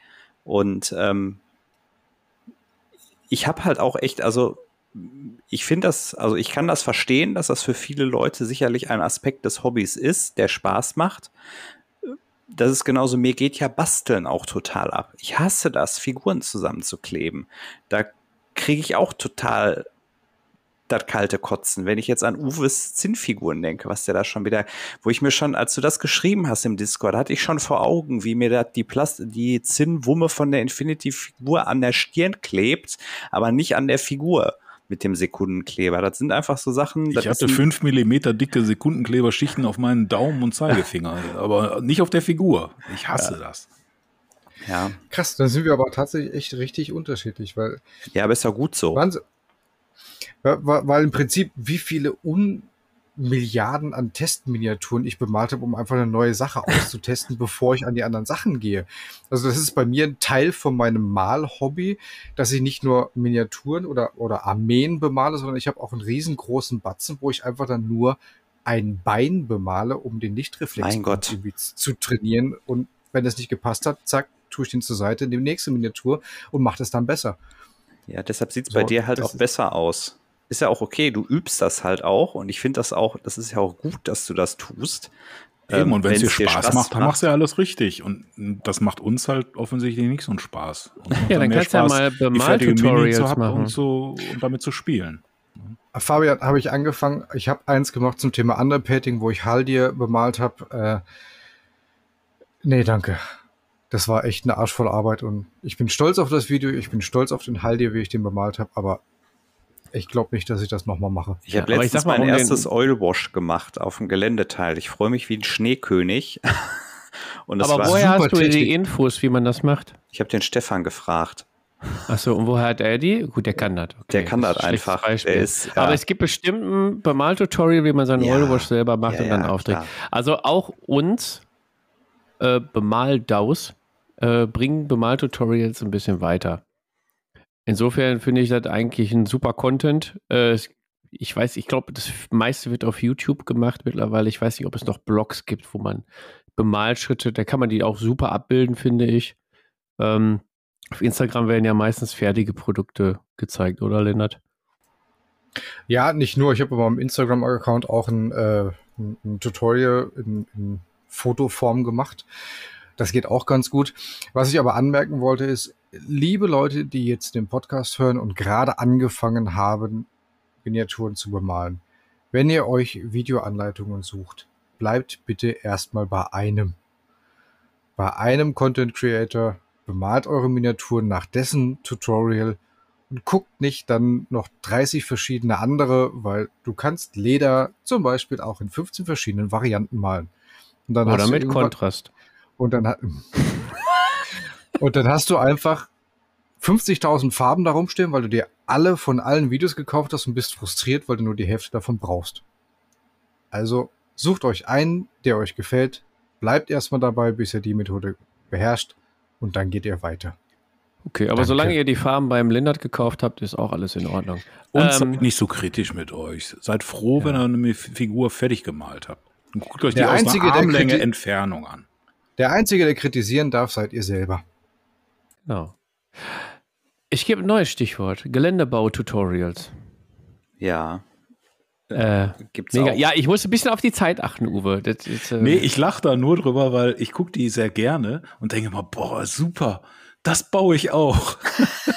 Und ähm, ich habe halt auch echt, also ich finde das, also ich kann das verstehen, dass das für viele Leute sicherlich ein Aspekt des Hobbys ist, der Spaß macht. das ist genauso, mir geht ja Basteln auch total ab. Ich hasse das, Figuren zusammenzukleben. Da kriege ich auch total das kalte Kotzen. Wenn ich jetzt an Uwes Zinnfiguren denke, was der da schon wieder, wo ich mir schon, als du das geschrieben hast im Discord, hatte ich schon vor Augen, wie mir da die Plast die Zinnwumme von der Infinity-Figur an der Stirn klebt, aber nicht an der Figur mit dem Sekundenkleber. Das sind einfach so Sachen. Ich hatte fünf Millimeter dicke Sekundenkleberschichten auf meinen Daumen und Zeigefinger, aber nicht auf der Figur. Ich hasse ja. das. Ja. Krass, dann sind wir aber tatsächlich echt richtig unterschiedlich, weil. Ja, aber ist ja gut so. Wahnsinn. Weil im Prinzip, wie viele Unmilliarden an Testminiaturen ich bemalt habe, um einfach eine neue Sache auszutesten, bevor ich an die anderen Sachen gehe. Also das ist bei mir ein Teil von meinem Malhobby, dass ich nicht nur Miniaturen oder, oder Armeen bemale, sondern ich habe auch einen riesengroßen Batzen, wo ich einfach dann nur ein Bein bemale, um den Lichtreflex zu trainieren. Und wenn das nicht gepasst hat, zack, tue ich den zur Seite, nehme nächste Miniatur und mache das dann besser. Ja, deshalb sieht es so, bei dir halt auch besser aus ist ja auch okay, du übst das halt auch und ich finde das auch, das ist ja auch gut, dass du das tust. Eben, ähm, und wenn es dir Spaß, Spaß macht, dann machst du ja alles richtig. Und das macht uns halt offensichtlich nicht so einen Spaß. Ja, dann, dann kannst du ja mal Bemal-Tutorials machen. Und, so, und damit zu spielen. Fabian, habe ich angefangen, ich habe eins gemacht zum Thema Underpainting, wo ich Haldir bemalt habe. Äh, nee, danke. Das war echt eine arschvoll Arbeit und ich bin stolz auf das Video, ich bin stolz auf den Haldir, wie ich den bemalt habe, aber ich glaube nicht, dass ich das nochmal mache. Ich habe ja, letztens mal, mein um erstes Oilwash gemacht auf dem Geländeteil. Ich freue mich wie ein Schneekönig. Und aber woher hast du Technik. die Infos, wie man das macht? Ich habe den Stefan gefragt. Achso, und woher hat er die? Gut, der kann das. Okay. Der kann das, das einfach. Ist, ja. Aber es gibt bestimmt ein Bemaltutorial, wie man seinen ja. Oilwash selber macht ja, und dann aufträgt. Also auch uns, äh, Bemaldaus, äh, bringen Bemaltutorials ein bisschen weiter. Insofern finde ich das eigentlich ein super Content. Äh, ich weiß, ich glaube, das meiste wird auf YouTube gemacht mittlerweile. Ich weiß nicht, ob es noch Blogs gibt, wo man Bemalschritte, da kann man die auch super abbilden, finde ich. Ähm, auf Instagram werden ja meistens fertige Produkte gezeigt, oder Lennart? Ja, nicht nur. Ich habe aber im Instagram-Account auch ein, äh, ein Tutorial in, in Fotoform gemacht. Das geht auch ganz gut. Was ich aber anmerken wollte, ist, liebe Leute, die jetzt den Podcast hören und gerade angefangen haben, Miniaturen zu bemalen, wenn ihr euch Videoanleitungen sucht, bleibt bitte erstmal bei einem. Bei einem Content Creator bemalt eure Miniaturen nach dessen Tutorial und guckt nicht dann noch 30 verschiedene andere, weil du kannst Leder zum Beispiel auch in 15 verschiedenen Varianten malen. Oder mit Kontrast. Und dann hat, und dann hast du einfach 50.000 Farben da rumstehen, weil du dir alle von allen Videos gekauft hast und bist frustriert, weil du nur die Hälfte davon brauchst. Also sucht euch einen, der euch gefällt, bleibt erstmal dabei, bis ihr die Methode beherrscht und dann geht ihr weiter. Okay, aber Danke. solange ihr die Farben beim Lindert gekauft habt, ist auch alles in Ordnung. Und ähm, seid nicht so kritisch mit euch. Seid froh, ja. wenn ihr eine Figur fertig gemalt habt. Und guckt euch die der aus einzige, einer Armlänge Entfernung an. Der Einzige, der kritisieren darf, seid ihr selber. Genau. Ich gebe ein neues Stichwort: Geländebau-Tutorials. Ja. Äh, Gibt's mega. Auch. Ja, ich muss ein bisschen auf die Zeit achten, Uwe. Das ist, äh nee, ich lache da nur drüber, weil ich gucke die sehr gerne und denke mal, boah, super, das baue ich auch.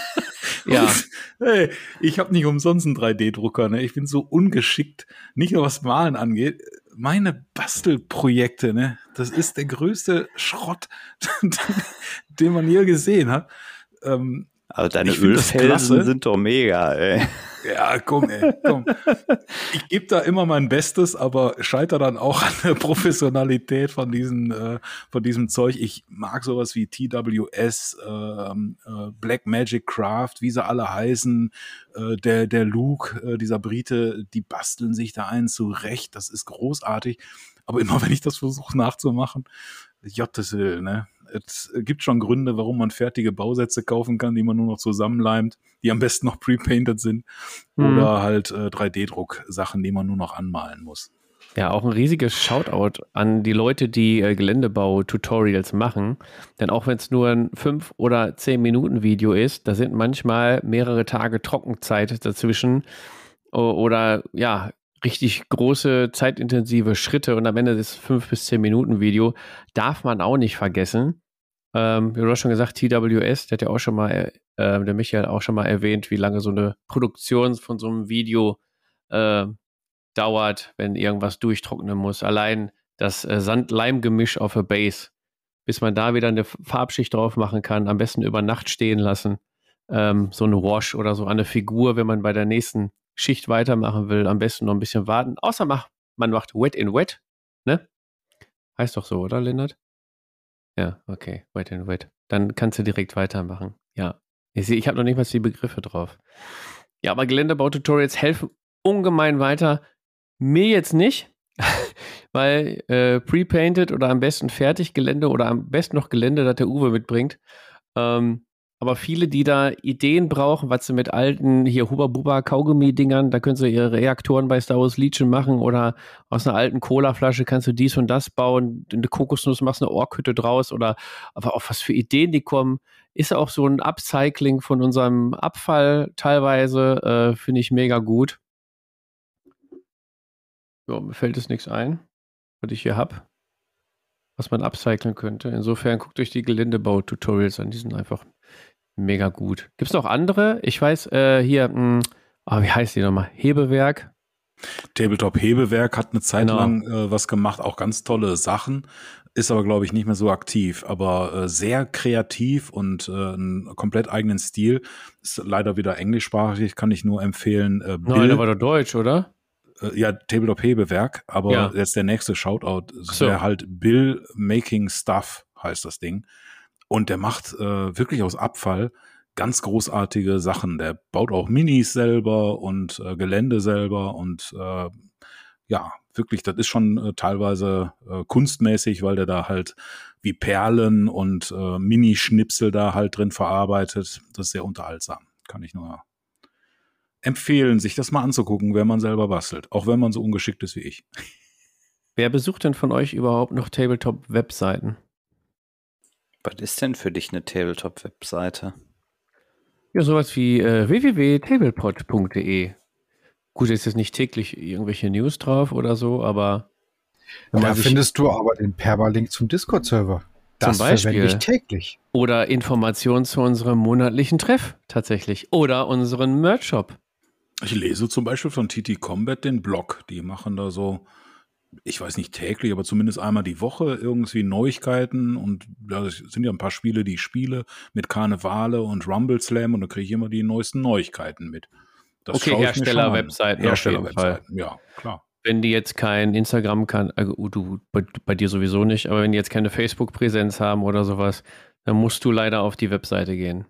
ja. Und, hey, ich habe nicht umsonst einen 3D-Drucker. Ne? Ich bin so ungeschickt, nicht nur was Malen angeht. Meine Bastelprojekte, ne, das ist der größte Schrott, den man je gesehen hat. Ähm, also deine Ölfelsen sind doch mega, ey. Ja, komm, ey, komm. Ich gebe da immer mein Bestes, aber scheitere dann auch an der Professionalität von, diesen, äh, von diesem Zeug. Ich mag sowas wie TWS, äh, äh, Black Magic Craft, wie sie alle heißen. Äh, der, der Luke, äh, dieser Brite, die basteln sich da einen zurecht. Das ist großartig. Aber immer wenn ich das versuche nachzumachen, Jottes Willen, ne? Es gibt schon Gründe, warum man fertige Bausätze kaufen kann, die man nur noch zusammenleimt, die am besten noch pre-painted sind. Mhm. Oder halt äh, 3D-Druck-Sachen, die man nur noch anmalen muss. Ja, auch ein riesiges Shoutout an die Leute, die äh, Geländebau-Tutorials machen. Denn auch wenn es nur ein 5- oder 10-Minuten-Video ist, da sind manchmal mehrere Tage Trockenzeit dazwischen. Oder ja, richtig große, zeitintensive Schritte und am Ende des 5 bis 10 Minuten Video darf man auch nicht vergessen. Ähm, du hast schon gesagt, TWS, der hat ja auch schon mal, äh, der Michael auch schon mal erwähnt, wie lange so eine Produktion von so einem Video äh, dauert, wenn irgendwas durchtrocknen muss. Allein das äh, Sand-Leim-Gemisch auf der Base, bis man da wieder eine Farbschicht drauf machen kann, am besten über Nacht stehen lassen. Ähm, so eine Wash oder so eine Figur, wenn man bei der nächsten Schicht weitermachen will, am besten noch ein bisschen warten. Außer mach, man macht Wet in Wet, ne? Heißt doch so, oder, Lennart? Ja, okay, Wet in Wet. Dann kannst du direkt weitermachen. Ja. Ich ich habe noch nicht mal die Begriffe drauf. Ja, aber Geländebaututorials helfen ungemein weiter. Mir jetzt nicht, weil äh, pre-painted oder am besten fertig Gelände oder am besten noch Gelände, das der Uwe mitbringt, ähm, aber viele, die da Ideen brauchen, was sie mit alten hier Huba-Buba Kaugummi-Dingern, da können sie ihre Reaktoren bei Star Wars Legion machen oder aus einer alten Cola-Flasche kannst du dies und das bauen, eine Kokosnuss machst eine Ohrkütte draus oder aber auch was für Ideen die kommen. Ist auch so ein Upcycling von unserem Abfall teilweise, äh, finde ich mega gut. Ja, mir fällt es nichts ein, was ich hier habe, was man upcyclen könnte. Insofern guckt euch die Geländebau-Tutorials an, die sind einfach Mega gut. Gibt es noch andere? Ich weiß, äh, hier, mh, hm, oh, wie heißt die nochmal? Hebewerk. Tabletop Hebewerk hat eine Zeit genau. lang äh, was gemacht, auch ganz tolle Sachen, ist aber, glaube ich, nicht mehr so aktiv, aber äh, sehr kreativ und äh, einen komplett eigenen Stil. Ist leider wieder englischsprachig, kann ich nur empfehlen. Äh, Bill, Nein, war doch deutsch, oder? Äh, ja, Tabletop Hebewerk, aber ja. jetzt der nächste Shoutout, so. wäre halt Bill Making Stuff, heißt das Ding. Und der macht äh, wirklich aus Abfall ganz großartige Sachen. Der baut auch Minis selber und äh, Gelände selber und äh, ja, wirklich, das ist schon äh, teilweise äh, kunstmäßig, weil der da halt wie Perlen und äh, Minischnipsel da halt drin verarbeitet. Das ist sehr unterhaltsam. Kann ich nur empfehlen, sich das mal anzugucken, wenn man selber bastelt. Auch wenn man so ungeschickt ist wie ich. Wer besucht denn von euch überhaupt noch Tabletop-Webseiten? Was ist denn für dich eine Tabletop-Webseite? Ja, sowas wie äh, www.tablepod.de. Gut, ist jetzt nicht täglich irgendwelche News drauf oder so, aber. Da findest du aber den Permalink zum Discord-Server. Das zum Beispiel. verwende ich täglich. Oder Informationen zu unserem monatlichen Treff tatsächlich. Oder unseren Merch-Shop. Ich lese zum Beispiel von TT Combat den Blog. Die machen da so ich weiß nicht täglich, aber zumindest einmal die Woche irgendwie Neuigkeiten und da sind ja ein paar Spiele, die ich spiele mit Karnevale und Rumble Slam und da kriege ich immer die neuesten Neuigkeiten mit. Das okay, Hersteller-Webseiten. Hersteller-Webseiten, ja, klar. Wenn die jetzt kein Instagram kann, also du, bei, bei dir sowieso nicht, aber wenn die jetzt keine Facebook-Präsenz haben oder sowas, dann musst du leider auf die Webseite gehen.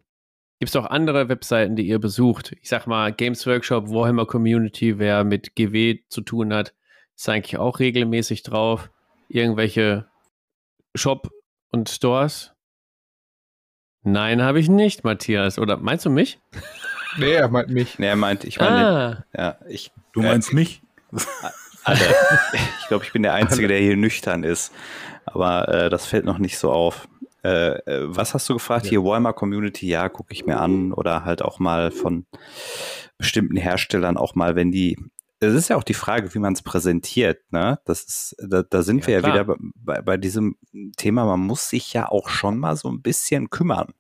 Gibt es auch andere Webseiten, die ihr besucht? Ich sag mal, Games Workshop, Warhammer Community, wer mit GW zu tun hat, ist eigentlich auch regelmäßig drauf. Irgendwelche Shop und Stores. Nein, habe ich nicht, Matthias. Oder meinst du mich? Nee, er meint mich. Nee, er meint, ich meine, ah. ja, ich. Du meinst äh, mich? Alle. ich glaube, ich bin der Einzige, der hier nüchtern ist. Aber äh, das fällt noch nicht so auf. Äh, äh was hast du gefragt? Ja. Hier Walmart Community, ja, gucke ich mir an. Oder halt auch mal von bestimmten Herstellern auch mal, wenn die es ist ja auch die Frage, wie man es präsentiert. Ne? Das ist, da, da sind ja, wir ja klar. wieder bei, bei, diesem Thema. Man muss sich ja auch schon mal so ein bisschen kümmern.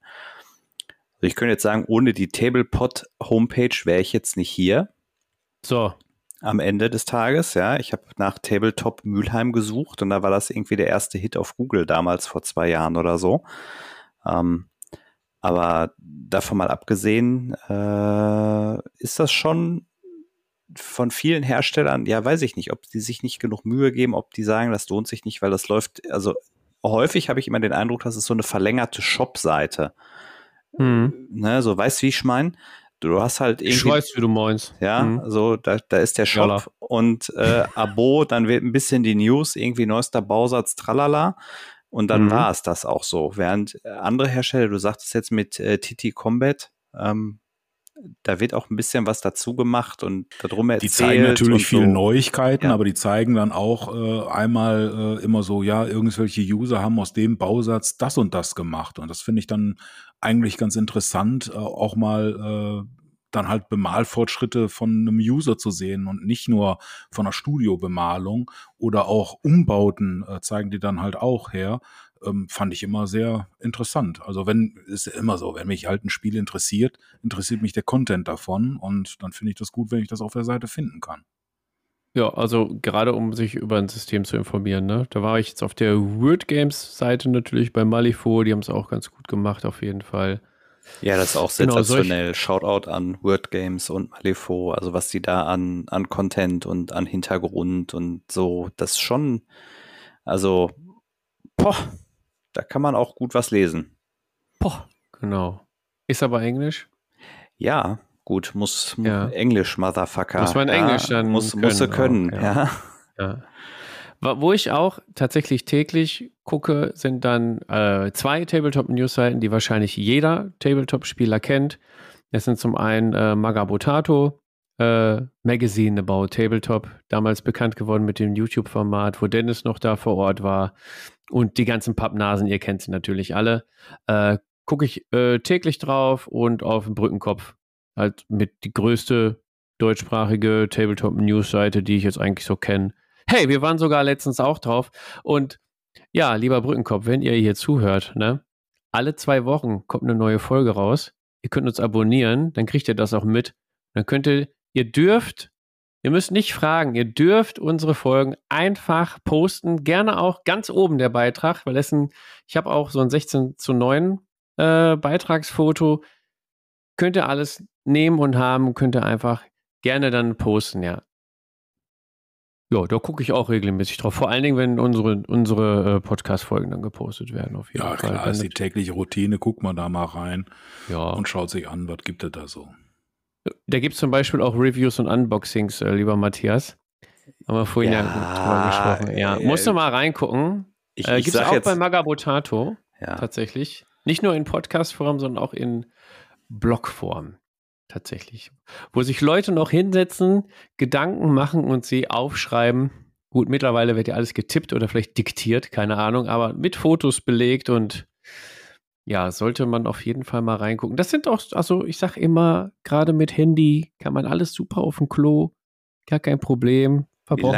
Also ich könnte jetzt sagen, ohne die Tablepot Homepage wäre ich jetzt nicht hier. So. Am Ende des Tages, ja. Ich habe nach Tabletop Mülheim gesucht und da war das irgendwie der erste Hit auf Google damals vor zwei Jahren oder so. Ähm, aber davon mal abgesehen, äh, ist das schon von vielen Herstellern, ja, weiß ich nicht, ob die sich nicht genug Mühe geben, ob die sagen, das lohnt sich nicht, weil das läuft, also häufig habe ich immer den Eindruck, das ist so eine verlängerte Shop-Seite. Mhm. Ne, so weißt du, wie ich meine? Du hast halt irgendwie. Ich weiß, wie du meinst. Ja, mhm. so, da, da ist der Shop Jalla. und äh, Abo, dann wird ein bisschen die News, irgendwie neuester Bausatz, tralala. Und dann mhm. war es das auch so. Während andere Hersteller, du sagtest jetzt mit äh, TT Combat, ähm, da wird auch ein bisschen was dazu gemacht und darum erzählt. Die zeigen natürlich viele so. Neuigkeiten, ja. aber die zeigen dann auch äh, einmal äh, immer so, ja, irgendwelche User haben aus dem Bausatz das und das gemacht. Und das finde ich dann eigentlich ganz interessant, äh, auch mal dann halt Bemalfortschritte von einem User zu sehen und nicht nur von einer Studiobemalung oder auch Umbauten äh, zeigen die dann halt auch her, ähm, fand ich immer sehr interessant. Also wenn, ist ja immer so, wenn mich halt ein Spiel interessiert, interessiert mich der Content davon und dann finde ich das gut, wenn ich das auf der Seite finden kann. Ja, also gerade um sich über ein System zu informieren, ne? Da war ich jetzt auf der Word Games Seite natürlich bei Malifo, die haben es auch ganz gut gemacht auf jeden Fall. Ja, das ist auch Genau, sensationell. Shoutout an Word Games und Malifo, also was die da an, an Content und an Hintergrund und so, das ist schon, also, boah, da kann man auch gut was lesen. Boah, genau. Ist aber Englisch? Ja, gut, muss mu- Ja. Englisch, Motherfucker. Muss man Englisch ja, dann muss, muss sie können können, auch, ja. ja. Wo ich auch tatsächlich täglich gucke, sind dann äh, zwei Tabletop-News-Seiten, die wahrscheinlich jeder Tabletop-Spieler kennt. Das sind zum einen äh, Magabotato, äh, Magazine About Tabletop, damals bekannt geworden mit dem YouTube-Format, wo Dennis noch da vor Ort war. Und die ganzen Pappnasen, ihr kennt sie natürlich alle. Äh, Gucke ich äh, täglich drauf und auf dem Brückenkopf halt mit die größte deutschsprachige Tabletop-News-Seite, die ich jetzt eigentlich so kenne. Hey, wir waren sogar letztens auch drauf. Und ja, lieber Brückenkopf, wenn ihr hier zuhört, ne? Alle zwei Wochen kommt eine neue Folge raus. Ihr könnt uns abonnieren, dann kriegt ihr das auch mit. Dann könnt ihr, ihr dürft, ihr müsst nicht fragen, ihr dürft unsere Folgen einfach posten. Gerne auch ganz oben der Beitrag, weil es ein, ich habe auch so ein 16 zu 9 äh, Beitragsfoto. Könnt ihr alles nehmen und haben, könnt ihr einfach gerne dann posten, ja. Ja, da gucke ich auch regelmäßig drauf. Vor allen Dingen, wenn unsere, unsere äh, Podcast-Folgen dann gepostet werden, auf jeden Ja, Fall. klar, ist die tägliche Routine, guckt man da mal rein ja. und schaut sich an, was gibt es da so. Da gibt es zum Beispiel auch Reviews und Unboxings, äh, lieber Matthias. Haben wir vorhin ja, Ja, drüber gesprochen. Ja, äh, musst du mal reingucken. Ich, Äh, Gibt es auch jetzt, bei Magabotato ja, tatsächlich. Nicht nur in Podcast-Form, sondern auch in Blogform. Tatsächlich. Wo sich Leute noch hinsetzen, Gedanken machen und sie aufschreiben. Gut, mittlerweile wird ja alles getippt oder vielleicht diktiert, keine Ahnung, aber mit Fotos belegt und ja, sollte man auf jeden Fall mal reingucken. Das sind auch, also ich sag immer, gerade mit Handy kann man alles super auf dem Klo, gar kein Problem,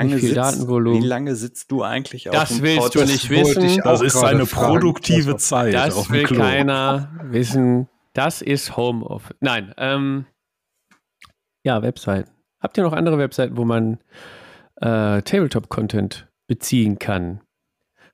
nicht viel sitzt, Datenvolumen. wie lange sitzt du eigentlich auf Das dem willst du Couch? nicht wollte wissen. Das ist seine fragen. produktive Zeit auf Das dem will Klo. keiner wissen. Das ist Homeoffice. Nein, ähm, ja, Webseiten. Habt ihr noch andere Webseiten, wo man äh, Tabletop-Content beziehen kann?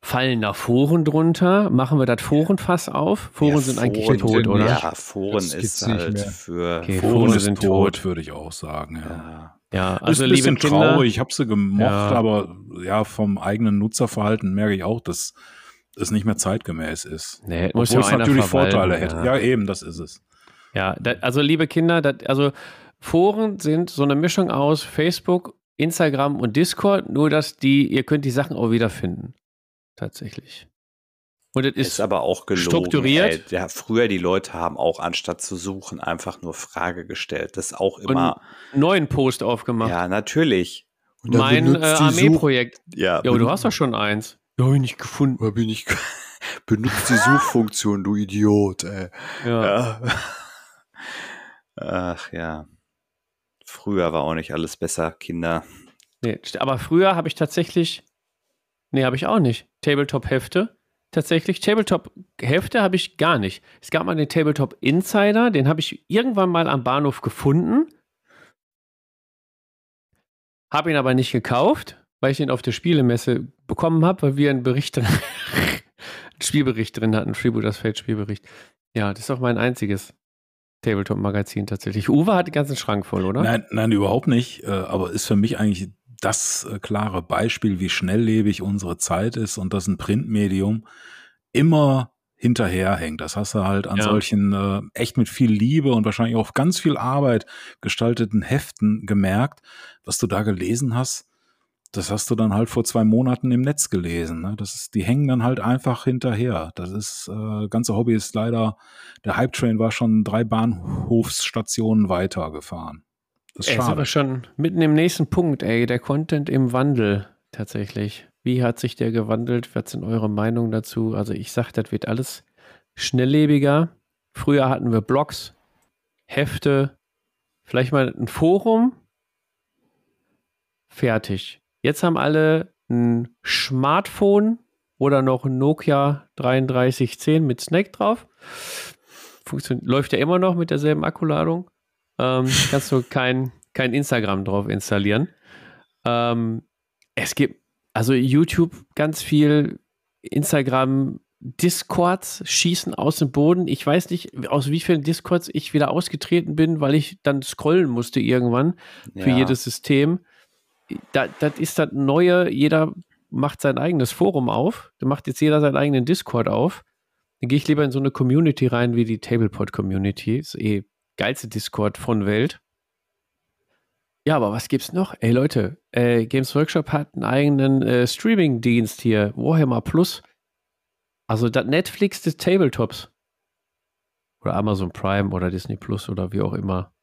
Fallen da Foren drunter? Machen wir das Forenfass auf? Foren Ja, sind eigentlich Foren tot, sind oder? Ja, Foren Das ist halt mehr. für. Okay, Foren Foren ist sind tot, tot. würde ich auch sagen. Ja. Ja. Ja, Also ist ein liebe bisschen Kinder, traurig, ich habe sie gemocht, Ja. aber ja, vom eigenen Nutzerverhalten merke ich auch, dass es nicht mehr zeitgemäß ist. Nee, muss Obwohl ja es natürlich verwalten, Vorteile hätte. ja. Ja, eben, das ist es. Ja, da, also liebe Kinder, dat, also Foren sind so eine Mischung aus Facebook, Instagram und Discord, nur dass die, ihr könnt die Sachen auch wiederfinden. Tatsächlich. Und es Ist, ist, aber auch gelogen. strukturiert. Ey. Ja, früher die Leute haben auch anstatt zu suchen einfach nur Frage gestellt. Das auch immer. einen neuen Post aufgemacht. Ja, natürlich. Und mein äh, Armeeprojekt. Ja, Ja, du hast doch schon eins. Ja, hab ich nicht gefunden. Oder bin ich benutzt die Suchfunktion, du Idiot, ey. Ja. Ja. Ach ja. Früher war auch nicht alles besser, Kinder. Nee, aber früher habe ich tatsächlich, nee, habe ich auch nicht. Tabletop-Hefte. Tatsächlich, Tabletop-Hefte habe ich gar nicht. Es gab mal den Tabletop Insider, den habe ich irgendwann mal am Bahnhof gefunden. Habe ihn aber nicht gekauft, weil ich ihn auf der Spielemesse bekommen habe, weil wir einen Bericht drin, einen Spielbericht drin hatten, Freebooters Feld Spielbericht. Ja, das ist auch mein einziges Tabletop-Magazin tatsächlich. Uwe hat den ganzen Schrank voll, oder? Nein, nein, überhaupt nicht. äh, Aber ist für mich eigentlich das äh, klare Beispiel, wie schnelllebig unsere Zeit ist und dass ein Printmedium immer hinterherhängt. Das hast du halt an Ja. solchen äh, echt mit viel Liebe und wahrscheinlich auch ganz viel Arbeit gestalteten Heften gemerkt, was du da gelesen hast. Das hast du dann halt vor zwei Monaten im Netz gelesen. Ne? Das ist, die hängen dann halt einfach hinterher. Das ist, äh, ganze Hobby ist leider, der Hype Train war schon drei Bahnhofsstationen weitergefahren. Das ist Ey, sind wir schon mitten im nächsten Punkt, ey. Der Content im Wandel tatsächlich. Wie hat sich der gewandelt? Was sind eure Meinungen dazu? Also ich sag, das wird alles schnelllebiger. Früher hatten wir Blogs, Hefte, Vielleicht mal ein Forum. Fertig. Jetzt haben alle ein Smartphone oder noch ein Nokia 3310 mit Snack drauf. Funktion läuft ja immer noch mit derselben Akkuladung. Ähm, kannst du kein, kein Instagram drauf installieren. Ähm, es gibt also YouTube ganz viel, Instagram Discords schießen aus dem Boden. Ich weiß nicht, aus wie vielen Discords ich wieder ausgetreten bin, weil ich dann scrollen musste irgendwann für Ja. jedes System. Da, das ist das Neue, jeder macht sein eigenes Forum auf. Da macht jetzt jeder seinen eigenen Discord auf. Dann gehe ich lieber in so eine Community rein wie die Tablepod Community. Ist eh geilste Discord von Welt. Ja, aber was gibt's noch? Ey Leute, äh, Games Workshop hat einen eigenen äh, Streaming-Dienst hier, Warhammer Plus. Also das Netflix des Tabletops. Oder Amazon Prime oder Disney Plus oder wie auch immer.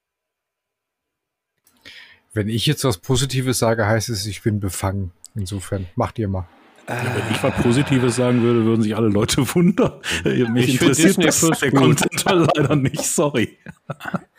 Wenn ich jetzt was Positives sage, heißt es, ich bin befangen. Insofern, macht ihr mal. Ja, wenn ich was Positives sagen würde, würden sich alle Leute wundern. Mich Ich interessiert das, Plus der gut. Content leider nicht, sorry.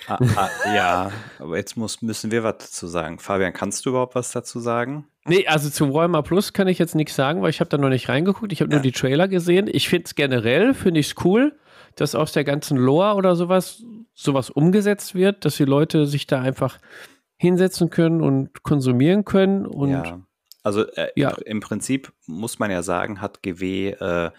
Ah, ah, ja, aber jetzt muss, müssen wir was dazu sagen. Fabian, kannst du überhaupt was dazu sagen? Nee, also zu Warhammer Plus kann ich jetzt nichts sagen, weil ich habe da noch nicht reingeguckt. Ich habe nur Ja. die Trailer gesehen. Ich finde es generell, finde ich es cool, dass aus der ganzen Lore oder sowas sowas umgesetzt wird, dass die Leute sich da einfach hinsetzen können und konsumieren können und ja. Also äh, Ja. im, Prinzip muss man ja sagen, hat GW, äh,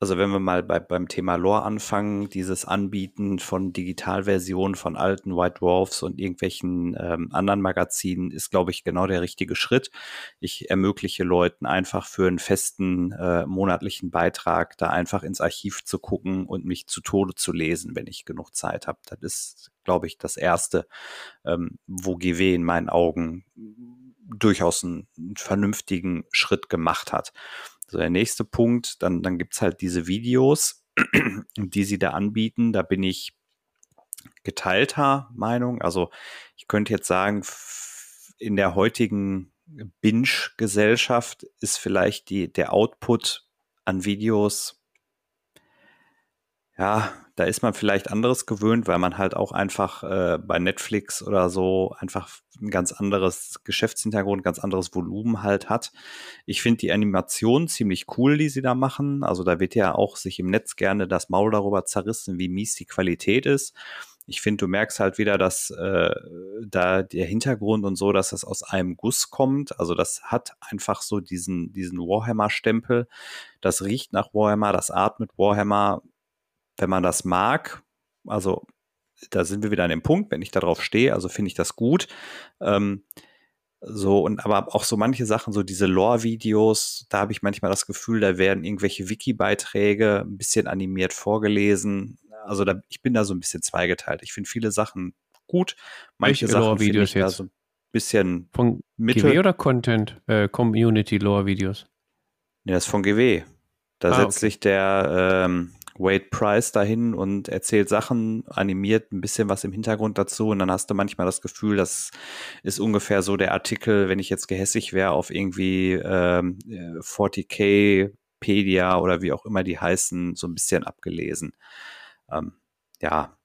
also wenn wir mal bei, beim Thema Lore anfangen, dieses Anbieten von Digitalversionen von alten White Dwarfs und irgendwelchen ähm, anderen Magazinen ist, glaube ich, genau der richtige Schritt. Ich ermögliche Leuten einfach für einen festen äh, monatlichen Beitrag da einfach ins Archiv zu gucken und mich zu Tode zu lesen, wenn ich genug Zeit habe. Das ist, glaube ich, das Erste, ähm, wo GW in meinen Augen durchaus einen, vernünftigen Schritt gemacht hat. So der nächste Punkt, dann, dann gibt's halt diese Videos, die sie da anbieten. Da bin ich geteilter Meinung. Also ich könnte jetzt sagen, in der heutigen Binge-Gesellschaft ist vielleicht die, der Output an Videos ja, da ist man vielleicht anderes gewöhnt, weil man halt auch einfach äh, bei Netflix oder so einfach ein ganz anderes Geschäftshintergrund, ganz anderes Volumen halt hat. Ich finde die Animation ziemlich cool, die sie da machen. Also da wird ja auch sich im Netz gerne das Maul darüber zerrissen, wie mies die Qualität ist. Ich finde, du merkst halt wieder, dass äh, da der Hintergrund und so, dass das aus einem Guss kommt. Also das hat einfach so diesen, diesen Warhammer-Stempel. Das riecht nach Warhammer, das atmet Warhammer wenn man das mag, also da sind wir wieder an dem Punkt, wenn ich darauf stehe, also finde ich das gut. Ähm, so, und aber auch so manche Sachen, so diese Lore-Videos, da habe ich manchmal das Gefühl, da werden irgendwelche Wiki-Beiträge ein bisschen animiert vorgelesen. Also da, ich bin da so ein bisschen zweigeteilt. Ich finde viele Sachen gut, manche Welche Sachen finde Lore-Videos ich da jetzt? so ein bisschen von Mitte. GW oder Content, äh, Community Lore Videos. Nee, das ist von GW. Da Ah, setzt okay. sich der ähm, Wade Price dahin und erzählt Sachen, animiert ein bisschen was im Hintergrund dazu und dann hast du manchmal das Gefühl, das ist ungefähr so der Artikel, wenn ich jetzt gehässig wäre, auf irgendwie ähm, äh, 40k Pedia oder wie auch immer die heißen, so ein bisschen abgelesen. Ähm, ja,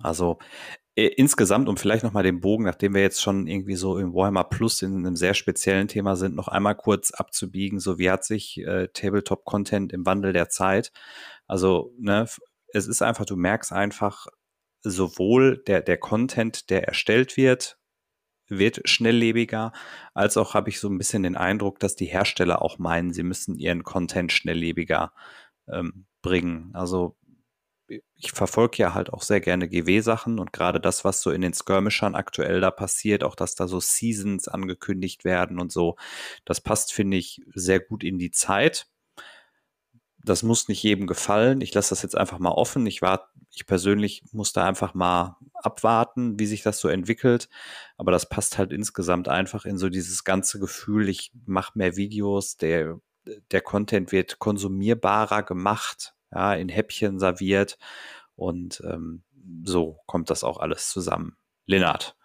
also äh, insgesamt, um vielleicht nochmal den Bogen, nachdem wir jetzt schon irgendwie so im Warhammer Plus in einem sehr speziellen Thema sind, noch einmal kurz abzubiegen, so wie hat sich äh, Tabletop-Content im Wandel der Zeit. Also, ne, es ist einfach, du merkst einfach, sowohl der, der Content, der erstellt wird, wird schnelllebiger, als auch habe ich so ein bisschen den Eindruck, dass die Hersteller auch meinen, sie müssen ihren Content schnelllebiger ähm, bringen. Also ich verfolge ja halt auch sehr gerne GW-Sachen und gerade das, was so in den Skirmishern aktuell da passiert, auch dass da so Seasons angekündigt werden und so, das passt, finde ich, sehr gut in die Zeit. Das muss nicht jedem gefallen. Ich lasse das jetzt einfach mal offen. Ich war, ich persönlich muss da einfach mal abwarten, wie sich das so entwickelt. Aber das passt halt insgesamt einfach in so dieses ganze Gefühl, ich mache mehr Videos, der, der Content wird konsumierbarer gemacht, ja, in Häppchen serviert und ähm, so kommt das auch alles zusammen. Lennart.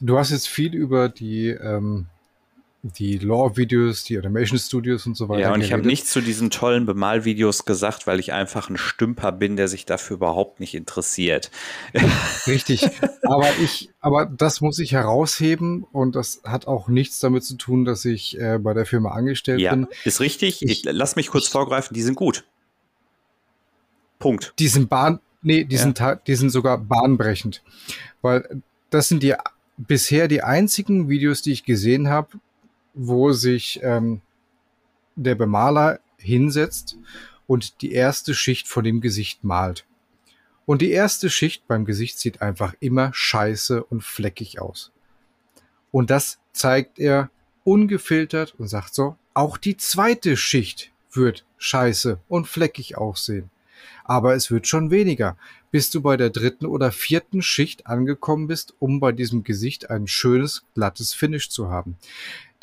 Du hast jetzt viel über die ähm, die Lore-Videos, die Animation-Studios und so weiter. Ja, und ich habe nichts zu diesen tollen Bemalvideos gesagt, weil ich einfach ein Stümper bin, der sich dafür überhaupt nicht interessiert. Richtig. Aber ich, aber das muss ich herausheben und das hat auch nichts damit zu tun, dass ich äh, bei der Firma angestellt Ja, bin. ist richtig. Ich, Ich- lass mich kurz vorgreifen, die sind gut. Punkt. Die sind Bahn, nee, die Ja. sind, die sind sogar bahnbrechend. Weil das sind die bisher die einzigen Videos, die ich gesehen habe, wo sich ähm, der Bemaler hinsetzt und die erste Schicht von dem Gesicht malt. Und die erste Schicht beim Gesicht sieht einfach immer scheiße und fleckig aus. Und das zeigt er ungefiltert und sagt so, auch die zweite Schicht wird scheiße und fleckig aussehen. Aber es wird schon weniger, bis du bei der dritten oder vierten Schicht angekommen bist, um bei diesem Gesicht ein schönes, glattes Finish zu haben.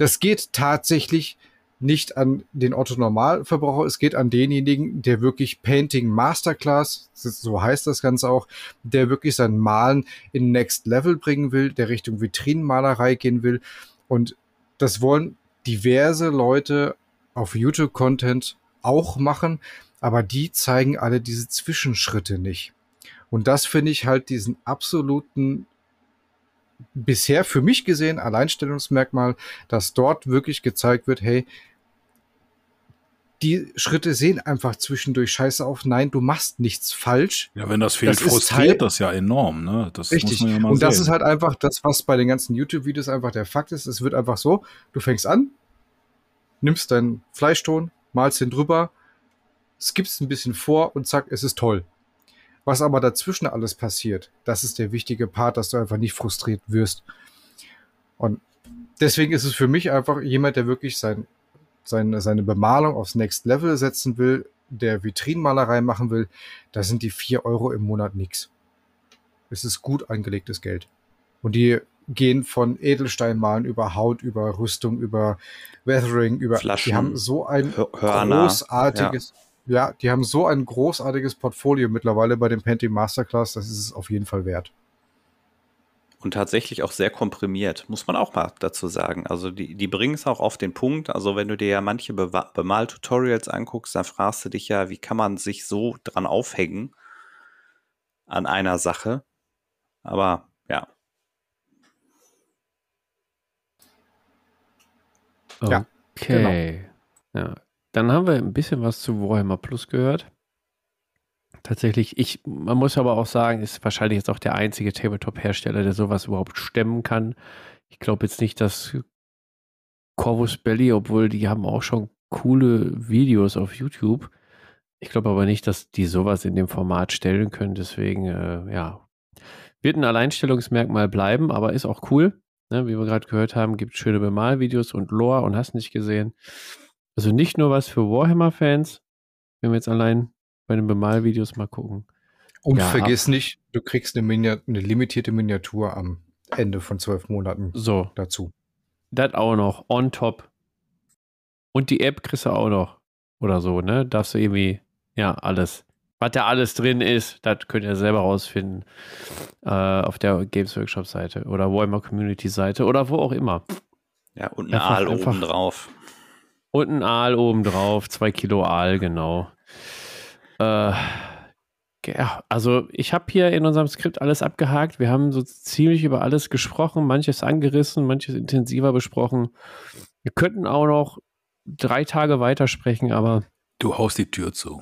Das geht tatsächlich nicht an den Otto Normalverbraucher, es geht an denjenigen, der wirklich Painting Masterclass, so heißt das Ganze auch, der wirklich sein Malen in Next Level bringen will, der Richtung Vitrinenmalerei gehen will. Und das wollen diverse Leute auf YouTube-Content auch machen, aber die zeigen alle diese Zwischenschritte nicht. Und das finde ich halt diesen absoluten bisher für mich gesehen Alleinstellungsmerkmal, dass dort wirklich gezeigt wird, hey, die Schritte sehen einfach zwischendurch scheiße auf. Nein, du machst nichts falsch. Ja, wenn das fehlt, Das frustriert Teil- das ja enorm, ne? Das Richtig. ja und das sehen. ist halt einfach das, was bei den ganzen YouTube-Videos einfach der Fakt ist. Es wird einfach so, du fängst an, nimmst deinen Fleischton, malst den drüber, skippst ein bisschen vor und zack, es ist toll. Was aber dazwischen alles passiert, das ist der wichtige Part, dass du einfach nicht frustriert wirst. Und deswegen ist es für mich einfach jemand, der wirklich sein, seine, seine Bemalung aufs Next Level setzen will, der Vitrinenmalerei machen will, da sind die vier Euro im Monat nix. Es ist gut angelegtes Geld. Und die gehen von Edelsteinmalen über Haut, über Rüstung, über Weathering, über Flaschen, die haben so ein Hör- Hörner, großartiges, ja. Die haben so ein großartiges Portfolio mittlerweile bei dem Painting Masterclass, das ist es auf jeden Fall wert. Und tatsächlich auch sehr komprimiert, muss man auch mal dazu sagen. Also die, die bringen es auch auf den Punkt. Also wenn du dir ja manche Bewa- Bemal-Tutorials anguckst, dann fragst du dich ja, wie kann man sich so dran aufhängen an einer Sache. Aber ja, Ja, Okay. Ja. Dann haben wir ein bisschen was zu Warhammer Plus gehört. Tatsächlich, ich, man muss aber auch sagen, ist wahrscheinlich jetzt auch der einzige Tabletop-Hersteller, der sowas überhaupt stemmen kann. Ich glaube jetzt nicht, dass Corvus Belly, obwohl die haben auch schon coole Videos auf YouTube. Ich glaube aber nicht, dass die sowas in dem Format stellen können. Deswegen, äh, ja, wird ein Alleinstellungsmerkmal bleiben, aber ist auch cool. Ne, wie wir gerade gehört haben, gibt schöne Bemalvideos und Lore und hast nicht gesehen. Also nicht nur was für Warhammer-Fans, wenn wir jetzt allein bei den Bemalvideos mal gucken. Und Ja, vergiss nicht, du kriegst eine, Minia eine limitierte Miniatur am Ende von zwölf Monaten So, dazu. das auch noch, on top. Und die App kriegst du auch noch. Oder so, ne? Darfst du irgendwie, ja, alles. Was da alles drin ist, das könnt ihr selber rausfinden. Äh, auf der Games Workshop Seite oder Warhammer Community Seite oder wo auch immer. ja, und ein Aal oben drauf. Und ein Aal oben drauf, zwei Kilo Aal, genau. Äh, ja, also ich habe hier in unserem Skript alles abgehakt. Wir haben so ziemlich über alles gesprochen, manches angerissen, manches intensiver besprochen. Wir könnten auch noch drei Tage weitersprechen, aber Du haust die Tür zu.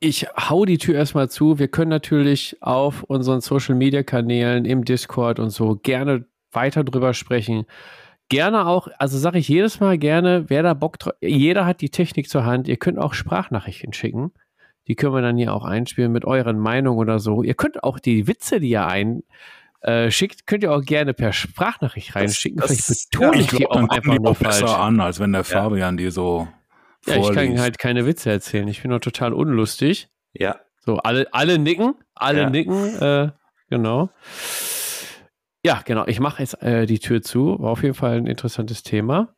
ich hau die Tür erstmal zu. Wir können natürlich auf unseren Social Media Kanälen, im Discord und so gerne weiter drüber sprechen. Gerne auch, also sage ich jedes Mal gerne, wer da Bock drauf, jeder hat die Technik zur Hand. Ihr könnt auch Sprachnachrichten schicken. Die können wir dann hier auch einspielen mit euren Meinungen oder so. Ihr könnt auch die Witze, die ihr ein äh, schickt, könnt ihr auch gerne per Sprachnachricht reinschicken. das- Vielleicht betone ja, ich, Ich die glaube, auch einfach die nur auch besser falsch. an, als wenn der Fabian dir so Ja, ich kann vorliest. halt keine Witze erzählen. Ich bin doch total unlustig. Ja, So, alle, alle nicken, alle Ja. nicken, äh, genau. Ja, genau. Ich mache jetzt äh, die Tür zu. War auf jeden Fall ein interessantes Thema.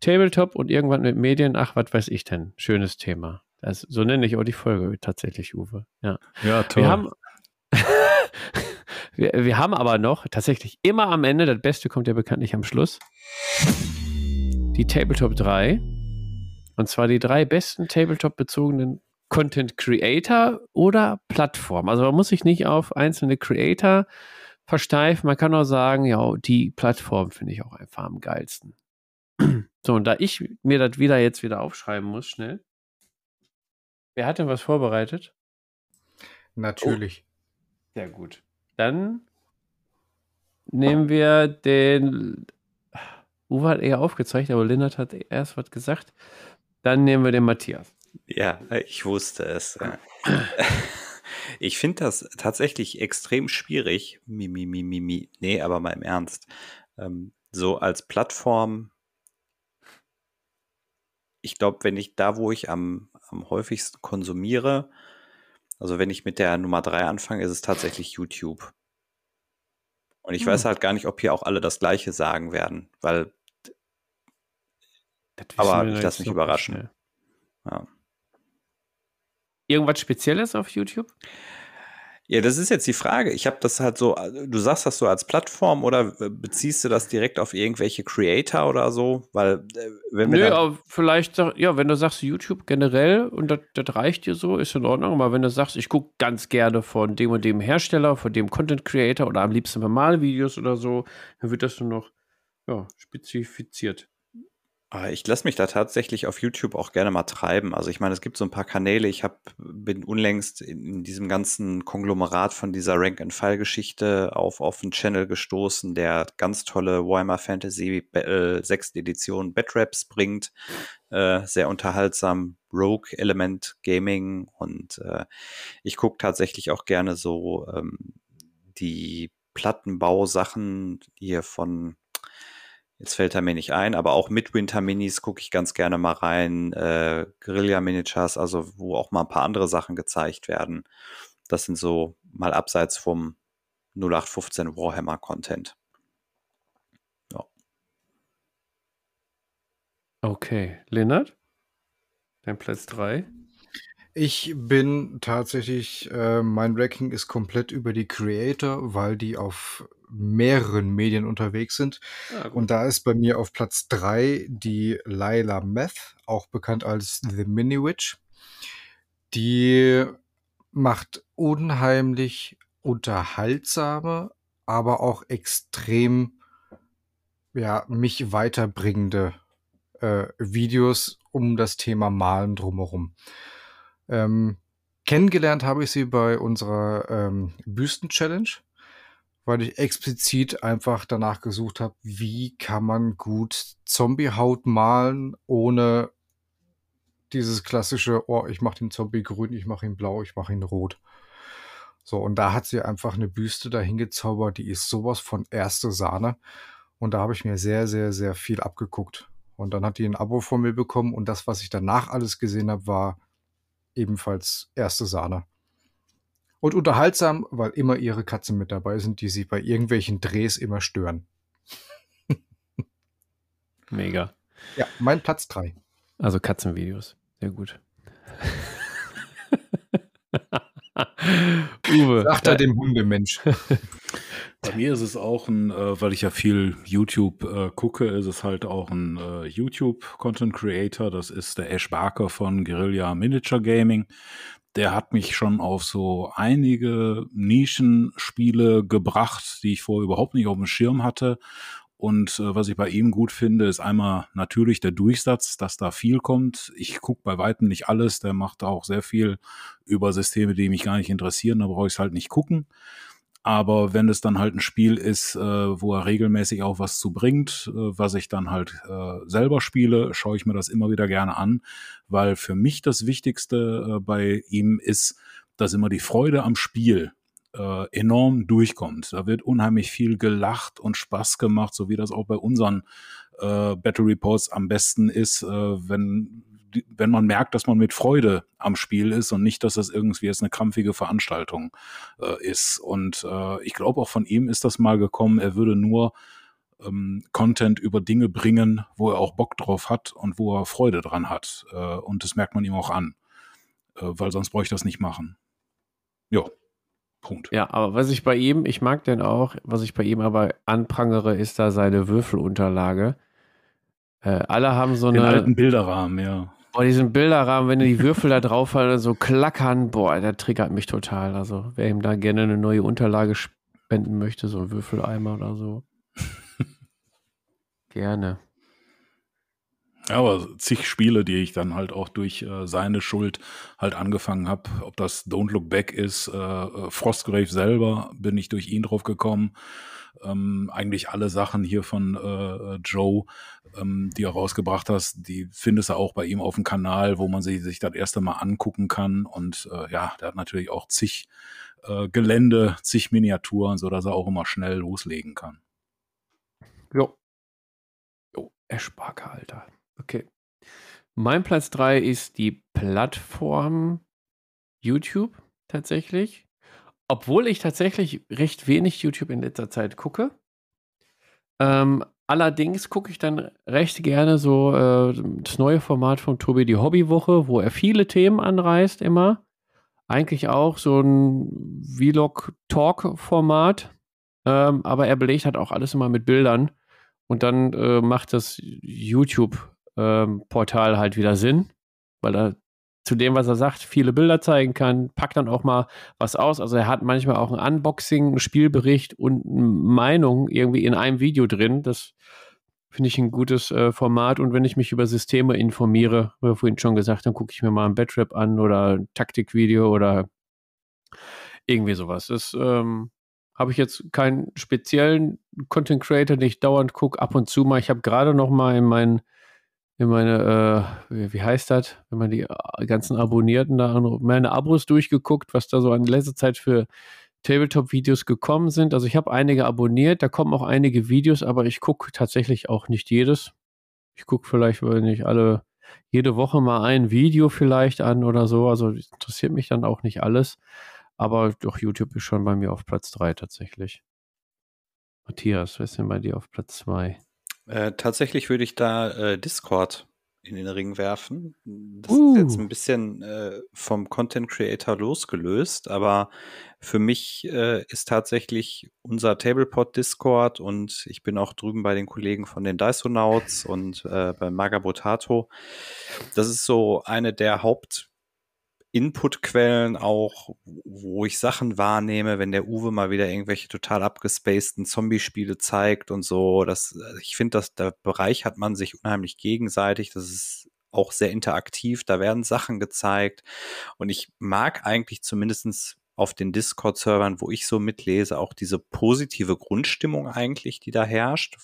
Tabletop und irgendwann mit Medien. Ach, was weiß ich denn? Schönes Thema. Das, so nenne ich auch die Folge tatsächlich, Uwe. Ja. Ja, toll. Wir haben, Wir, wir haben aber noch tatsächlich immer am Ende, das Beste kommt ja bekanntlich am Schluss, die Tabletop 3. Und zwar die drei besten Tabletop-bezogenen Content Creator oder Plattform. Also man muss sich nicht auf einzelne Creator versteifen. Man kann auch sagen, ja, die Plattform finde ich auch einfach am geilsten. So, und da ich mir das wieder jetzt wieder aufschreiben muss, schnell. Wer hat denn was vorbereitet? Natürlich. Oh, sehr gut. Dann nehmen wir den. Uwe hat eher aufgezeigt, aber Lennart hat erst was gesagt. Dann nehmen wir den Matthias. Ja, ich wusste es. Ich finde das tatsächlich extrem schwierig. Mi, mi, mi, mi, mi. Nee, aber mal im Ernst. Ähm, so als Plattform, ich glaube, wenn ich da, wo ich am, am häufigsten konsumiere, also wenn ich mit der Nummer 3 anfange, ist es tatsächlich YouTube. Und ich hm. weiß halt gar nicht, ob hier auch alle das Gleiche sagen werden, weil. Aber ich lasse mich überraschen. Ja. Irgendwas Spezielles auf YouTube? Ja, das ist jetzt die Frage. Ich habe das halt so, du sagst das so als Plattform oder beziehst du das direkt auf irgendwelche Creator oder so? Weil, äh, wenn wir. Nö, aber vielleicht, ja, wenn du sagst YouTube generell und das, das reicht dir so, ist in Ordnung. Aber wenn du sagst, ich gucke ganz gerne von dem und dem Hersteller, von dem Content Creator oder am liebsten normale Videos oder so, dann wird das nur noch ja, spezifiziert. Ah, ich lasse mich da tatsächlich auf YouTube auch gerne mal treiben. Also ich meine, es gibt so ein paar Kanäle. Ich hab, bin unlängst in, in diesem ganzen Konglomerat von dieser Rank-and-File-Geschichte auf, auf einen Channel gestoßen, der ganz tolle Warhammer Fantasy äh, 6. Edition Batraps bringt. Äh, sehr unterhaltsam. Rogue Element Gaming. Und äh, ich gucke tatsächlich auch gerne so ähm, die Plattenbausachen hier von Jetzt fällt er mir nicht ein, aber auch mit Winter Minis gucke ich ganz gerne mal rein. Äh, Guerilla Miniatures, also wo auch mal ein paar andere Sachen gezeigt werden. Das sind so mal abseits vom 0815 Warhammer Content. Ja. Okay, Lennart? Dein Platz 3? Ich bin tatsächlich, äh, mein Ranking ist komplett über die Creator, weil die auf mehreren Medien unterwegs sind. Ja, und da ist bei mir auf Platz 3 die Lila Meth, auch bekannt als The Mini Witch. Die macht unheimlich unterhaltsame, aber auch extrem ja, mich weiterbringende äh, Videos um das Thema Malen drumherum. Ähm, kennengelernt habe ich sie bei unserer ähm, Büsten-Challenge, weil ich explizit einfach danach gesucht habe, wie kann man gut Zombie-Haut malen, ohne dieses klassische, oh, ich mache den Zombie grün, ich mache ihn blau, ich mache ihn rot. So, und da hat sie einfach eine Büste dahin gezaubert, die ist sowas von erste Sahne. Und da habe ich mir sehr, sehr, sehr viel abgeguckt. Und dann hat die ein Abo von mir bekommen und das, was ich danach alles gesehen habe, war ebenfalls erste Sahne. Und unterhaltsam, weil immer ihre Katzen mit dabei sind, die sie bei irgendwelchen Drehs immer stören. Mega. Ja, mein Platz 3. Also Katzenvideos. Sehr gut. Uwe. Sagt er dem Hundemensch. Bei mir ist es auch ein, äh, weil ich ja viel YouTube äh, gucke, ist es halt auch ein äh, YouTube-Content Creator. Das ist der Ash Barker von Guerilla Miniature Gaming. Der hat mich schon auf so einige Nischenspiele gebracht, die ich vorher überhaupt nicht auf dem Schirm hatte. Und äh, was ich bei ihm gut finde, ist einmal natürlich der Durchsatz, dass da viel kommt. Ich gucke bei weitem nicht alles. Der macht auch sehr viel über Systeme, die mich gar nicht interessieren. Da brauche ich es halt nicht gucken. Aber wenn es dann halt ein Spiel ist, äh, wo er regelmäßig auch was zu bringt, äh, was ich dann halt äh, selber spiele, schaue ich mir das immer wieder gerne an, weil für mich das Wichtigste äh, bei ihm ist, dass immer die Freude am Spiel äh, enorm durchkommt. Da wird unheimlich viel gelacht und Spaß gemacht, so wie das auch bei unseren äh, Battle Reports am besten ist, wenn wenn man merkt, dass man mit Freude am Spiel ist und nicht, dass das irgendwie jetzt eine krampfige Veranstaltung äh, ist. Und äh, ich glaube auch von ihm ist das mal gekommen, er würde nur ähm, Content über Dinge bringen, wo er auch Bock drauf hat und wo er Freude dran hat. Äh, und das merkt man ihm auch an, äh, weil sonst bräuchte ich das nicht machen. Ja, Punkt. Ja, aber was ich bei ihm, ich mag den auch, was ich bei ihm aber anprangere, ist da seine Würfelunterlage. Äh, alle haben so Den eine. alten Bilderrahmen, ja. Boah, diesen Bilderrahmen, wenn die Würfel da drauf fallen, so klackern, boah, der triggert mich total. Also, wer ihm da gerne eine neue Unterlage spenden möchte, so ein Würfeleimer oder so. gerne. Ja, aber zig Spiele, die ich dann halt auch durch äh, seine Schuld halt angefangen habe. Ob das Don't Look Back ist, äh, äh, Frostgrave selber, bin ich durch ihn drauf gekommen. Ähm, eigentlich alle Sachen hier von äh, Joe, ähm, die er rausgebracht hast, die findest du auch bei ihm auf dem Kanal, wo man sich, sich das erste Mal angucken kann. Und äh, ja, der hat natürlich auch zig äh, Gelände, zig Miniaturen, so dass er auch immer schnell loslegen kann. Jo. Jo, Eschbarker, Alter. Okay. Mein Platz 3 ist die Plattform YouTube tatsächlich. Obwohl ich tatsächlich recht wenig YouTube in letzter Zeit gucke. Ähm, allerdings gucke ich dann recht gerne so äh, das neue Format von Tobi, die Hobbywoche, wo er viele Themen anreißt immer. Eigentlich auch so ein Vlog-Talk-Format. Ähm, aber er belegt halt auch alles immer mit Bildern. Und dann äh, macht das YouTube-Portal ähm, halt wieder Sinn, weil er zu dem, was er sagt, viele Bilder zeigen kann, packt dann auch mal was aus. Also er hat manchmal auch ein Unboxing, einen Spielbericht und eine Meinung irgendwie in einem Video drin. Das finde ich ein gutes äh, Format. Und wenn ich mich über Systeme informiere, wie vorhin schon gesagt, dann gucke ich mir mal ein Batrap an oder ein Taktikvideo oder irgendwie sowas. Das ähm, habe ich jetzt keinen speziellen Content Creator, den ich dauernd gucke, ab und zu mal. Ich habe gerade noch mal in meinen in meine, äh, wie heißt das, wenn man die äh, ganzen Abonnierten da, meine Abos durchgeguckt, was da so in letzter Zeit für Tabletop-Videos gekommen sind. Also ich habe einige abonniert, da kommen auch einige Videos, aber ich gucke tatsächlich auch nicht jedes. Ich gucke vielleicht, wenn ich alle, jede Woche mal ein Video vielleicht an oder so. Also interessiert mich dann auch nicht alles. Aber doch, YouTube ist schon bei mir auf Platz 3 tatsächlich. Matthias, was ist denn bei dir auf Platz 2? Äh, tatsächlich würde ich da äh, Discord in den Ring werfen. Das uh. ist jetzt ein bisschen äh, vom Content Creator losgelöst, aber für mich äh, ist tatsächlich unser Tablepod Discord und ich bin auch drüben bei den Kollegen von den Dysonauts und äh, bei Magabotato. Das ist so eine der Haupt Inputquellen auch, wo ich Sachen wahrnehme, wenn der Uwe mal wieder irgendwelche total abgespaceden Zombie-Spiele zeigt und so. Das, ich finde, dass der Bereich hat man sich unheimlich gegenseitig. Das ist auch sehr interaktiv. Da werden Sachen gezeigt. Und ich mag eigentlich zumindestens auf den Discord-Servern, wo ich so mitlese, auch diese positive Grundstimmung eigentlich, die da herrscht,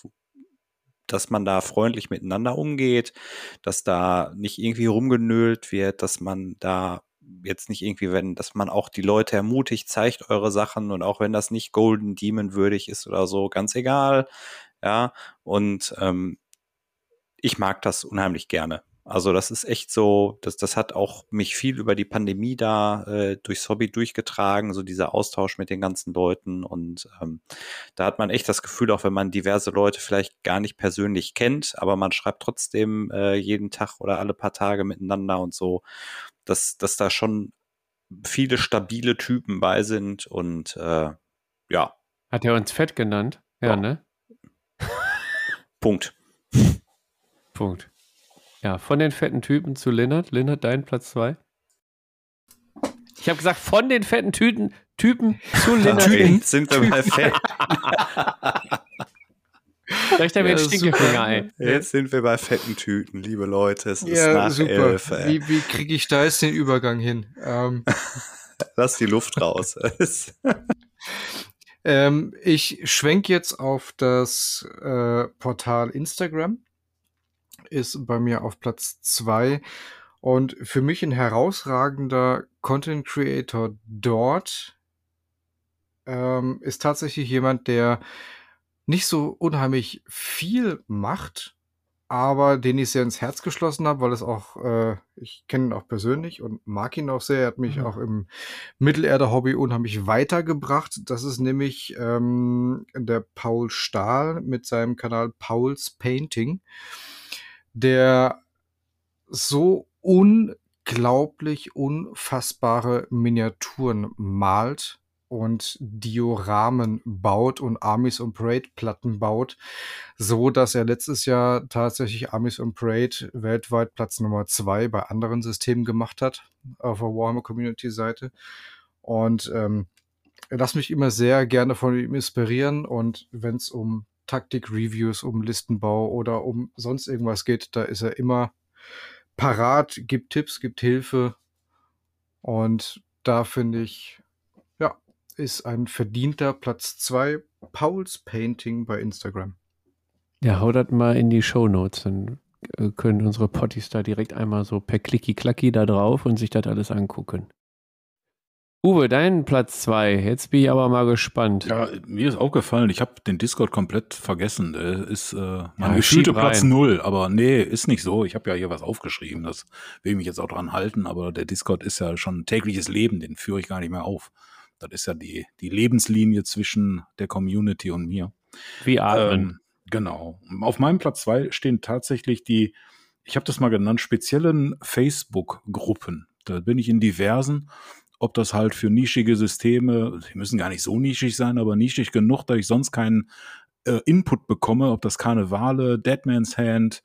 dass man da freundlich miteinander umgeht, dass da nicht irgendwie rumgenölt wird, dass man da jetzt nicht irgendwie, wenn, dass man auch die Leute ermutigt, zeigt eure Sachen und auch wenn das nicht Golden Demon würdig ist oder so, ganz egal. Ja, und ähm, ich mag das unheimlich gerne. Also das ist echt so, das, das hat auch mich viel über die Pandemie da äh, durchs Hobby durchgetragen, so dieser Austausch mit den ganzen Leuten. Und ähm, da hat man echt das Gefühl, auch wenn man diverse Leute vielleicht gar nicht persönlich kennt, aber man schreibt trotzdem äh, jeden Tag oder alle paar Tage miteinander und so, dass, dass da schon viele stabile Typen bei sind und äh, ja. Hat er uns fett genannt? Ja, ja. ne? Punkt. Punkt. Ja, von den fetten Typen zu Lennart. Lennart, dein Platz 2. Ich habe gesagt, von den fetten Tüten, Typen zu Lennart. Typen sind wir mal fett. Vielleicht haben wir ja, den Stinkefinger, ey. Jetzt sind wir bei fetten Tüten, liebe Leute. Es ist ja, nach super. elf. Wie, wie kriege ich da jetzt den Übergang hin? Ähm. Lass die Luft raus. ähm, ich schwenke jetzt auf das äh, Portal Instagram ist bei mir auf Platz zwei und für mich ein herausragender Content Creator dort ähm, ist tatsächlich jemand, der nicht so unheimlich viel macht, aber den ich sehr ins Herz geschlossen habe, weil es auch, äh, ich kenne ihn auch persönlich und mag ihn auch sehr. Er hat mich mhm. auch im Mittelerde-Hobby unheimlich weitergebracht. Das ist nämlich ähm, der Paul Stahl mit seinem Kanal Paul's Painting der so unglaublich unfassbare Miniaturen malt und Dioramen baut und Armies on Parade Platten baut, so dass er letztes Jahr tatsächlich Armies on Parade weltweit Platz Nummer zwei bei anderen Systemen gemacht hat auf der Warhammer Community Seite und ähm, lass mich immer sehr gerne von ihm inspirieren und wenn es um Taktik-Reviews, um Listenbau oder um sonst irgendwas geht, da ist er immer parat, gibt Tipps, gibt Hilfe und da finde ich, ja, ist ein verdienter Platz 2 Pauls Painting bei Instagram. Ja, hau das mal in die Show Notes, dann äh, können unsere Potties da direkt einmal so per Klicki-Klacki da drauf und sich das alles angucken. Uwe, dein Platz 2. Jetzt bin ich aber mal gespannt. Ja, mir ist aufgefallen, ich habe den Discord komplett vergessen. Der ist äh, mein Ja, gefühlte Platz rein. null, aber nee, ist nicht so. Ich habe ja hier was aufgeschrieben, das will ich mich jetzt auch dran halten, aber der Discord ist ja schon ein tägliches Leben, den führe ich gar nicht mehr auf. Das ist ja die, die Lebenslinie zwischen der Community und mir. Wie atmen. Ähm, genau. Auf meinem Platz zwei stehen tatsächlich die, ich habe das mal genannt, speziellen Facebook-Gruppen. Da bin ich in diversen, ob das halt für nischige Systeme, die müssen gar nicht so nischig sein, aber nischig genug, dass ich sonst keinen äh, Input bekomme, ob das Karnevale, Deadman's Hand,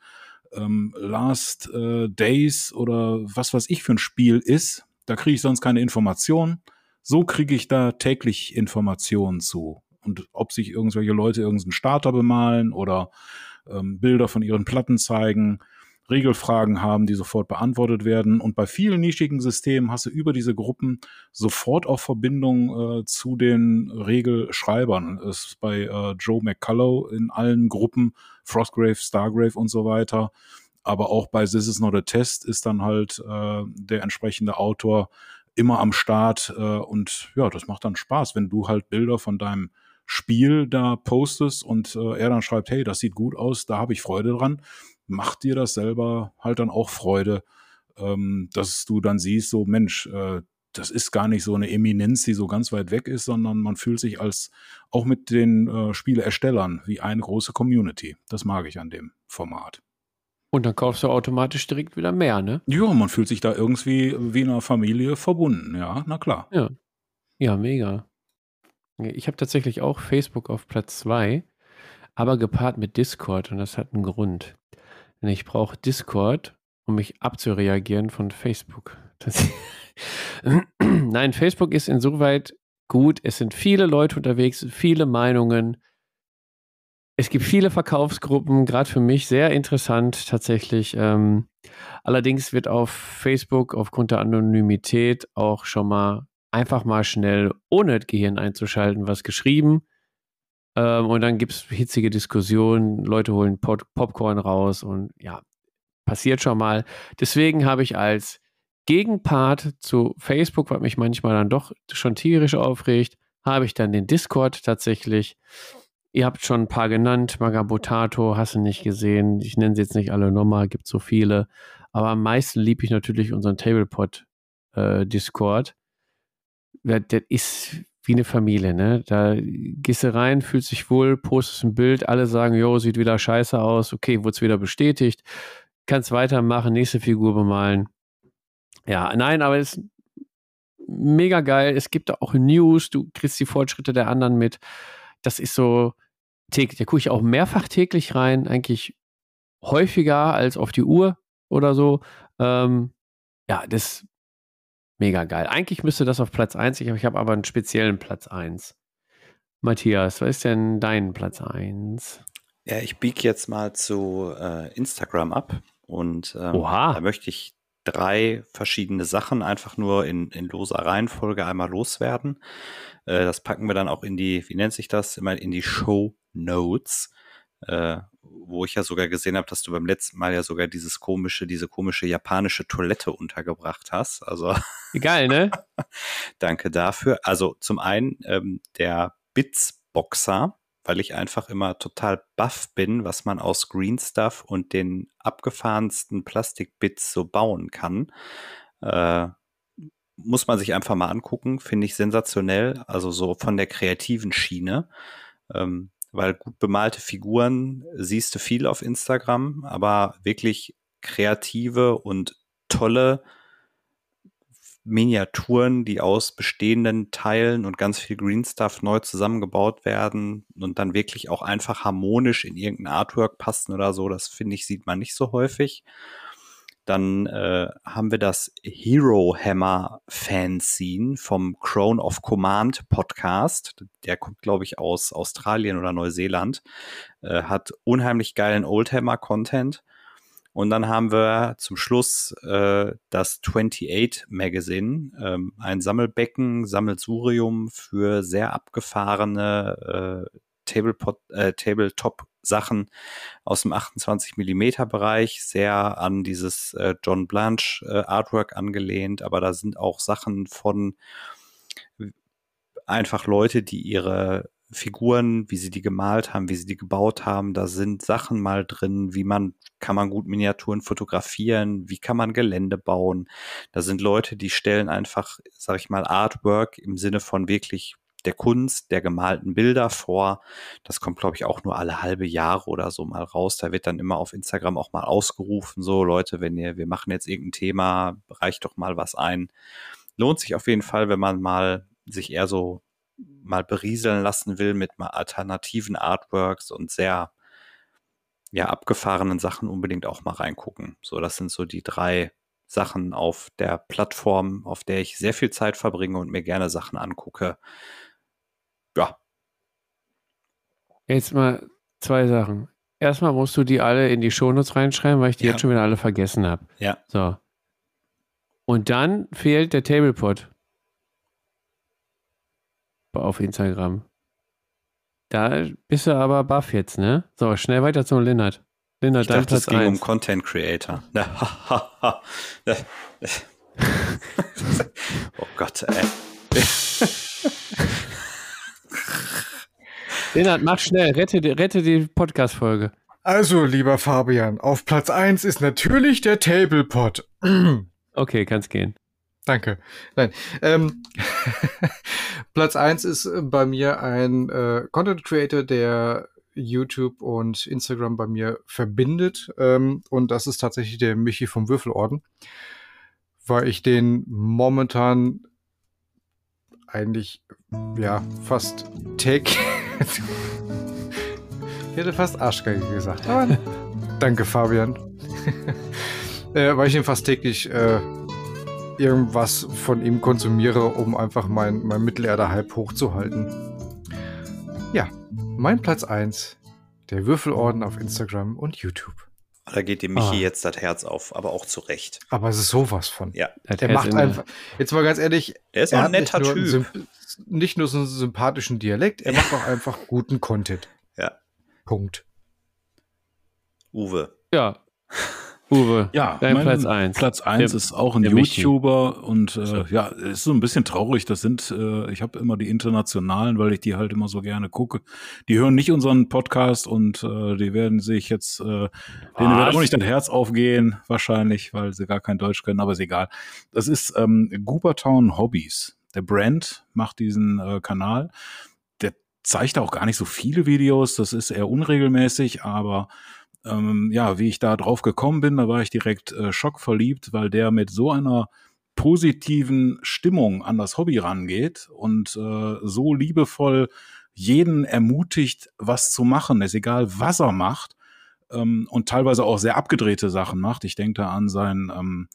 ähm, Last äh, Days oder was weiß ich für ein Spiel ist. Da kriege ich sonst keine Informationen. So kriege ich da täglich Informationen zu. Und ob sich irgendwelche Leute irgendeinen Starter bemalen oder ähm, Bilder von ihren Platten zeigen, Regelfragen haben, die sofort beantwortet werden. Und bei vielen nischigen Systemen hast du über diese Gruppen sofort auch Verbindung äh, zu den Regelschreibern. Das ist bei äh, Joe McCullough in allen Gruppen, Frostgrave, Stargrave und so weiter. Aber auch bei This is not a test ist dann halt äh, der entsprechende Autor immer am Start. Äh, und ja, das macht dann Spaß, wenn du halt Bilder von deinem Spiel da postest und äh, er dann schreibt, hey, das sieht gut aus, da habe ich Freude dran macht dir das selber halt dann auch Freude, ähm, dass du dann siehst, so Mensch, äh, das ist gar nicht so eine Eminenz, die so ganz weit weg ist, sondern man fühlt sich als auch mit den äh, Spieleerstellern wie eine große Community. Das mag ich an dem Format. Und dann kaufst du automatisch direkt wieder mehr, ne? Ja, man fühlt sich da irgendwie wie in einer Familie verbunden, ja, na klar. Ja. Ja, mega. Ich habe tatsächlich auch Facebook auf Platz 2, aber gepaart mit Discord und das hat einen Grund. Denn ich brauche Discord, um mich abzureagieren von Facebook. Nein, Facebook ist insoweit gut. Es sind viele Leute unterwegs, viele Meinungen. Es gibt viele Verkaufsgruppen, gerade für mich sehr interessant tatsächlich. Ähm, allerdings wird auf Facebook aufgrund der Anonymität auch schon mal einfach mal schnell, ohne Gehirn einzuschalten, was geschrieben. Ähm, und dann gibt es hitzige Diskussionen, Leute holen Pop Popcorn raus und ja, passiert schon mal. Deswegen habe ich als Gegenpart zu Facebook, was mich manchmal dann doch schon tierisch aufregt, habe ich dann den Discord tatsächlich. Ihr habt schon ein paar genannt, Magabotato, hast du nicht gesehen. Ich nenne sie jetzt nicht alle nochmal, gibt so viele. Aber am meisten liebe ich natürlich unseren Tablepod äh, Discord. Das ist wie eine Familie, ne? Da gehst du rein, fühlst dich wohl, postest ein Bild, alle sagen, jo, sieht wieder scheiße aus, okay, wurde es wieder bestätigt, kannst weitermachen, nächste Figur bemalen. Ja, nein, aber es ist mega geil. Es gibt auch News, du kriegst die Fortschritte der anderen mit. Das ist so täglich, da gucke ich auch mehrfach täglich rein, eigentlich häufiger als auf die Uhr oder so. Ähm, ja, das mega geil. Eigentlich müsste das auf Platz 1, ich, ich habe aber einen speziellen Platz 1. Matthias, was ist denn dein Platz 1? Ja, ich biege jetzt mal zu äh, Instagram ab und ähm, Oha. da möchte ich drei verschiedene Sachen einfach nur in, in loser Reihenfolge einmal loswerden. Äh, das packen wir dann auch in die, wie nennt sich das, immer in die Show Notes, äh, wo ich ja sogar gesehen habe, dass du beim letzten Mal ja sogar dieses komische, diese komische japanische Toilette untergebracht hast. Also Geil, ne? Danke dafür. Also zum einen ähm, der Bits-Boxer, weil ich einfach immer total baff bin, was man aus Green Stuff und den abgefahrensten Plastikbits so bauen kann. Äh, muss man sich einfach mal angucken, finde ich sensationell. Also so von der kreativen Schiene. Ähm, weil gut bemalte Figuren siehst du viel auf Instagram, aber wirklich kreative und tolle Miniaturen, die aus bestehenden Teilen und ganz viel Green Stuff neu zusammengebaut werden und dann wirklich auch einfach harmonisch in irgendein Artwork passen oder so. Das finde ich, sieht man nicht so häufig. Dann äh, haben wir das Hero Hammer Fanzine vom Crown of Command Podcast. Der kommt, glaube ich, aus Australien oder Neuseeland. Äh, hat unheimlich geilen Oldhammer Content. Und dann haben wir zum Schluss äh, das 28 Magazine, ähm, ein Sammelbecken, Sammelsurium für sehr abgefahrene äh, Tablepot, äh, Tabletop-Sachen aus dem 28 Millimeter Bereich, sehr an dieses äh, John Blanche äh, Artwork angelehnt, aber da sind auch Sachen von einfach Leute, die ihre Figuren, wie sie die gemalt haben, wie sie die gebaut haben. Da sind Sachen mal drin, wie man, kann man gut Miniaturen fotografieren, wie kann man Gelände bauen. Da sind Leute, die stellen einfach, sag ich mal, Artwork im Sinne von wirklich der Kunst, der gemalten Bilder vor. Das kommt, glaube ich, auch nur alle halbe Jahre oder so mal raus. Da wird dann immer auf Instagram auch mal ausgerufen, so Leute, wenn ihr, wir machen jetzt irgendein Thema, reicht doch mal was ein. Lohnt sich auf jeden Fall, wenn man mal sich eher so mal berieseln lassen will mit mal alternativen Artworks und sehr ja abgefahrenen Sachen unbedingt auch mal reingucken. So, das sind so die drei Sachen auf der Plattform, auf der ich sehr viel Zeit verbringe und mir gerne Sachen angucke. Ja. Jetzt mal zwei Sachen. Erstmal musst du die alle in die Shownotes reinschreiben, weil ich die Ja. jetzt schon wieder alle vergessen habe. Ja. So. Und dann fehlt der Tablepot. Auf Instagram. Da bist du aber baff jetzt, ne? So, schnell weiter zum Lennart. Lennart, Ich dein dachte, es Platz ging um 1. Content Creator. oh Gott, ey. Lennart, mach schnell, rette, die- rette die Podcast-Folge. Also, lieber Fabian, auf Platz 1 ist natürlich der Tablepot. Okay, kann's gehen. Danke. Nein. Ähm, Platz 1 ist äh, bei mir ein äh, Content Creator, der YouTube und Instagram bei mir verbindet. Ähm, und das ist tatsächlich der Michi vom Würfelorden. Weil ich den momentan eigentlich, ja, fast täglich. Ich hätte fast Arschgeige gesagt. Aber danke, Fabian. äh, weil ich ihn fast täglich äh, irgendwas von ihm konsumiere, um einfach mein, mein Mittelerde-Hype hochzuhalten. Ja, mein Platz 1, der Würfelorden auf Instagram und YouTube. Da geht dem Michi Ah. jetzt das Herz auf, aber auch zu Recht. Aber es ist sowas von. Ja, Das Er Herz macht in der- einfach, jetzt mal ganz ehrlich, er ist er auch hat ein netter Typ. Nicht nur so einen sympathischen Dialekt, er macht auch einfach guten Content. Ja. Punkt. Uwe. Ja. Uwe, Ja, dein mein Platz 1. Platz 1 Der- ist auch ein. YouTuber und äh, ja, ist so ein bisschen traurig. Das sind, äh, ich habe immer die internationalen, weil ich die halt immer so gerne gucke. Die hören nicht unseren Podcast und äh, die werden sich jetzt, äh, denen wird auch nicht das Herz aufgehen, wahrscheinlich, weil sie gar kein Deutsch können, aber ist egal. Das ist ähm, Goobertown Hobbies. Der Brand macht diesen äh, Kanal. Der zeigt auch gar nicht so viele Videos, das ist eher unregelmäßig, aber ähm, ja, wie ich da drauf gekommen bin, da war ich direkt äh, schockverliebt, weil der mit so einer positiven Stimmung an das Hobby rangeht und äh, so liebevoll jeden ermutigt, was zu machen. Ist egal, was er macht ähm, und teilweise auch sehr abgedrehte Sachen macht. Ich denke da an sein ähm,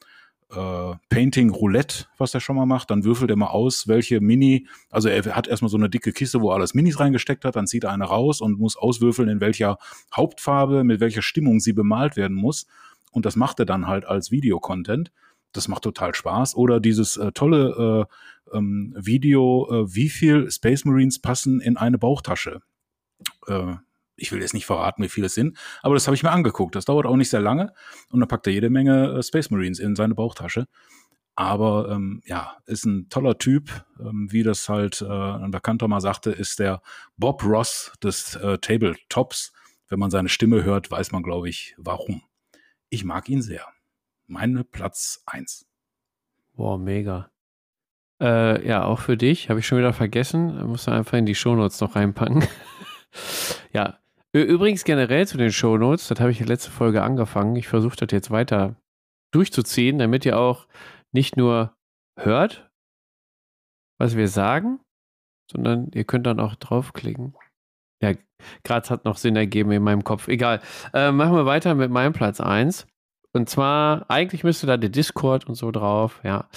äh, Painting Roulette, was er schon mal macht. Dann würfelt er mal aus, welche Mini, also er hat erstmal so eine dicke Kiste, wo er alles Minis reingesteckt hat, dann zieht er eine raus und muss auswürfeln, in welcher Hauptfarbe, mit welcher Stimmung sie bemalt werden muss. Und das macht er dann halt als Videocontent. Das macht total Spaß. Oder dieses äh, tolle äh, ähm, Video, äh, wie viel Space Marines passen in eine Bauchtasche. Äh, ich will jetzt nicht verraten, wie viele es sind, aber das habe ich mir angeguckt. Das dauert auch nicht sehr lange und dann packt er jede Menge äh, Space Marines in seine Bauchtasche. Aber ähm, ja, ist ein toller Typ, ähm, wie das halt äh, ein Bekannter mal sagte, ist der Bob Ross des äh, Tabletops. Wenn man seine Stimme hört, weiß man, glaube ich, warum. Ich mag ihn sehr. Meine Platz eins. Boah, mega. Äh, ja, auch für dich. Habe ich schon wieder vergessen. Musst du einfach in die Shownotes noch reinpacken. ja. Übrigens generell zu den Shownotes, das habe ich in der letzten Folge angefangen. Ich versuche das jetzt weiter durchzuziehen, damit ihr auch nicht nur hört, was wir sagen, sondern ihr könnt dann auch draufklicken. Ja, gerade hat noch Sinn ergeben in meinem Kopf. Egal. Äh, machen wir weiter mit meinem Platz 1. Und zwar, eigentlich müsste da der Discord und so drauf, ja.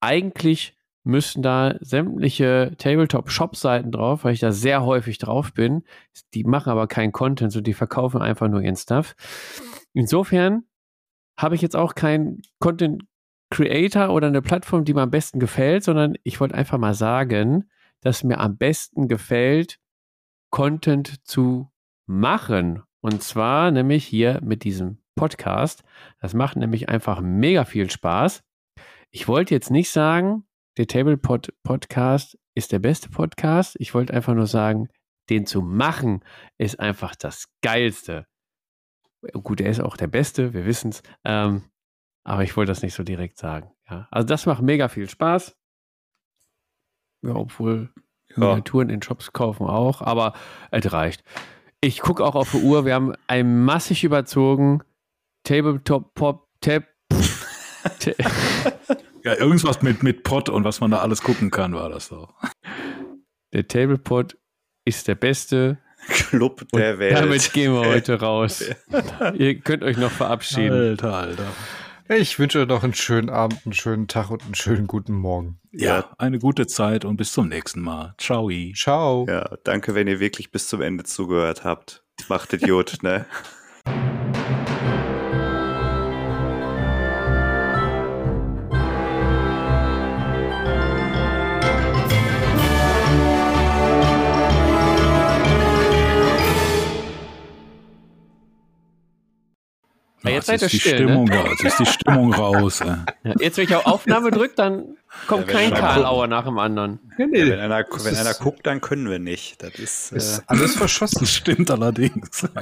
Eigentlich müssten da sämtliche Tabletop-Shop-Seiten drauf, weil ich da sehr häufig drauf bin. Die machen aber keinen Content, so die verkaufen einfach nur ihren Stuff. Insofern habe ich jetzt auch keinen Content Creator oder eine Plattform, die mir am besten gefällt, sondern ich wollte einfach mal sagen, dass mir am besten gefällt, Content zu machen. Und zwar nämlich hier mit diesem Podcast. Das macht nämlich einfach mega viel Spaß. Ich wollte jetzt nicht sagen, der Tablepod Podcast ist der beste Podcast. Ich wollte einfach nur sagen, den zu machen ist einfach das Geilste. Gut, er ist auch der Beste, wir wissen es. Ähm, aber ich wollte das nicht so direkt sagen. Ja. Also das macht mega viel Spaß. Ja, obwohl Ja. Miniaturen in Shops kaufen auch, aber es reicht. Ich gucke auch auf die Uhr, wir haben ein massig überzogen. Tabletop Pop Tab. Ja, irgendwas mit, mit Pot und was man da alles gucken kann, war das doch. der Tablepot ist der beste. Club Und der Welt. damit gehen wir heute raus. Ihr könnt euch noch verabschieden. Alter, Alter. Ich wünsche euch noch einen schönen Abend, einen schönen Tag und einen schönen guten Morgen. Ja, eine gute Zeit und bis zum nächsten Mal. Ciao. Ciao. Ja, danke, wenn ihr wirklich bis zum Ende zugehört habt. Macht Idiot, ne? Ja, jetzt jetzt seid ist ihr die still, ne? Stimmung raus. Jetzt ist die Stimmung raus. Ja, jetzt, wenn ich auf Aufnahme drücke, dann kommt Ja, kein Karlauer nach dem anderen. Nee, Ja, nee, wenn einer, wenn einer guckt, dann können wir nicht. Das ist, ist äh, alles verschossen. Das stimmt allerdings.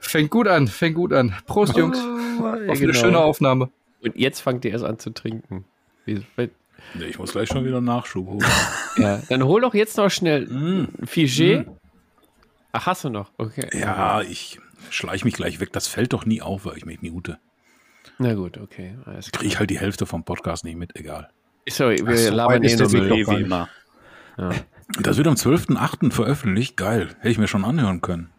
Fängt gut an, fängt gut an. Prost, Jungs. Ja, Auf eine genau. schöne Aufnahme. Und jetzt fangt ihr erst an zu trinken. Nee, ich muss gleich schon wieder Nachschub holen. Ja, dann hol doch jetzt noch schnell Mm. ein Figé. Ach, hast du noch? Okay. Ja, ich schleich mich gleich weg. Das fällt doch nie auf, weil ich mich mute. Na gut, okay. Kriege ich halt die Hälfte vom Podcast nicht mit, egal. Sorry, wir Ach so, labern eh ist nur Müll. wie immer. Ja. Das wird am 12.8. veröffentlicht. Geil. Hätte ich mir schon anhören können.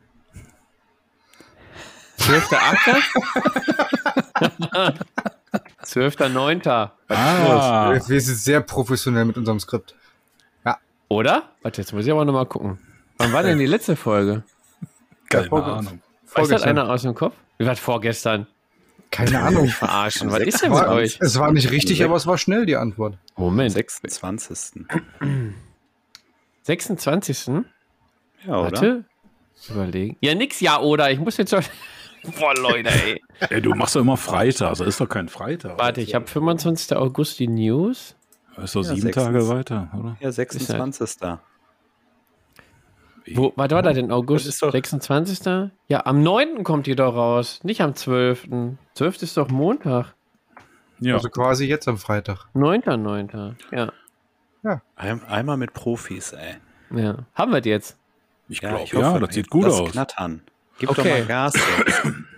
12.8. 12.9. Ah, Wir wir sind sehr professionell mit unserem Skript. Oder? Warte, jetzt muss ich aber nochmal gucken. Wann war denn die letzte Folge? keine Vorge- Ahnung. Weiß das einer aus dem Kopf? Wie war das vorgestern? Keine Ahnung. Verarschen. Was ist denn mit euch? es war nicht richtig, aber es war schnell die Antwort. Moment. 26. 26. Ja, oder? Warte. Überlegen. Ja, nix, ja, oder? Ich muss jetzt schon. Boah, Leute, ey. Ey, du machst doch immer Freitag. Das ist doch kein Freitag. Warte, ich habe 25. August die News. Das ist doch Ja, sieben sechstens. Tage weiter, oder? Ja, 26. Wo, was war da denn? August Das ist doch- 26. Ja, am 9. kommt die doch raus. Nicht am 12. 12. ist doch Montag. Ja. Also quasi jetzt am Freitag. 9.9. Ja. Ein, einmal mit Profis, ey. ja. Haben wir die jetzt? ich Ja, glaube, ja, das sieht gut lass aus. knattern. Gib Okay. doch mal Gas jetzt.